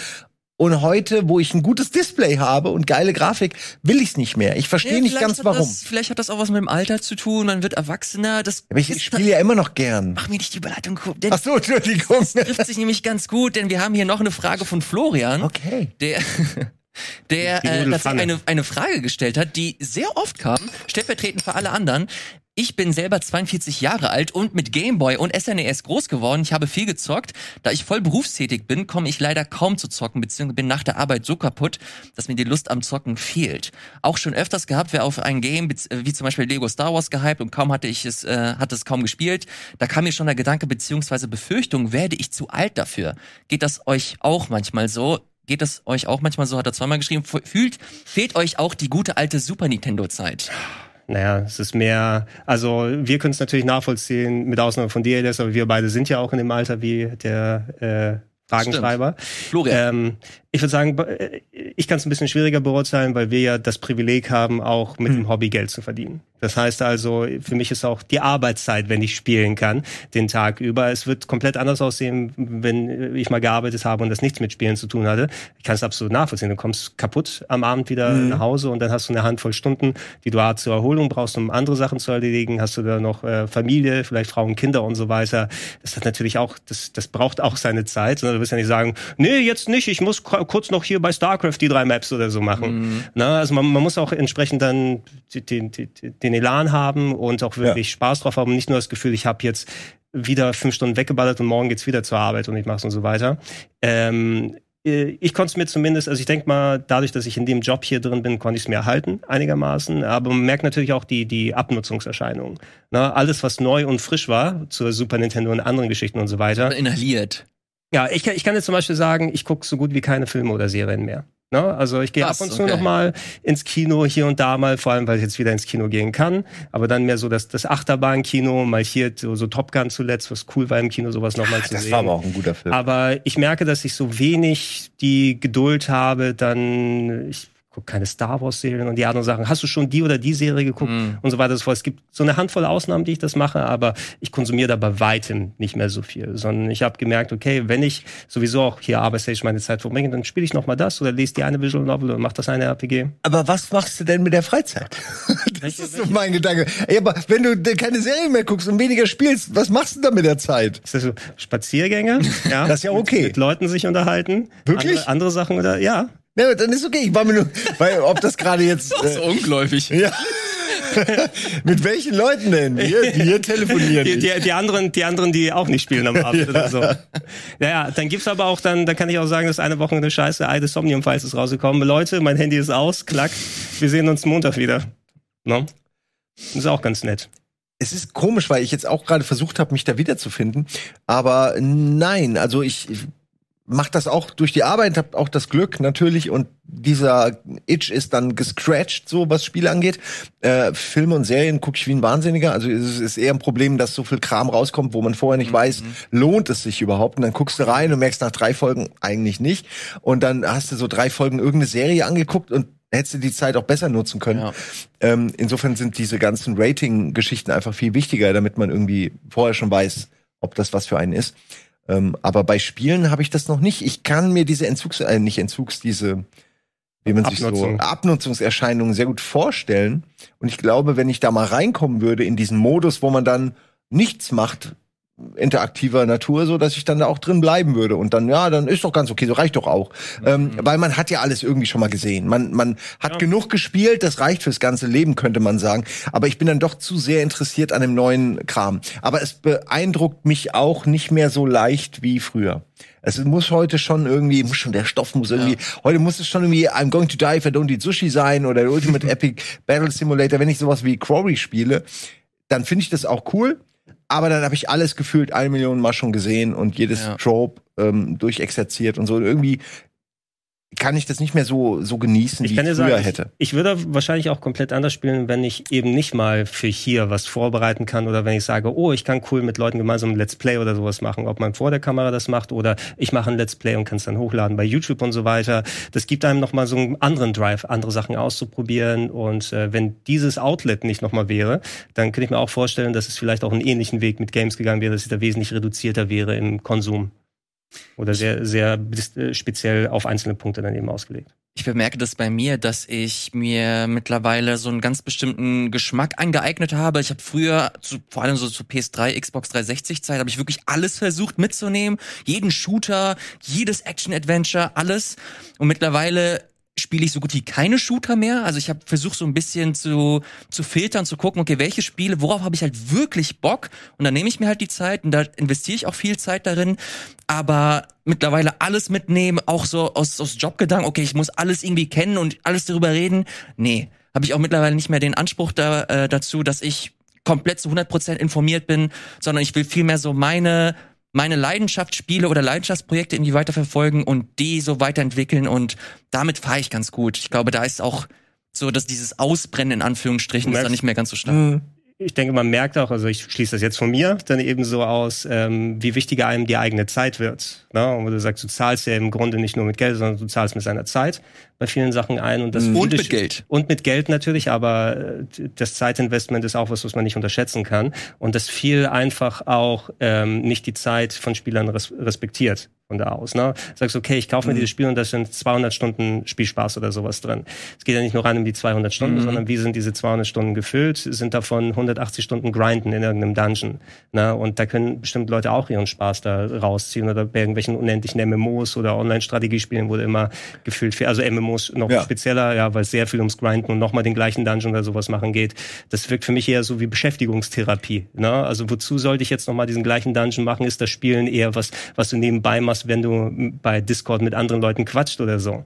Und heute, wo ich ein gutes Display habe und geile Grafik, will ich's nicht mehr. Ich verstehe Ja, nicht ganz warum. Das, vielleicht hat das auch was mit dem Alter zu tun. Man wird erwachsener. Das Aber ich spiele ja immer noch gern. Mach mir nicht die Überleitung. Denn Ach so, Entschuldigung. trifft sich nämlich ganz gut, denn wir haben hier noch eine Frage von Florian, Okay. der <laughs> der äh, tatsächlich eine, eine Frage gestellt hat, die sehr oft kam, stellvertretend für alle anderen. Ich bin selber 42 Jahre alt und mit Gameboy und SNES groß geworden. Ich habe viel gezockt. Da ich voll berufstätig bin, komme ich leider kaum zu zocken, beziehungsweise bin nach der Arbeit so kaputt, dass mir die Lust am Zocken fehlt. Auch schon öfters gehabt, wer auf ein Game, äh, wie zum Beispiel Lego Star Wars gehypt und kaum hatte ich es, äh, hatte es kaum gespielt. Da kam mir schon der Gedanke, beziehungsweise Befürchtung, werde ich zu alt dafür? Geht das euch auch manchmal so? Geht es euch auch manchmal so, hat er zweimal geschrieben, fühlt, fehlt euch auch die gute alte Super Nintendo Zeit? Naja, es ist mehr, also wir können es natürlich nachvollziehen, mit Ausnahme von dir, aber wir beide sind ja auch in dem Alter wie der äh, Fragenschreiber. Florian. Ähm, ich würde sagen, äh, ich kann es ein bisschen schwieriger beurteilen, weil wir ja das Privileg haben, auch mit dem Hobby Geld zu verdienen. Das heißt also, für mich ist auch die Arbeitszeit, wenn ich spielen kann, den Tag über. Es wird komplett anders aussehen, wenn ich mal gearbeitet habe und das nichts mit Spielen zu tun hatte. Ich kann es absolut nachvollziehen. Du kommst kaputt am Abend wieder nach Hause und dann hast du eine Handvoll Stunden, die du A zur Erholung brauchst, um andere Sachen zu erledigen. Hast du da noch äh, Familie, vielleicht Frauen, Kinder und so weiter. Das hat natürlich auch, das, das braucht auch seine Zeit. Du wirst ja nicht sagen, nee, jetzt nicht, ich muss ku- kurz noch hier bei StarCraft die drei Maps oder so machen. Na, also man, man muss auch entsprechend dann den, den, den Elan haben und auch wirklich Spaß drauf haben. Nicht nur das Gefühl, ich habe jetzt wieder fünf Stunden weggeballert und morgen geht's wieder zur Arbeit und ich mach's und so weiter. Ähm, äh, ich konnte es mir zumindest, also ich denke mal, dadurch, dass ich in dem Job hier drin bin, konnte ich es mir erhalten, einigermaßen. Aber man merkt natürlich auch die, die Abnutzungserscheinungen. Na, alles, was neu und frisch war, zur Super Nintendo und anderen Geschichten und so weiter. Inhaliert. Ja, ich, kann- ich kann jetzt zum Beispiel sagen, ich gucke so gut wie keine Filme oder Serien mehr. Ne? Also ich gehe ab und zu okay. noch mal ins Kino hier und da mal, vor allem weil ich jetzt wieder ins Kino gehen kann. Aber dann mehr so das, das Achterbahnkino, mal hier so, so Top Gun zuletzt, was cool war im Kino, sowas noch mal zu Das sehen. war aber auch ein guter Film. Aber ich merke, dass ich so wenig die Geduld habe, dann ich gucke keine Star Wars Serien und die anderen Sachen. Hast du schon die oder die Serie geguckt Mhm. und so weiter und so fort. Es gibt so eine Handvoll Ausnahmen, die ich das mache, aber ich konsumiere da bei weitem nicht mehr so viel, sondern ich habe gemerkt, okay, wenn ich sowieso auch hier arbeitstechnisch meine Zeit verbringe, dann spiele ich noch mal das oder lese die eine Visual Novel oder mach das eine RPG. Aber was machst du denn mit der Freizeit? <laughs> das ist so mein Gedanke. Ey, aber wenn du keine Serien mehr guckst und weniger spielst, was machst du dann mit der Zeit? Ist das so Spaziergänge? Ja, Das ist ja okay. Mit, mit Leuten sich unterhalten. Wirklich? Andere, andere Sachen oder ja. Ja, dann ist okay. Ich war mir nur, weil ob das gerade jetzt. <laughs> Äh, ungläubig. ja. <laughs> mit welchen Leuten denn? Wir, wir telefonieren. Die, die, die anderen, die anderen, die auch nicht spielen am Abend <laughs> oder so. Naja, dann gibt's aber auch dann, dann kann ich auch sagen, dass eine Woche eine Scheiße, Eye des Somnium Files ist rausgekommen. Leute, mein Handy ist aus, klack. Wir sehen uns Montag wieder. No? Das ist auch ganz nett. Es ist komisch, weil ich jetzt auch gerade versucht habe, mich da wiederzufinden. Aber nein, also ich, ich mache das auch durch die Arbeit, habe auch das Glück natürlich und dieser Itch ist dann gescratcht, so was Spiele angeht. Äh, Filme und Serien gucke ich wie ein Wahnsinniger. Also es ist eher ein Problem, dass so viel Kram rauskommt, wo man vorher nicht weiß, lohnt es sich überhaupt. Und dann guckst du rein und merkst nach drei Folgen eigentlich nicht. Und dann hast du so drei Folgen irgendeine Serie angeguckt und hättest du die Zeit auch besser nutzen können. Ja. Ähm, insofern sind diese ganzen Rating-Geschichten einfach viel wichtiger, damit man irgendwie vorher schon weiß, ob das was für einen ist. Ähm, aber bei Spielen habe ich das noch nicht. Ich kann mir diese Entzugs, äh, nicht Entzugs, diese, wie man sich so Abnutzung. Abnutzungserscheinungen sehr gut vorstellen. Und ich glaube, wenn ich da mal reinkommen würde in diesen Modus, wo man dann nichts macht, interaktiver Natur, so dass ich dann da auch drin bleiben würde und dann ja, dann ist doch ganz okay, so reicht doch auch, ähm, weil man hat ja alles irgendwie schon mal gesehen. Man man hat Ja. genug gespielt, das reicht fürs ganze Leben, könnte man sagen. Aber ich bin dann doch zu sehr interessiert an dem neuen Kram. Aber es beeindruckt mich auch nicht mehr so leicht wie früher. Es muss heute schon irgendwie, muss schon der Stoff muss irgendwie, heute muss es schon irgendwie I'm going to die if I don't eat sushi sein oder der Ultimate <laughs> Epic Battle Simulator. Wenn ich sowas wie Quarry spiele, dann finde ich das auch cool. Aber dann habe ich alles gefühlt eine Million Mal schon gesehen und jedes Ja. Trope ähm, durchexerziert und so. Irgendwie kann ich das nicht mehr so, so genießen, Ich wie ich früher sagen, ich, hätte. ich würde wahrscheinlich auch komplett anders spielen, wenn ich eben nicht mal für hier was vorbereiten kann oder wenn ich sage, oh, ich kann cool mit Leuten gemeinsam ein Let's Play oder sowas machen, ob man vor der Kamera das macht oder ich mache ein Let's Play und kann es dann hochladen bei YouTube und so weiter. Das gibt einem nochmal so einen anderen Drive, andere Sachen auszuprobieren und äh, wenn dieses Outlet nicht nochmal wäre, dann könnte ich mir auch vorstellen, dass es vielleicht auch einen ähnlichen Weg mit Games gegangen wäre, dass es da wesentlich reduzierter wäre im Konsum. Oder sehr, sehr äh, speziell auf einzelne Punkte dann eben ausgelegt. Ich bemerke das bei mir, dass ich mir mittlerweile so einen ganz bestimmten Geschmack angeeignet habe. Ich habe früher, zu, vor allem so zu PS3, Xbox 360 Zeit, habe ich wirklich alles versucht mitzunehmen. Jeden Shooter, jedes Action-Adventure, alles. Und mittlerweile spiele ich so gut wie keine Shooter mehr. Also ich habe versucht so ein bisschen zu zu filtern, zu gucken, okay, welche Spiele, worauf habe ich halt wirklich Bock und dann nehme ich mir halt die Zeit und da investiere ich auch viel Zeit darin, aber mittlerweile alles mitnehmen, auch so aus aus Jobgedanken, okay, ich muss alles irgendwie kennen und alles darüber reden. Nee, habe ich auch mittlerweile nicht mehr den Anspruch da, äh, dazu, dass ich komplett zu 100% informiert bin, sondern ich will vielmehr so meine meine Leidenschaftsspiele oder Leidenschaftsprojekte irgendwie weiterverfolgen und die so weiterentwickeln und damit fahre ich ganz gut. Ich glaube, da ist auch so, dass dieses Ausbrennen in Anführungsstrichen ist da merkst- nicht mehr ganz so stark. Mhm. ich denke, man merkt auch, also ich schließe das jetzt von mir, dann eben so aus, ähm, wie wichtiger einem die eigene Zeit wird. Ne? Und wo du sagst, du zahlst ja im Grunde nicht nur mit Geld, sondern du zahlst mit seiner Zeit bei vielen Sachen ein. Und, das Und viele mit Geld. Und mit Geld natürlich, aber äh, das Zeitinvestment ist auch was, was man nicht unterschätzen kann. Und das viel einfach auch ähm, nicht die Zeit von Spielern res respektiert von da aus. Ne? Sagst, okay, ich kaufe mir dieses Spiel und da sind 200 Stunden Spielspaß oder sowas drin. Es geht ja nicht nur rein um die 200 Stunden, sondern wie sind diese 200 Stunden gefüllt? Sind davon 180 Stunden Grinden in irgendeinem Dungeon? Ne? Und da können bestimmt Leute auch ihren Spaß da rausziehen oder bei irgendwelchen unendlichen MMOs oder Online-Strategiespielen wurde immer gefühlt viel, also MMOs noch Ja. spezieller, ja, weil es sehr viel ums Grinden und nochmal den gleichen Dungeon oder sowas machen geht. Das wirkt für mich eher so wie Beschäftigungstherapie. Ne? Also wozu sollte ich jetzt nochmal diesen gleichen Dungeon machen? Ist das Spielen eher was, was du nebenbei machst, wenn du bei Discord mit anderen Leuten quatscht oder so?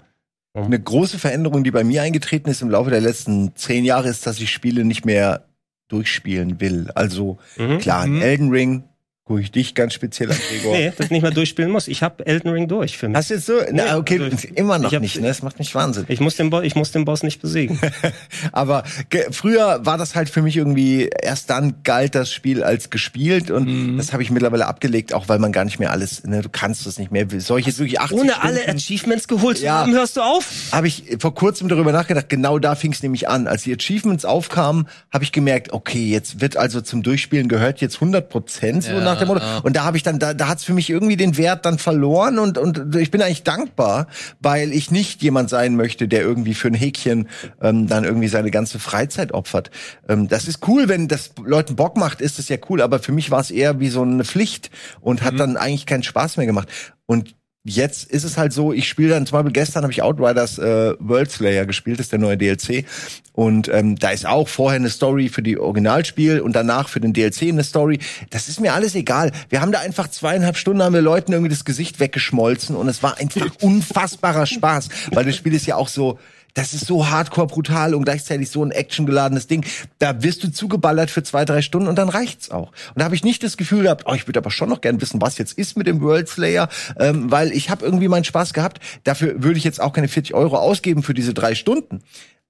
Eine große Veränderung, die bei mir eingetreten ist im Laufe der letzten zehn Jahre, ist, dass ich Spiele nicht mehr durchspielen will. Also Mhm. klar, ein Elden Ring, gucke ich dich ganz speziell an, Gregor. Nee, dass ich nicht mal durchspielen muss. Ich habe Elden Ring durch für mich. Hast du jetzt so? Nee, Na, okay, also immer noch hab- nicht, ne? Das macht mich wahnsinnig. Ich muss den, Bo ich muss den Boss nicht besiegen. <laughs> Aber früher war das halt für mich irgendwie, erst dann galt das Spiel als gespielt und Mhm. das habe ich mittlerweile abgelegt, auch weil man gar nicht mehr alles, ne, du kannst das nicht mehr. Soll ich jetzt wirklich 80 Ohne Stunden, alle Achievements geholt zu Ja. haben, hörst du auf? habe ich vor kurzem darüber nachgedacht, genau da fing es nämlich an. Als die Achievements aufkamen, habe ich gemerkt, okay, jetzt wird also zum Durchspielen gehört jetzt 100 Prozent so Ja, nach dem Motto. Und da habe ich dann, da, da hat es für mich irgendwie den Wert dann verloren und, und ich bin eigentlich dankbar, weil ich nicht jemand sein möchte, der irgendwie für ein Häkchen ähm, dann irgendwie seine ganze Freizeit opfert. Ähm, das ist cool, wenn das Leuten Bock macht, ist es ja cool, aber für mich war es eher wie so eine Pflicht und hat dann eigentlich keinen Spaß mehr gemacht. Und Jetzt ist es halt so, ich spiele dann, zum Beispiel gestern habe ich Outriders äh, World Slayer gespielt, das ist der neue DLC. Und ähm, da ist auch vorher eine Story für die Originalspiel und danach für den DLC eine Story. Das ist mir alles egal. Wir haben da einfach zweieinhalb Stunden, haben wir Leuten irgendwie das Gesicht weggeschmolzen und es war einfach <laughs> unfassbarer Spaß, weil das Spiel ist ja auch so, das ist so hardcore brutal und gleichzeitig so ein actiongeladenes Ding. Da wirst du zugeballert für zwei, drei Stunden und dann reicht's auch. Und da habe ich nicht das Gefühl gehabt, oh, ich würde aber schon noch gern wissen, was jetzt ist mit dem World Slayer, ähm, weil ich habe irgendwie meinen Spaß gehabt. Dafür würde ich jetzt auch keine 40 Euro ausgeben für diese drei Stunden.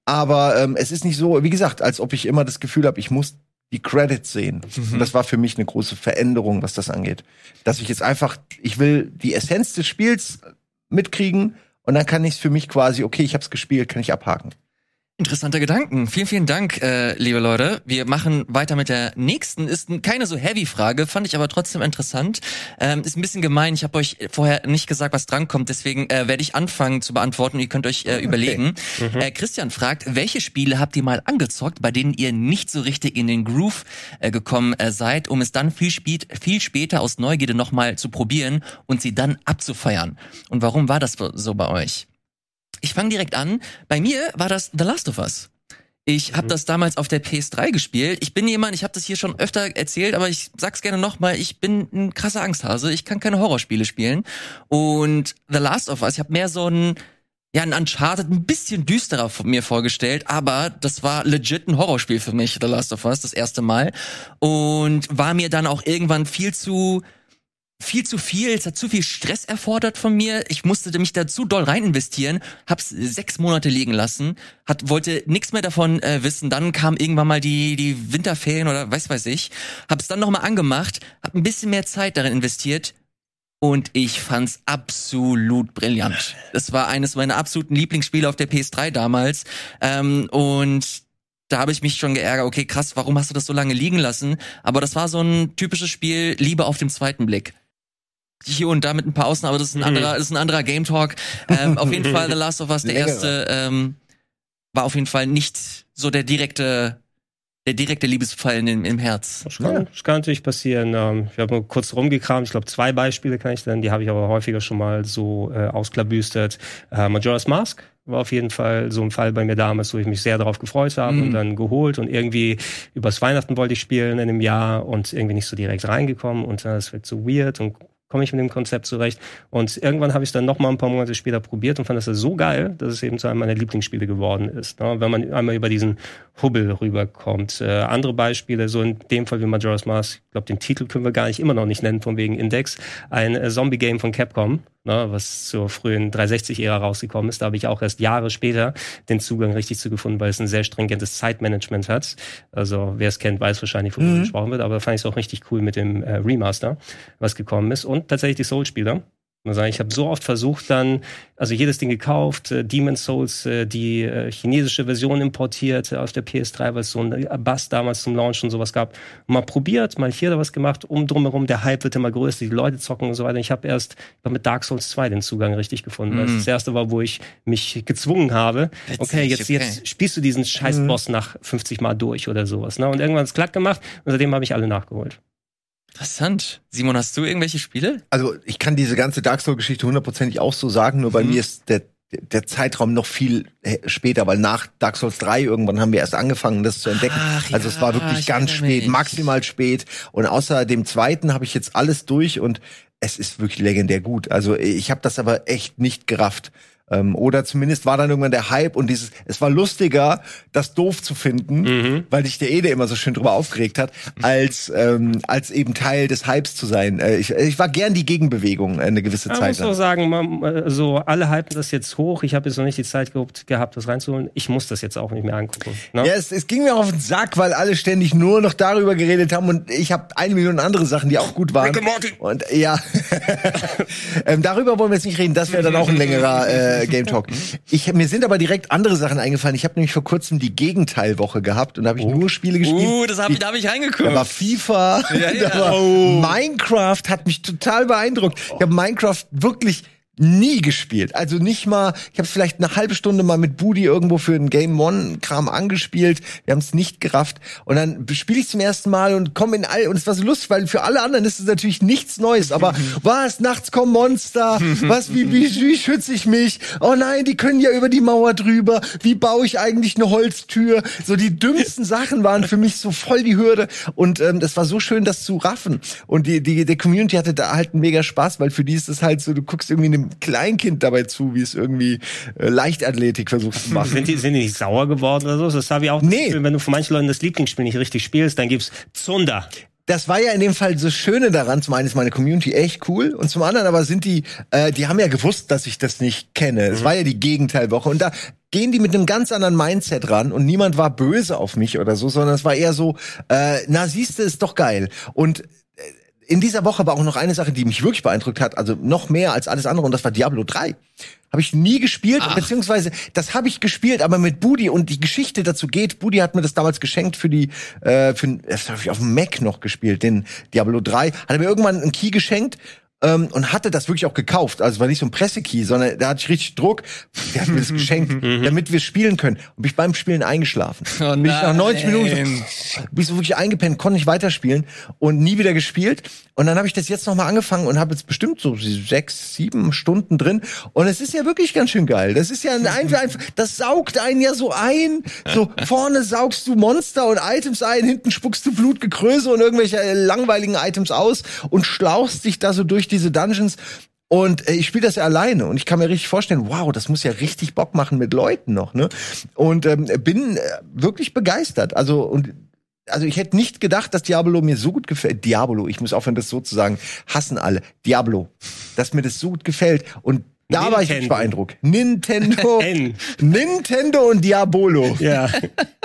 Aber ähm, es ist nicht so, wie gesagt, als ob ich immer das Gefühl habe, ich muss die Credits sehen. Und das war für mich eine große Veränderung, was das angeht. Dass ich jetzt einfach, ich will die Essenz des Spiels mitkriegen und dann kann ich es für mich quasi, okay, ich habe es gespielt, kann ich abhaken. Interessanter Gedanken. Vielen, vielen Dank, äh, liebe Leute. Wir machen weiter mit der nächsten. Ist keine so heavy Frage, fand ich aber trotzdem interessant. Ähm, ist ein bisschen gemein. Ich habe euch vorher nicht gesagt, was drankommt. Deswegen äh, werde ich anfangen zu beantworten. Ihr könnt euch äh, überlegen. Äh, Christian fragt, welche Spiele habt ihr mal angezockt, bei denen ihr nicht so richtig in den Groove äh, gekommen äh, seid, um es dann viel, spät, viel später aus Neugierde nochmal zu probieren und sie dann abzufeiern? Und warum war das so bei euch? Ich fange direkt an. Bei mir war das The Last of Us. Ich habe das damals auf der PS3 gespielt. Ich bin jemand, ich habe das hier schon öfter erzählt, aber ich sag's gerne nochmal, ich bin ein krasser Angsthase. Ich kann keine Horrorspiele spielen. Und The Last of Us, ich habe mehr so ein ja, ein Uncharted ein bisschen düsterer von mir vorgestellt, aber das war legit ein Horrorspiel für mich, The Last of Us, das erste Mal. Und war mir dann auch irgendwann viel zu viel zu viel, es hat zu viel Stress erfordert von mir. Ich musste mich da zu doll rein investieren, hab's sechs Monate liegen lassen, hat, wollte nichts mehr davon äh, wissen. Dann kam irgendwann mal die, die Winterferien oder weiß weiß ich. Hab's dann nochmal angemacht, hab ein bisschen mehr Zeit darin investiert und ich fand's absolut brillant. Das war eines meiner absoluten Lieblingsspiele auf der PS3 damals. Ähm, und da habe ich mich schon geärgert, okay, krass, warum hast du das so lange liegen lassen? Aber das war so ein typisches Spiel, Liebe auf dem zweiten Blick. Hier und da mit ein paar Ausnahmen, aber das ist ein anderer, das ist ein anderer Game Talk. Ähm, auf jeden <laughs> Fall The Last of Us, der Längere. erste, ähm, war auf jeden Fall nicht so der direkte, der direkte Liebesfall in, im Herz. Das kann, das kann natürlich passieren. Ähm, Ich habe mal kurz rumgekramt. Ich glaube, zwei Beispiele kann ich nennen. Die habe ich aber häufiger schon mal so äh, ausklabüstert. Äh, Majora's Mask war auf jeden Fall so ein Fall bei mir damals, wo ich mich sehr darauf gefreut habe Mhm. und dann geholt und irgendwie übers Weihnachten wollte ich spielen in einem Jahr und irgendwie nicht so direkt reingekommen und äh, es wird so weird und komme ich mit dem Konzept zurecht. Und irgendwann habe ich es dann noch mal ein paar Monate später probiert und fand das so geil, dass es eben zu einem meiner Lieblingsspiele geworden ist. Ne? Wenn man einmal über diesen Hubbel rüberkommt. Äh, andere Beispiele, so in dem Fall wie Majora's Mask, ich glaube, den Titel können wir gar nicht immer noch nicht nennen, von wegen Index, ein äh, Zombie-Game von Capcom, ne, was zur frühen 360-Ära rausgekommen ist. Da habe ich auch erst Jahre später den Zugang richtig zu gefunden, weil es ein sehr stringentes Zeitmanagement hat. Also wer es kennt, weiß wahrscheinlich, worüber gesprochen wird, aber da fand ich es auch richtig cool mit dem äh, Remaster, was gekommen ist. Und tatsächlich die Soul-Spieler. Ich muss sagen, ich habe so oft versucht, dann, also jedes Ding gekauft, äh, Demon's Souls, äh, die äh, chinesische Version importiert auf der PS3, weil es so ein Bass damals zum Launch und sowas gab. Mal probiert, mal hier da was gemacht, um drumherum, der Hype wird immer größer, die Leute zocken und so weiter. Ich habe erst ich hab mit Dark Souls 2 den Zugang richtig gefunden, weil es Mhm. das erste war, wo ich mich gezwungen habe, Witzig, okay, jetzt, okay. jetzt spielst du diesen scheiß Boss nach 50 Mal durch oder sowas. Ne? Und irgendwann hat es klack gemacht und seitdem habe ich alle nachgeholt. Interessant. Simon, hast du irgendwelche Spiele? Also ich kann diese ganze Dark Souls-Geschichte hundertprozentig auch so sagen, nur bei Mhm. mir ist der, der Zeitraum noch viel äh, später, weil nach Dark Souls 3 irgendwann haben wir erst angefangen, das zu entdecken. Ach, also es ja, war wirklich ich ganz spät, mich. maximal spät. Und außer dem zweiten habe ich jetzt alles durch und es ist wirklich legendär gut. Also ich habe das aber echt nicht gerafft. Ähm, oder zumindest war dann irgendwann der Hype und dieses, es war lustiger, das doof zu finden, Mhm. weil dich der Ede immer so schön drüber aufgeregt hat, als, ähm, als eben Teil des Hypes zu sein. Äh, ich, ich war gern die Gegenbewegung äh, eine gewisse Man Zeit muss lang. auch sagen, man, äh, so alle hypen das jetzt hoch. Ich habe jetzt noch nicht die Zeit gehabt, gehabt, das reinzuholen. Ich muss das jetzt auch nicht mehr angucken. Ne? Ja, es, es ging mir auf den Sack, weil alle ständig nur noch darüber geredet haben und ich habe eine Million andere Sachen, die auch gut waren. Rick and Morty. Und ja, <laughs> ähm, darüber wollen wir jetzt nicht reden. Das wäre dann auch ein längerer äh, Game Talk. Ich, mir sind aber direkt andere Sachen eingefallen. Ich habe nämlich vor kurzem die Gegenteilwoche gehabt und da habe ich nur Spiele gespielt. Uh, das hab, die- da habe ich da war reingeguckt. FIFA, Ja, ja. <laughs> da war Minecraft hat mich total beeindruckt. Ich habe Minecraft wirklich nie gespielt. Also nicht mal, ich habe vielleicht eine halbe Stunde mal mit Budi irgendwo für einen Game One Kram angespielt. Wir haben es nicht gerafft und dann spiele ich zum ersten Mal und komme in all und es war so lustig, weil für alle anderen ist es natürlich nichts Neues, aber <laughs> was nachts kommen Monster, was wie wie, wie schütze ich mich? Oh nein, die können ja über die Mauer drüber. Wie baue ich eigentlich eine Holztür? So die dümmsten Sachen waren für mich so voll die Hürde und ähm, das war so schön, das zu raffen. Und die die die Community hatte da halt einen mega Spaß, weil für die ist es halt so, du guckst irgendwie einem Kleinkind dabei zu, wie es irgendwie äh, Leichtathletik versucht zu machen. Sind die, sind die nicht sauer geworden oder so? Das habe ich auch. Nee. Gefühl, Wenn du von manchen Leuten das Lieblingsspiel nicht richtig spielst, dann gibt's Zunder. das war ja in dem Fall so Schöne daran. Zum einen ist meine Community echt cool und zum anderen aber sind die, äh, die haben ja gewusst, dass ich das nicht kenne. Es war ja die Gegenteilwoche und da gehen die mit einem ganz anderen Mindset ran und niemand war böse auf mich oder so, sondern es war eher so, äh, na siehste, ist doch geil. Und in dieser Woche war auch noch eine Sache, die mich wirklich beeindruckt hat, also noch mehr als alles andere und das war Diablo 3. Habe ich nie gespielt, beziehungsweise das habe ich gespielt, aber mit Budi und die Geschichte dazu geht. Budi hat mir das damals geschenkt für die, äh, für, das habe ich auf dem Mac noch gespielt, den Diablo 3. Hat er mir irgendwann einen Key geschenkt ähm, und hatte das wirklich auch gekauft. Also es war nicht so ein Pressekey, sondern da hatte ich richtig Druck. Der hat mir das <laughs> geschenkt, damit wir spielen können. Und bin ich beim Spielen eingeschlafen. Oh bin ich nach 90 nein. Minuten so, bin ich so wirklich eingepennt, konnte nicht weiterspielen und nie wieder gespielt. Und dann habe ich das jetzt noch mal angefangen und habe jetzt bestimmt so sechs, sieben Stunden drin. Und es ist ja wirklich ganz schön geil. Das ist ja ein, <laughs> einfach, das saugt einen ja so ein. So vorne saugst du Monster und Items ein, hinten spuckst du Blutgekröse und irgendwelche äh, langweiligen Items aus und schlauchst dich da so durch diese Dungeons. Und äh, ich spiele das ja alleine und ich kann mir richtig vorstellen, wow, das muss ja richtig Bock machen mit Leuten noch, ne? Und ähm, bin äh, wirklich begeistert. Also und also ich hätte nicht gedacht, dass Diablo mir so gut gefällt. Diablo, ich muss aufhören, das so zu sagen. Hassen alle. Diablo. Dass mir das so gut gefällt. Und da war ich nicht beeindruckt. Nintendo. <laughs> N. Nintendo und Diabolo. Ja.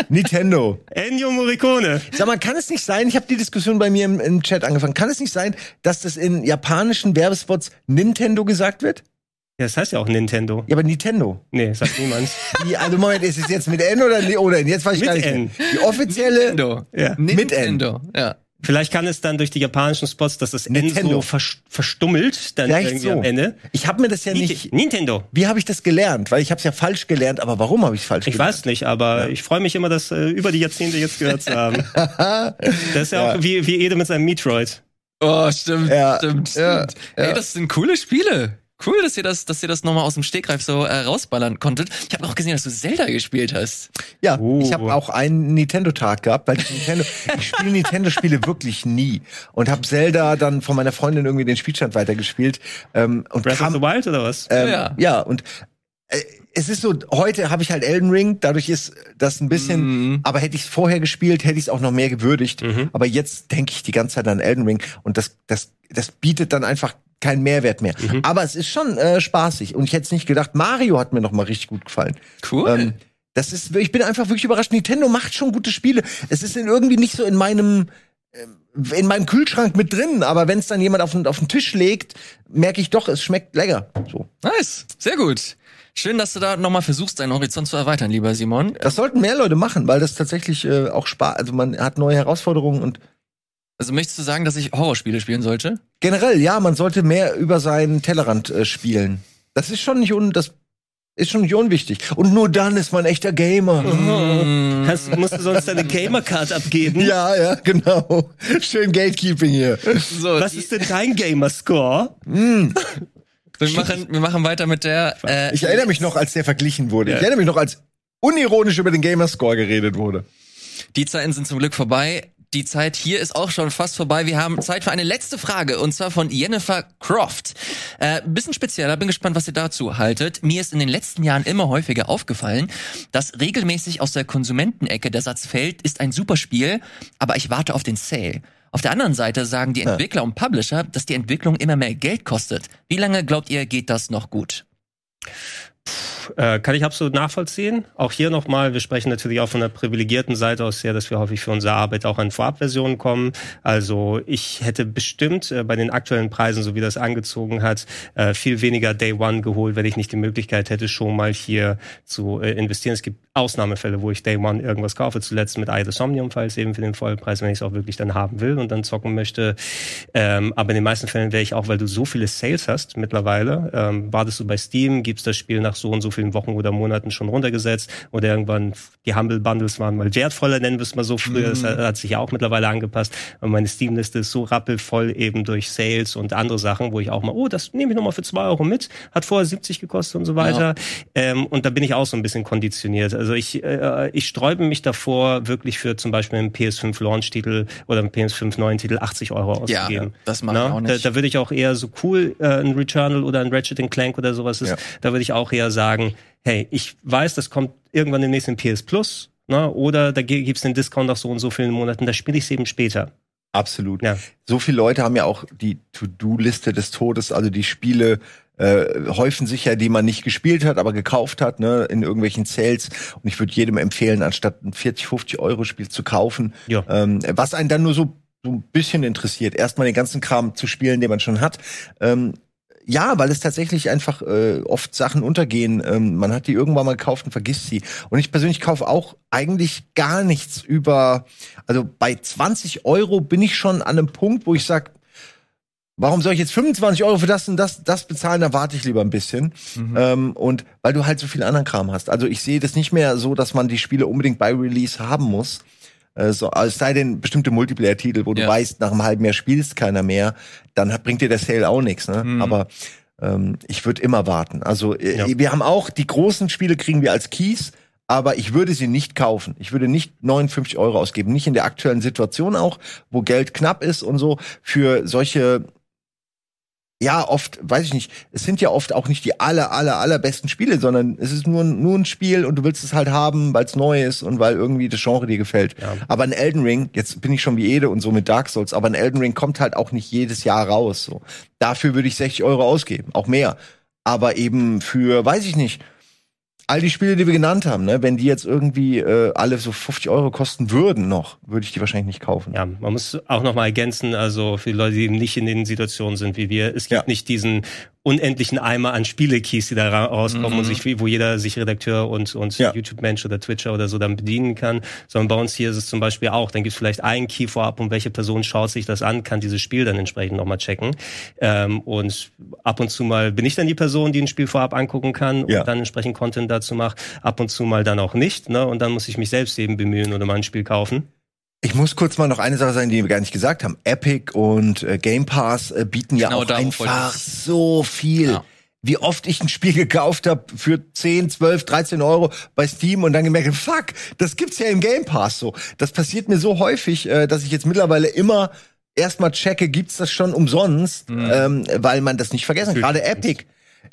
Nintendo. Ennio Morricone. Sag mal, kann es nicht sein, ich habe die Diskussion bei mir im, im Chat angefangen, kann es nicht sein, dass das in japanischen Werbespots Nintendo gesagt wird? Ja, das heißt ja auch Nintendo. Ja, aber Nintendo. Nee, sagt niemand. <laughs> Die, also Moment, ist es jetzt mit N oder N- ohne N? Jetzt weiß ich Mit gar nicht. N. mehr. Die offizielle. Nintendo. Ja. Nintendo. Ja. Vielleicht kann es dann durch die japanischen Spots, dass das N Nintendo. so vers verstummelt, dann Vielleicht irgendwie so. am Ende. Ich habe mir das ja nicht. Nintendo. Wie habe ich das gelernt? Weil ich habe es ja falsch gelernt, aber warum habe ich es falsch Ich gelernt? weiß nicht, aber ich freue mich immer, das äh, über die Jahrzehnte jetzt gehört zu haben. <laughs> das ist ja, Ja. auch wie, wie Ede mit seinem Metroid. Oh, stimmt, Ja, stimmt, ja, stimmt. Ey, das sind coole Spiele. Cool, dass ihr das, dass ihr das nochmal aus dem Stegreif so äh, rausballern konntet. Ich habe auch gesehen, dass du Zelda gespielt hast. Ja, Oh. ich habe auch einen Nintendo-Tag gehabt, weil ich Nintendo, <laughs> ich spiele Nintendo-Spiele wirklich nie und habe Zelda dann von meiner Freundin irgendwie den Spielstand weitergespielt ähm, und Breath kam, of the Wild oder was? Ähm, Ja. ja. und äh, es ist so, heute habe ich halt Elden Ring, dadurch ist das ein bisschen, Mhm. aber hätte ich es vorher gespielt, hätte ich es auch noch mehr gewürdigt. Mhm. Aber jetzt denke ich die ganze Zeit an Elden Ring und das, das, das bietet dann einfach keinen Mehrwert mehr. Mhm. Aber es ist schon äh, spaßig und ich hätte es nicht gedacht. Mario hat mir noch mal richtig gut gefallen. Cool. Ähm, das ist, ich bin einfach wirklich überrascht. Nintendo macht schon gute Spiele. Es ist irgendwie nicht so in meinem ähm, in meinem Kühlschrank mit drin, aber wenn es dann jemand auf den, auf den Tisch legt, merke ich doch, es schmeckt lecker. So. nice. Sehr gut. Schön, dass du da nochmal versuchst, deinen Horizont zu erweitern, lieber Simon. Das sollten mehr Leute machen, weil das tatsächlich äh, auch Spaß, also man hat neue Herausforderungen und Also möchtest du sagen, dass ich Horrorspiele spielen sollte? generell, ja, man sollte mehr über seinen Tellerrand äh, spielen. Das ist schon nicht un, das ist schon nicht unwichtig. Und nur dann ist man echter Gamer. Mhm. Hast, musst du sonst deine Gamer-Card abgeben? Ja, ja, genau. Schön Gatekeeping hier. So, Was ist denn dein Gamer-Score? wir machen, wir machen weiter mit der. Äh, Ich erinnere mich noch, als der verglichen wurde. Ich erinnere mich noch, als unironisch über den Gamerscore geredet wurde. Die Zeiten sind zum Glück vorbei. Die Zeit hier ist auch schon fast vorbei. Wir haben Zeit für eine letzte Frage und zwar von Jennifer Croft. Äh, bisschen spezieller, bin gespannt, was ihr dazu haltet. Mir ist in den letzten Jahren immer häufiger aufgefallen, dass regelmäßig aus der Konsumentenecke der Satz fällt, ist ein super Spiel, aber ich warte auf den Sale. Auf der anderen Seite sagen die Entwickler und Publisher, dass die Entwicklung immer mehr Geld kostet. Wie lange glaubt ihr, geht das noch gut? Äh, kann ich absolut nachvollziehen. Auch hier nochmal, wir sprechen natürlich auch von der privilegierten Seite aus her, dass wir häufig für unsere Arbeit auch an Vorabversionen kommen. Also ich hätte bestimmt äh, bei den aktuellen Preisen, so wie das angezogen hat, äh, viel weniger Day One geholt, wenn ich nicht die Möglichkeit hätte, schon mal hier zu äh, investieren. Es gibt Ausnahmefälle, wo ich Day One irgendwas kaufe, zuletzt mit the Somnium, falls eben für den Vollpreis, wenn ich es auch wirklich dann haben will und dann zocken möchte. Ähm, aber in den meisten Fällen wäre ich auch, weil du so viele Sales hast mittlerweile, ähm, wartest du bei Steam, gibst das Spiel nach so und so vielen Wochen oder Monaten schon runtergesetzt oder irgendwann die Humble Bundles waren mal wertvoller, nennen wir es mal so früher. Das hat, hat sich ja auch mittlerweile angepasst. Und meine Steam-Liste ist so rappelvoll eben durch Sales und andere Sachen, wo ich auch mal, oh, das nehme ich nochmal für zwei Euro mit, hat vorher 70 gekostet und so weiter. Ähm, und da bin ich auch so ein bisschen konditioniert. Also ich, äh, ich sträube mich davor, wirklich für zum Beispiel einen PS5 Launch-Titel oder einen PS5 neuen Titel 80 Euro Ja, auszugeben. das mache ich Na, auch Da, nicht. da würde ich auch eher so cool äh, ein Returnal oder ein Ratchet Clank oder sowas ist, Ja. da würde ich auch eher sagen, hey, ich weiß, das kommt irgendwann demnächst in PS Plus, na, oder da gi- gibt's den Discount nach so und so vielen Monaten, da spiele ich es eben später. Absolut. Ja. So viele Leute haben ja auch die To-Do-Liste des Todes, also die Spiele äh, häufen sich ja, die man nicht gespielt hat, aber gekauft hat, ne, in irgendwelchen Sales. Und ich würde jedem empfehlen, anstatt ein 40, 50 Euro Spiel zu kaufen, Ja. ähm, was einen dann nur so, so ein bisschen interessiert, erstmal den ganzen Kram zu spielen, den man schon hat. Ähm, ja, weil es tatsächlich einfach äh, oft Sachen untergehen. Ähm, man hat die irgendwann mal gekauft und vergisst sie. Und ich persönlich kaufe auch eigentlich gar nichts über, also bei 20 Euro bin ich schon an einem Punkt, wo ich sag, warum soll ich jetzt 25 Euro für das und das, das bezahlen? Da warte ich lieber ein bisschen. Ähm, und weil du halt so viel anderen Kram hast. Also ich sehe das nicht mehr so, dass man die Spiele unbedingt bei Release haben muss. Äh, so, also es sei denn bestimmte Multiplayer-Titel, wo du Ja. weißt, nach einem halben Jahr spielst keiner mehr, dann hat, bringt dir der Sale auch nichts. Ne? Mhm. Aber ähm, ich würde immer warten. Also äh, Ja. wir haben auch die großen Spiele kriegen wir als Keys, aber ich würde sie nicht kaufen. Ich würde nicht 59 Euro ausgeben, nicht in der aktuellen Situation auch, wo Geld knapp ist und so für solche ja, oft, weiß ich nicht, es sind ja oft auch nicht die aller, aller, allerbesten Spiele, sondern es ist nur, nur ein Spiel und du willst es halt haben, weil es neu ist und weil irgendwie das Genre dir gefällt. Ja. Aber ein Elden Ring, jetzt bin ich schon wie Ede und so mit Dark Souls, aber ein Elden Ring kommt halt auch nicht jedes Jahr raus. So. Dafür würde ich 60 Euro ausgeben, auch mehr. Aber eben für, weiß ich nicht, all die Spiele, die wir genannt haben, ne, wenn die jetzt irgendwie äh, alle so 50 Euro kosten würden noch, würde ich die wahrscheinlich nicht kaufen. Ja, man muss auch noch mal ergänzen, also für die Leute, die eben nicht in den Situationen sind wie wir, es gibt Ja. nicht diesen unendlichen Eimer an Spielekeys, die da ra- rauskommen und sich, wo jeder sich Redakteur und, und Ja. YouTube-Mensch oder Twitcher oder so dann bedienen kann, sondern bei uns hier ist es zum Beispiel auch, dann gibt es vielleicht einen Key vorab und welche Person schaut sich das an, kann dieses Spiel dann entsprechend nochmal checken. Ähm, und ab und zu mal bin ich dann die Person, die ein Spiel vorab angucken kann Ja. und dann entsprechend Content dazu macht, ab und zu mal dann auch nicht, ne? Und dann muss ich mich selbst eben bemühen oder mal ein Spiel kaufen. Ich muss kurz mal noch eine Sache sagen, die wir gar nicht gesagt haben. Epic und äh, Game Pass äh, bieten ja Genau, auch darauf wollte einfach so viel. Ja. Wie oft ich ein Spiel <laughs> gekauft habe für 10, 12, 13 Euro bei Steam und dann gemerkt, hab, fuck, das gibt's ja im Game Pass so. Das passiert mir so häufig, äh, dass ich jetzt mittlerweile immer erstmal checke, gibt's das schon umsonst, Mhm. ähm, weil man das nicht vergessen. Gerade Epic.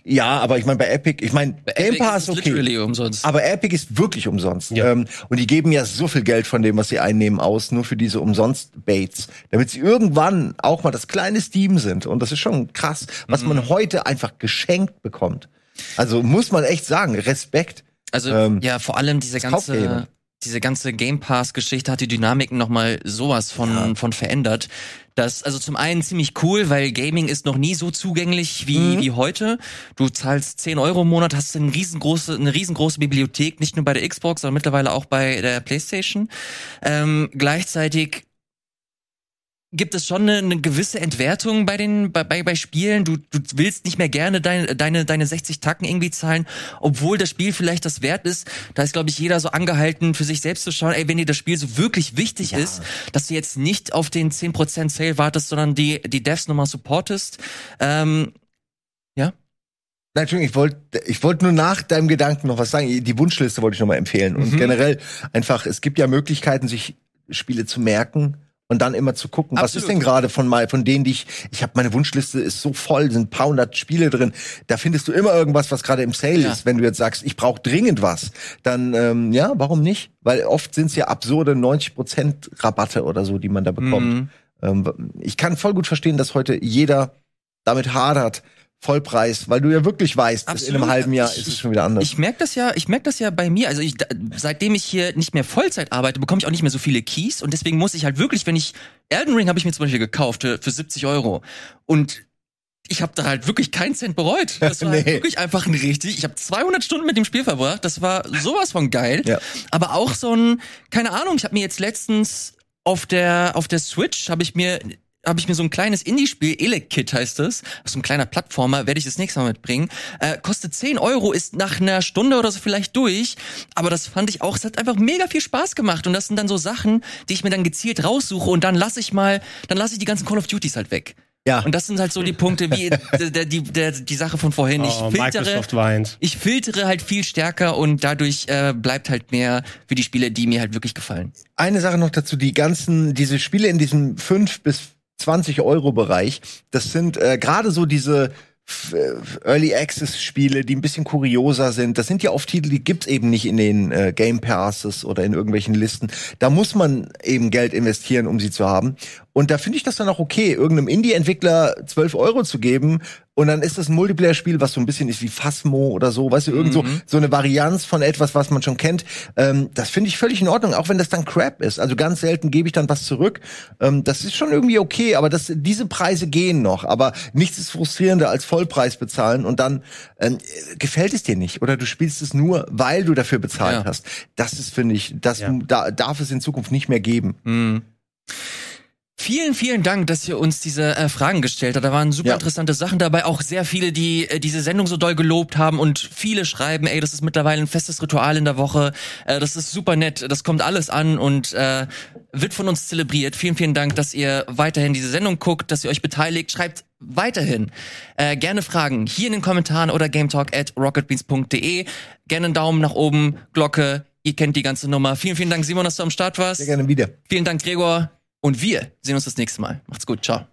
Ja, aber ich meine bei Epic, ich meine Game Epic Pass ist okay. umsonst. Aber Epic ist wirklich umsonst. Ja. Ähm, und die geben ja so viel Geld von dem, was sie einnehmen, aus, nur für diese Umsonst-Baits. Damit sie irgendwann auch mal das kleine Steam sind. Und das ist schon krass, was Mhm. man heute einfach geschenkt bekommt. Also muss man echt sagen, Respekt. Also Ähm, ja, vor allem diese ganze jemand. Diese ganze Game Pass Geschichte hat die Dynamiken noch mal sowas von von verändert. Das also zum einen ziemlich cool, weil Gaming ist noch nie so zugänglich wie Mhm. wie heute. Du zahlst 10 Euro im Monat, hast eine riesengroße eine riesengroße Bibliothek, nicht nur bei der Xbox, sondern mittlerweile auch bei der PlayStation. Ähm, gleichzeitig gibt es schon eine, eine gewisse Entwertung bei den bei, bei, bei Spielen. Du, du willst nicht mehr gerne deine deine deine 60 Tacken irgendwie zahlen, obwohl das Spiel vielleicht das wert ist. Da ist glaube ich jeder so angehalten für sich selbst zu schauen, ey, wenn dir das Spiel so wirklich wichtig ist, dass du jetzt nicht auf den 10% Sale wartest, sondern die die Devs nochmal supportest. Ähm, ja? Nein, Entschuldigung, ich wollte ich wollte nur nach deinem Gedanken noch was sagen. Die Wunschliste wollte ich noch mal empfehlen. Und Mhm. generell einfach, es gibt ja Möglichkeiten, sich Spiele zu merken und dann immer zu gucken, was Absolut. ist denn gerade von mal von denen, die ich ich habe meine Wunschliste ist so voll, sind ein paar hundert Spiele drin. Da findest du immer irgendwas, was gerade im Sale Ja. ist. Wenn du jetzt sagst, ich brauche dringend was, dann ähm, ja, warum nicht? Weil oft sind es ja absurde 90% Rabatte oder so, die man da bekommt. Mhm. Ähm, ich kann voll gut verstehen, dass heute jeder damit hadert, Vollpreis, weil du ja wirklich weißt, in Absolut. einem halben Jahr Ich- ist es schon wieder anders. Ich merke das ja, ich merke das ja bei mir. Also ich, seitdem ich hier nicht mehr Vollzeit arbeite, bekomme ich auch nicht mehr so viele Keys und deswegen muss ich halt wirklich, wenn ich Elden Ring habe ich mir zum Beispiel gekauft für, für 70 Euro und ich habe da halt wirklich keinen Cent bereut. <laughs> Das war halt Nee. wirklich einfach ein richtig. Ich habe 200 Stunden mit dem Spiel verbracht. Das war sowas von geil. Ja. Aber auch so ein, keine Ahnung. Ich habe mir jetzt letztens auf der auf der Switch habe ich mir habe ich mir so ein kleines Indie-Spiel, Elec-Kit heißt es, so ein kleiner Plattformer, werde ich das nächste Mal mitbringen. Äh, kostet 10 Euro, ist nach einer Stunde oder so vielleicht durch. Aber das fand ich auch, es hat einfach mega viel Spaß gemacht. Und das sind dann so Sachen, die ich mir dann gezielt raussuche und dann lasse ich mal, dann lasse ich die ganzen Call of Duties halt weg. Ja. Und das sind halt so die Punkte, wie <laughs> der, die, der, die Sache von vorhin. Ich Oh, filtere, Microsoft weint. ich filtere halt viel stärker und dadurch äh, bleibt halt mehr für die Spiele, die mir halt wirklich gefallen. Eine Sache noch dazu, die ganzen, diese Spiele in diesem 5 bis 20 Euro Bereich, das sind äh, gerade so diese Early Access Spiele, die ein bisschen kurioser sind. Das sind ja oft Titel, die gibt's eben nicht in den äh, Game Passes oder in irgendwelchen Listen. Da muss man eben Geld investieren, um sie zu haben. Und da finde ich das dann auch okay, irgendeinem Indie-Entwickler 12 Euro zu geben und dann ist das ein Multiplayer-Spiel, was so ein bisschen ist wie Phasmo oder so, weißt du, irgend so, so eine Varianz von etwas, was man schon kennt. Ähm, das finde ich völlig in Ordnung, auch wenn das dann Crap ist. Also ganz selten gebe ich dann was zurück. Ähm, das ist schon irgendwie okay, aber das, diese Preise gehen noch. Aber nichts ist frustrierender als Vollpreis bezahlen und dann ähm, äh, gefällt es dir nicht oder du spielst es nur, weil du dafür bezahlt Ja. hast. Das ist, finde ich, das Ja. da, darf es in Zukunft nicht mehr geben. Mhm. Vielen, vielen Dank, dass ihr uns diese äh, Fragen gestellt habt. Da waren super Ja. interessante Sachen dabei. Auch sehr viele, die äh, diese Sendung so doll gelobt haben und viele schreiben, ey, das ist mittlerweile ein festes Ritual in der Woche. Äh, das ist super nett. Das kommt alles an und äh, wird von uns zelebriert. Vielen, vielen Dank, dass ihr weiterhin diese Sendung guckt, dass ihr euch beteiligt. Schreibt weiterhin äh, gerne Fragen hier in den Kommentaren oder gametalk at rocketbeans.de. Gerne einen Daumen nach oben, Glocke. Ihr kennt die ganze Nummer. Vielen, vielen Dank, Simon, dass du am Start warst. Sehr gerne wieder. Vielen Dank, Gregor. Und wir sehen uns das nächste Mal. Macht's gut. Ciao.